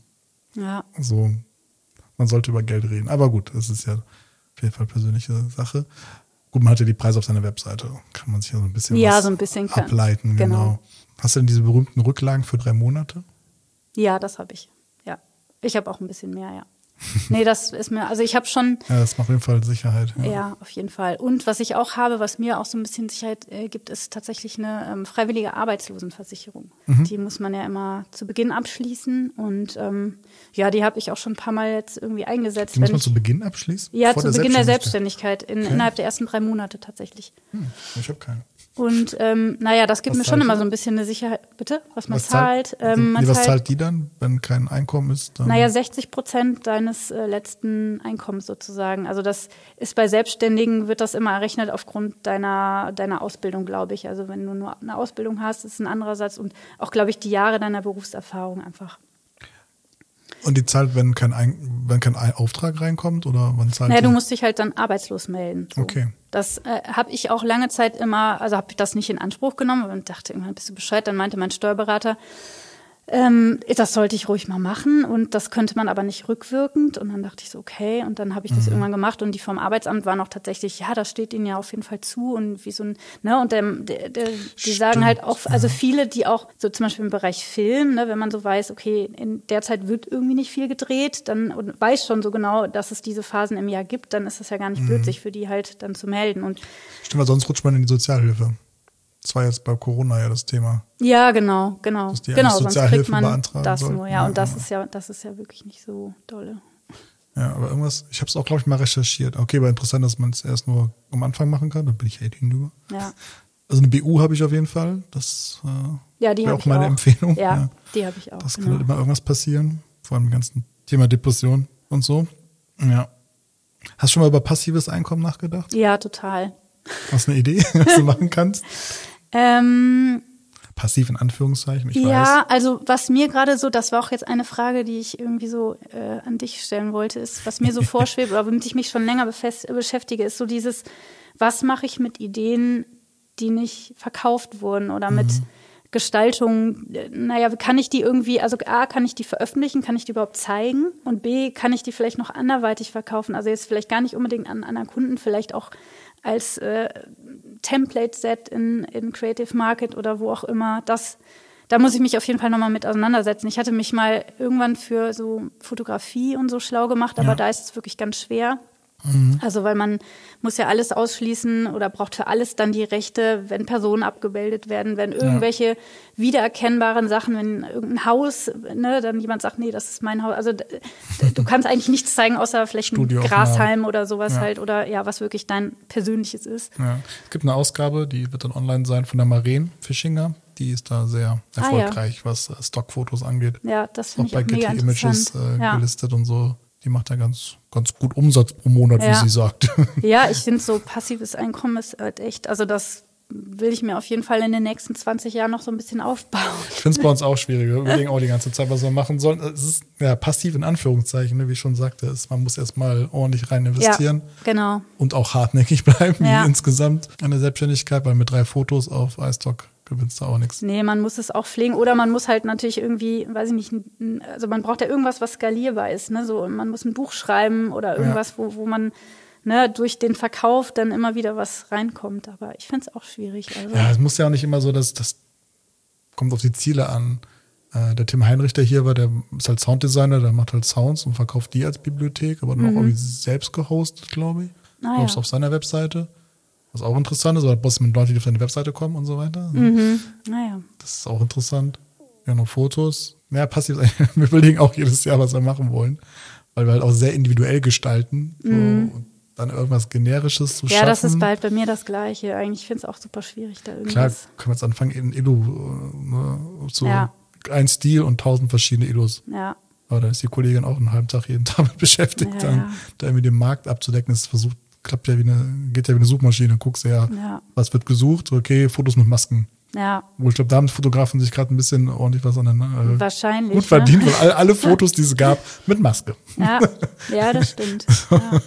Ja. Also, man sollte über Geld reden. Aber gut, das ist ja auf jeden Fall persönliche Sache. Gut, man hat ja die Preise auf seiner Webseite. Kann man sich ja so ein bisschen, Ja, so ein bisschen ableiten. Genau. genau. Hast du denn diese berühmten Rücklagen für drei Monate? Ja, das habe ich. Ja. Ich habe auch ein bisschen mehr, ja. Nee, das ist mir, also ich habe schon. Ja, das macht auf jeden Fall Sicherheit. Ja. ja. auf jeden Fall. Und was ich auch habe, was mir auch so ein bisschen Sicherheit äh, gibt, ist tatsächlich eine ähm, freiwillige Arbeitslosenversicherung. Mhm. Die muss man ja immer zu Beginn abschließen. Und ähm, ja, die habe ich auch schon ein paar Mal jetzt irgendwie eingesetzt. Die muss man zu Beginn abschließen? Ja, Vor zu der Beginn der Selbstständigkeit, in, okay. innerhalb der ersten drei Monate tatsächlich. Hm, ich habe keine. Und ähm, naja, das gibt was mir schon immer so ein bisschen eine Sicherheit. Bitte? Was man was zahlt? zahlt ähm, man was zahlt, zahlt die dann, wenn kein Einkommen ist? Dann naja, 60 Prozent deines äh, letzten Einkommens sozusagen. Also das ist bei Selbstständigen, wird das immer errechnet aufgrund deiner, deiner Ausbildung, glaube ich. Also wenn du nur eine Ausbildung hast, ist ein anderer Satz und auch, glaube ich, die Jahre deiner Berufserfahrung einfach. Und die zahlt, wenn kein, Ein wenn kein Auftrag reinkommt oder wann zahlt Naja, du musst dich halt dann arbeitslos melden. So. Okay. Das äh, habe ich auch lange Zeit immer, also habe ich das nicht in Anspruch genommen und dachte irgendwann bist du Bescheid. Dann meinte mein Steuerberater, ähm, das sollte ich ruhig mal machen und das könnte man aber nicht rückwirkend. Und dann dachte ich so, okay. Und dann habe ich das mhm. irgendwann gemacht und die vom Arbeitsamt waren auch tatsächlich, ja, das steht ihnen ja auf jeden Fall zu und wie so ein, ne, und der, der, der, die sagen halt auch, also viele, die auch so zum Beispiel im Bereich Film, ne, wenn man so weiß, okay, in der Zeit wird irgendwie nicht viel gedreht, dann und weiß schon so genau, dass es diese Phasen im Jahr gibt, dann ist es ja gar nicht mhm. blöd, sich für die halt dann zu melden. Und Stimmt, weil sonst rutscht man in die Sozialhilfe. Das war jetzt bei Corona ja das Thema. Ja, genau, genau. Dass die genau, sonst kriegt man das soll. nur, ja, ja. Und das ist ja, das ist ja wirklich nicht so dolle. Ja, aber irgendwas, ich habe es auch, glaube ich, mal recherchiert. Okay, war interessant, dass man es erst nur am Anfang machen kann, da bin ich echt hinüber. Ja. Also eine BU habe ich auf jeden Fall. Das äh, ja, wäre auch meine auch. Empfehlung. Ja, ja, die habe ich auch. Das genau. kann halt immer irgendwas passieren, vor allem im ganzen Thema Depression und so. Ja. Hast du schon mal über passives Einkommen nachgedacht? Ja, total. Hast du eine Idee, was du machen kannst? Ähm, Passiv in Anführungszeichen, ich ja, weiß. also was mir gerade so, das war auch jetzt eine Frage, die ich irgendwie so äh, an dich stellen wollte, ist, was mir so vorschwebt oder womit ich mich schon länger beschäftige, ist so dieses, was mache ich mit Ideen, die nicht verkauft wurden oder mit mhm. Gestaltung, naja, kann ich die irgendwie, also A, kann ich die veröffentlichen, kann ich die überhaupt zeigen und B, kann ich die vielleicht noch anderweitig verkaufen, also jetzt vielleicht gar nicht unbedingt an anderen Kunden, vielleicht auch als äh, Template-Set in, in Creative Market oder wo auch immer. Das, da muss ich mich auf jeden Fall nochmal mit auseinandersetzen. Ich hatte mich mal irgendwann für so Fotografie und so schlau gemacht, aber ja. da ist es wirklich ganz schwer. Mhm. Also weil man muss ja alles ausschließen oder braucht für alles dann die Rechte, wenn Personen abgebildet werden, wenn irgendwelche ja. wiedererkennbaren Sachen, wenn irgendein Haus, ne, dann jemand sagt, nee, das ist mein Haus. Also du kannst eigentlich nichts zeigen, außer vielleicht ein Grashalm oder sowas ja. halt oder ja, was wirklich dein persönliches ist. Ja. Es gibt eine Ausgabe, die wird dann online sein von der Maren Fischinger. Die ist da sehr erfolgreich, ah, was äh, Stockfotos angeht. Ja, das finde ich auch bei Getty Images äh, gelistet und so die macht ja ganz, ganz gut Umsatz pro Monat, ja. wie sie sagt. Ja, ich finde so passives Einkommen ist halt echt, also das will ich mir auf jeden Fall in den nächsten 20 Jahren noch so ein bisschen aufbauen. Ich finde es bei uns auch schwierig. Wir überlegen auch die ganze Zeit, was wir machen sollen. Es ist ja passiv in Anführungszeichen, ne, wie ich schon sagte. Ist, man muss erstmal ordentlich rein investieren. Ja, genau. Und auch hartnäckig bleiben, ja. wie insgesamt eine Selbstständigkeit, weil mit drei Fotos auf iStock gewinnst du auch nichts. Nee, man muss es auch pflegen oder man muss halt natürlich irgendwie, weiß ich nicht, also man braucht ja irgendwas, was skalierbar ist. Ne? So, man muss ein Buch schreiben oder irgendwas, ja. wo, wo man ne, durch den Verkauf dann immer wieder was reinkommt. Aber ich finde es auch schwierig. Also. Ja, es muss ja auch nicht immer so, dass das kommt auf die Ziele an. Äh, der Tim Heinrich, der hier war, der ist halt Sounddesigner, der macht halt Sounds und verkauft die als Bibliothek, aber dann mhm. auch irgendwie selbst gehostet, glaube ich. Ah, ja. auf seiner Webseite. Was auch interessant ist, weil bloß mit Leuten, die auf deine Webseite kommen und so weiter. Mhm. Naja. Das ist auch interessant. Ja, noch Fotos. Ja, passiv. Wir überlegen auch jedes Jahr, was wir machen wollen. Weil wir halt auch sehr individuell gestalten. So, mhm. und dann irgendwas Generisches zu ja, schaffen. Ja, das ist bald bei mir das Gleiche. Eigentlich finde ich es auch super schwierig, da irgendwas. Klar, können wir jetzt anfangen, in Illu, ne, so ja. ein Stil und tausend verschiedene Illus. Ja. Aber da ist die Kollegin auch einen halben Tag jeden Tag mit beschäftigt, ja, dann, ja. da irgendwie den Markt abzudecken. Das versucht klappt ja wie eine, geht ja wie eine Suchmaschine, guckst ja, ja. was wird gesucht, okay, Fotos mit Masken. Ja. Wo ich glaube, da haben Fotografen sich gerade ein bisschen ordentlich was an den äh, Wahrscheinlich, gut verdient, ne? weil alle, alle Fotos, die es gab, mit Maske. Ja, ja das stimmt. Ja.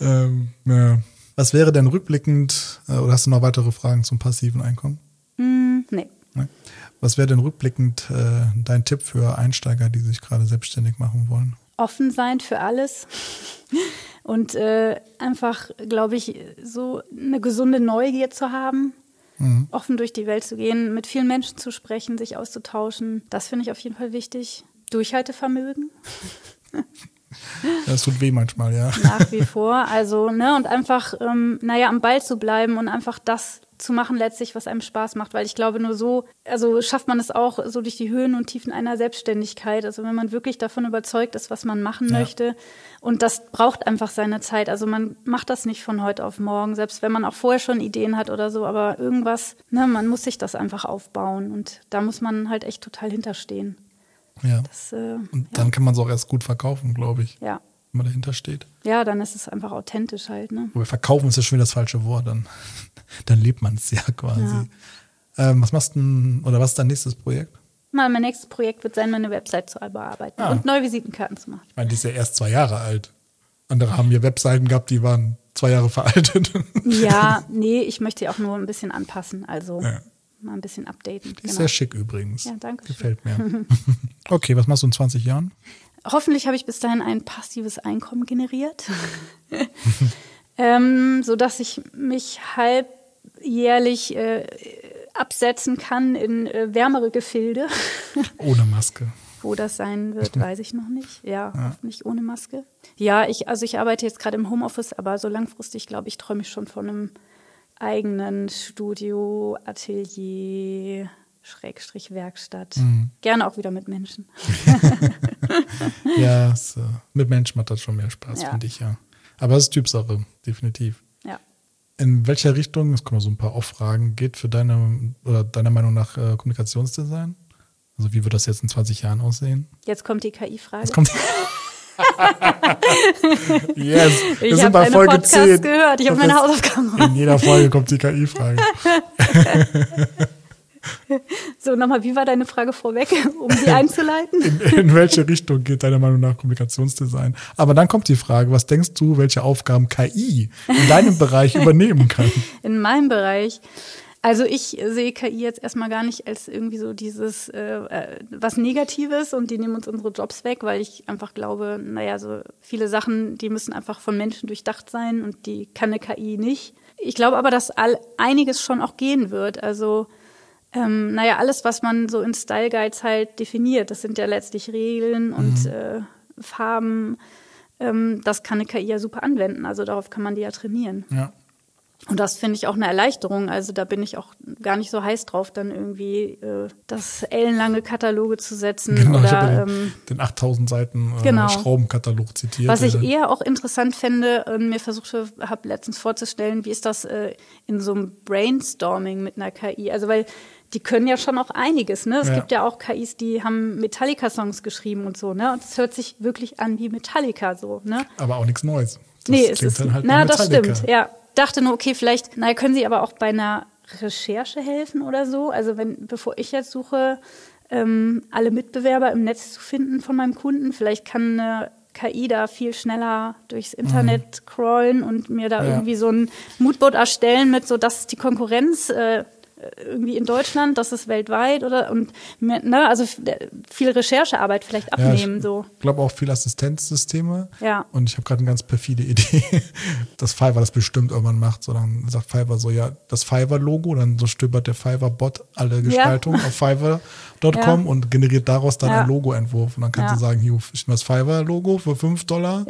ähm, ja. Was wäre denn rückblickend, äh, oder hast du noch weitere Fragen zum passiven Einkommen? Mm, nee. nee. Was wäre denn rückblickend äh, dein Tipp für Einsteiger, die sich gerade selbstständig machen wollen? Offen sein für alles und äh, einfach, glaube ich, so eine gesunde Neugier zu haben, mhm. offen durch die Welt zu gehen, mit vielen Menschen zu sprechen, sich auszutauschen. Das finde ich auf jeden Fall wichtig. Durchhaltevermögen. Das tut weh manchmal, ja. Nach wie vor. Also, ne, und einfach, ähm, naja, am Ball zu bleiben und einfach das zu machen letztlich, was einem Spaß macht, weil ich glaube, nur so, also schafft man es auch so durch die Höhen und Tiefen einer Selbstständigkeit. Also wenn man wirklich davon überzeugt ist, was man machen ja. möchte. Und das braucht einfach seine Zeit. Also man macht das nicht von heute auf morgen, selbst wenn man auch vorher schon Ideen hat oder so, aber irgendwas, ne, man muss sich das einfach aufbauen und da muss man halt echt total hinterstehen. Ja. Das, äh, und dann ja. kann man es auch erst gut verkaufen, glaube ich. Ja. Wenn man dahinter steht. Ja, dann ist es einfach authentisch halt, ne? Wobei verkaufen ist ja schon wieder das falsche Wort, dann, dann lebt man es ja quasi. Ja. Ähm, was machst du denn, oder was ist dein nächstes Projekt? Mal, mein nächstes Projekt wird sein, meine Website zu bearbeiten ah. und neue Visitenkarten zu machen. Ich meine, die ist ja erst zwei Jahre alt. Andere haben ja Webseiten gehabt, die waren zwei Jahre veraltet. Ja, nee, ich möchte sie auch nur ein bisschen anpassen. Also ja mal ein bisschen updaten. Die ist genau. sehr schick übrigens. Ja, danke. Gefällt mir. okay, was machst du in 20 Jahren? Hoffentlich habe ich bis dahin ein passives Einkommen generiert, ähm, sodass ich mich halbjährlich äh, absetzen kann in äh, wärmere Gefilde. Ohne Maske. Wo das sein wird, weiß ich noch nicht. Ja, ja. hoffentlich ohne Maske. Ja, ich, also ich arbeite jetzt gerade im Homeoffice, aber so langfristig, glaube ich, träume ich schon von einem eigenen Studio, Atelier, Schrägstrich Werkstatt. Mhm. Gerne auch wieder mit Menschen. ja, so. mit Menschen macht das schon mehr Spaß, ja. finde ich ja. Aber es ist Typsache, definitiv. Ja. In welcher Richtung, es kommen so ein paar Auffragen, geht für deine oder deiner Meinung nach äh, Kommunikationsdesign? Also wie wird das jetzt in 20 Jahren aussehen? Jetzt kommt die KI-Frage. Jetzt kommt die yes, wir ich sind bei Folge Podcast 10. gehört, ich habe meine Hausaufgaben gemacht. In jeder Folge kommt die KI-Frage. so, nochmal, wie war deine Frage vorweg, um sie einzuleiten? In, in, welche Richtung geht deiner Meinung nach Kommunikationsdesign? Aber dann kommt die Frage, was denkst du, welche Aufgaben KI in deinem Bereich übernehmen kann? In meinem Bereich? Also ich sehe KI jetzt erstmal gar nicht als irgendwie so dieses äh, äh, was Negatives und die nehmen uns unsere Jobs weg, weil ich einfach glaube, naja, so viele Sachen, die müssen einfach von Menschen durchdacht sein und die kann eine KI nicht. Ich glaube aber, dass all, einiges schon auch gehen wird. Also ähm, naja, alles, was man so in Style Guides halt definiert, das sind ja letztlich Regeln und mhm. äh, Farben. Ähm, das kann eine KI ja super anwenden. Also darauf kann man die ja trainieren. Ja. Und das finde ich auch eine Erleichterung. Also da bin ich auch gar nicht so heiß drauf, dann irgendwie äh, das ellenlange Kataloge zu setzen. Genau, oder, den, ähm, den 8000 Seiten äh, genau. Schraubenkatalog zitiert. Was ich eher auch interessant fände, äh, mir versucht habe letztens vorzustellen, wie ist das äh, in so einem Brainstorming mit einer KI? Also weil die können ja schon auch einiges, ne? Es ja. gibt ja auch KIs, die haben Metallica-Songs geschrieben und so, ne? Und es hört sich wirklich an wie Metallica so, ne? Aber auch nichts Neues. Das nee, es ist, halt na, das stimmt, ja dachte nur, okay, vielleicht, naja, können Sie aber auch bei einer Recherche helfen oder so? Also wenn, bevor ich jetzt suche, ähm, alle Mitbewerber im Netz zu finden von meinem Kunden, vielleicht kann eine KI da viel schneller durchs Internet mhm. crawlen und mir da ja. irgendwie so ein Moodboard erstellen mit so, das ist die Konkurrenz, äh, irgendwie in Deutschland, das ist weltweit oder und ne, also viel Recherchearbeit vielleicht abnehmen. Ja, ich so. glaube auch viel Assistenzsysteme. Ja. Und ich habe gerade eine ganz perfide Idee, dass Fiverr das bestimmt irgendwann macht. So dann sagt Fiverr so, ja, das Fiverr-Logo, dann so stöbert der Fiverr-Bot alle Gestaltungen ja. auf Fiverr.com ja. und generiert daraus dann ja. einen Logo-Entwurf. Und dann kannst du sagen, hier ist das Fiverr-Logo für 5 Dollar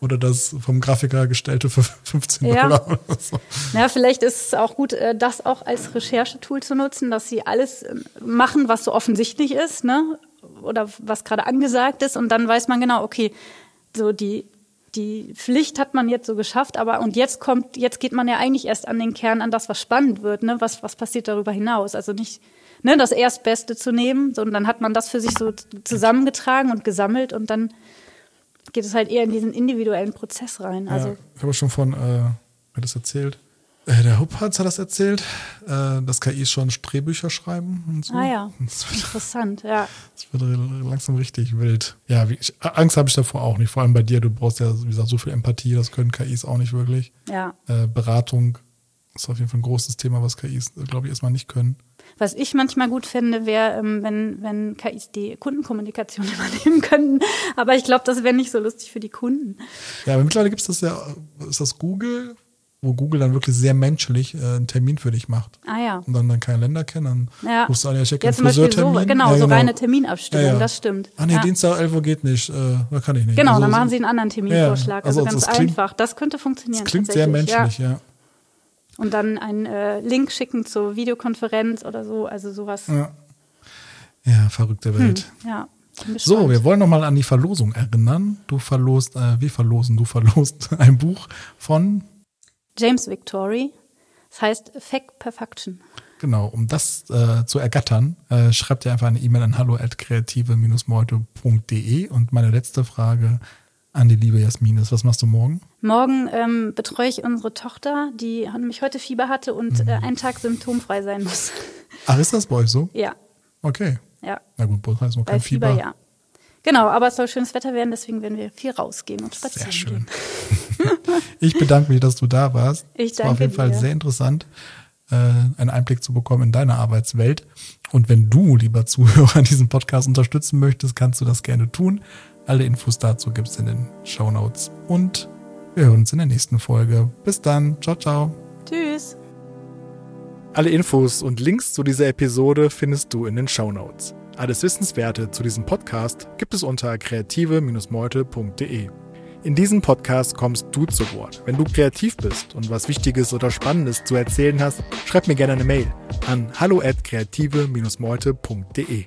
oder das vom Grafiker gestellte für 15 Dollar oder so. Ja, vielleicht ist es auch gut, äh, das auch als Recherche Recherchetool zu nutzen, dass sie alles ähm, machen, was so offensichtlich ist, ne? Oder was gerade angesagt ist. Und dann weiß man genau, okay, so die, die Pflicht hat man jetzt so geschafft, aber und jetzt kommt, jetzt geht man ja eigentlich erst an den Kern, an das, was spannend wird, ne? Was, was passiert darüber hinaus? Also nicht, ne, das Erstbeste zu nehmen, sondern dann hat man das für sich so zusammengetragen und gesammelt und dann geht es halt eher in diesen individuellen Prozess rein. Also ja, ich habe schon von, äh, wer das erzählt, äh, der Huppertz hat das erzählt, äh, dass KI schon Drehbücher schreiben und so. Ah ja, interessant, ja. Das wird langsam richtig wild. Ja, ich, Angst habe ich davor auch nicht. Vor allem bei dir, du brauchst ja, wie gesagt, so viel Empathie, das können KIs auch nicht wirklich. Ja. Äh, Beratung ist auf jeden Fall ein großes Thema, was KIs, glaube ich, erstmal nicht können. Was ich manchmal gut fände, wäre, ähm, wenn, wenn KIs die Kundenkommunikation übernehmen könnten. Aber ich glaube, das wäre nicht so lustig für die Kunden. Ja, aber mittlerweile gibt es das ja, ist das Google wo Google dann wirklich sehr menschlich äh, einen Termin für dich macht. Ah ja. Und dann, dann keine Länder kennen, dann Ja. rufst du an, ja, hätte Ja, zum Beispiel so, genau, ja, so reine Terminabstimmung, Ja, ja. das stimmt. Ah nee, ja. Dienstag 11 Uhr geht nicht, äh, da kann ich nicht. Genau, Also dann machen Sie einen anderen Terminvorschlag. Also, also ganz das klingt- einfach. Das könnte funktionieren. Das klingt sehr menschlich, Ja. Ja. Und dann einen äh, Link schicken zur Videokonferenz oder so. Also sowas. Ja, ja verrückte Welt. Ja. bin So, wir wollen nochmal an die Verlosung erinnern. Du verlost, äh, wir verlosen, du verlost ein Buch von, James Victory. Das heißt Fake Perfection. genau, um das äh, zu ergattern, äh, schreibt ihr einfach eine E-Mail an hallo.kreative-meute.de und meine letzte Frage an die liebe Jasmin ist, was machst du morgen? Morgen ähm, betreue ich unsere Tochter, die nämlich heute Fieber hatte und Mhm. äh, einen Tag symptomfrei sein muss. Ach, ist das bei euch so? ja, Okay. ja. Na gut, bei uns heißt noch kein Fieber, Fieber. ja. Genau, aber es soll schönes Wetter werden, deswegen werden wir viel rausgehen und spazieren Sehr schön. ich bedanke mich, dass du da warst. Ich Es war auf danke jeden Fall dir. sehr interessant, äh, einen Einblick zu bekommen in deine Arbeitswelt. Und wenn du, lieber Zuhörer, diesen Podcast unterstützen möchtest, kannst du das gerne tun. Alle Infos dazu gibt's in den Show Notes. Und wir hören uns in der nächsten Folge. Bis dann. Ciao, ciao. Tschüss. Alle Infos und Links zu dieser Episode findest du in den Show Notes. Alles Wissenswerte zu diesem Podcast gibt es unter kreative-meute.de. In diesem Podcast kommst du zu Wort. Wenn du kreativ bist und was Wichtiges oder Spannendes zu erzählen hast, schreib mir gerne eine Mail an hallo@kreative-meute.de.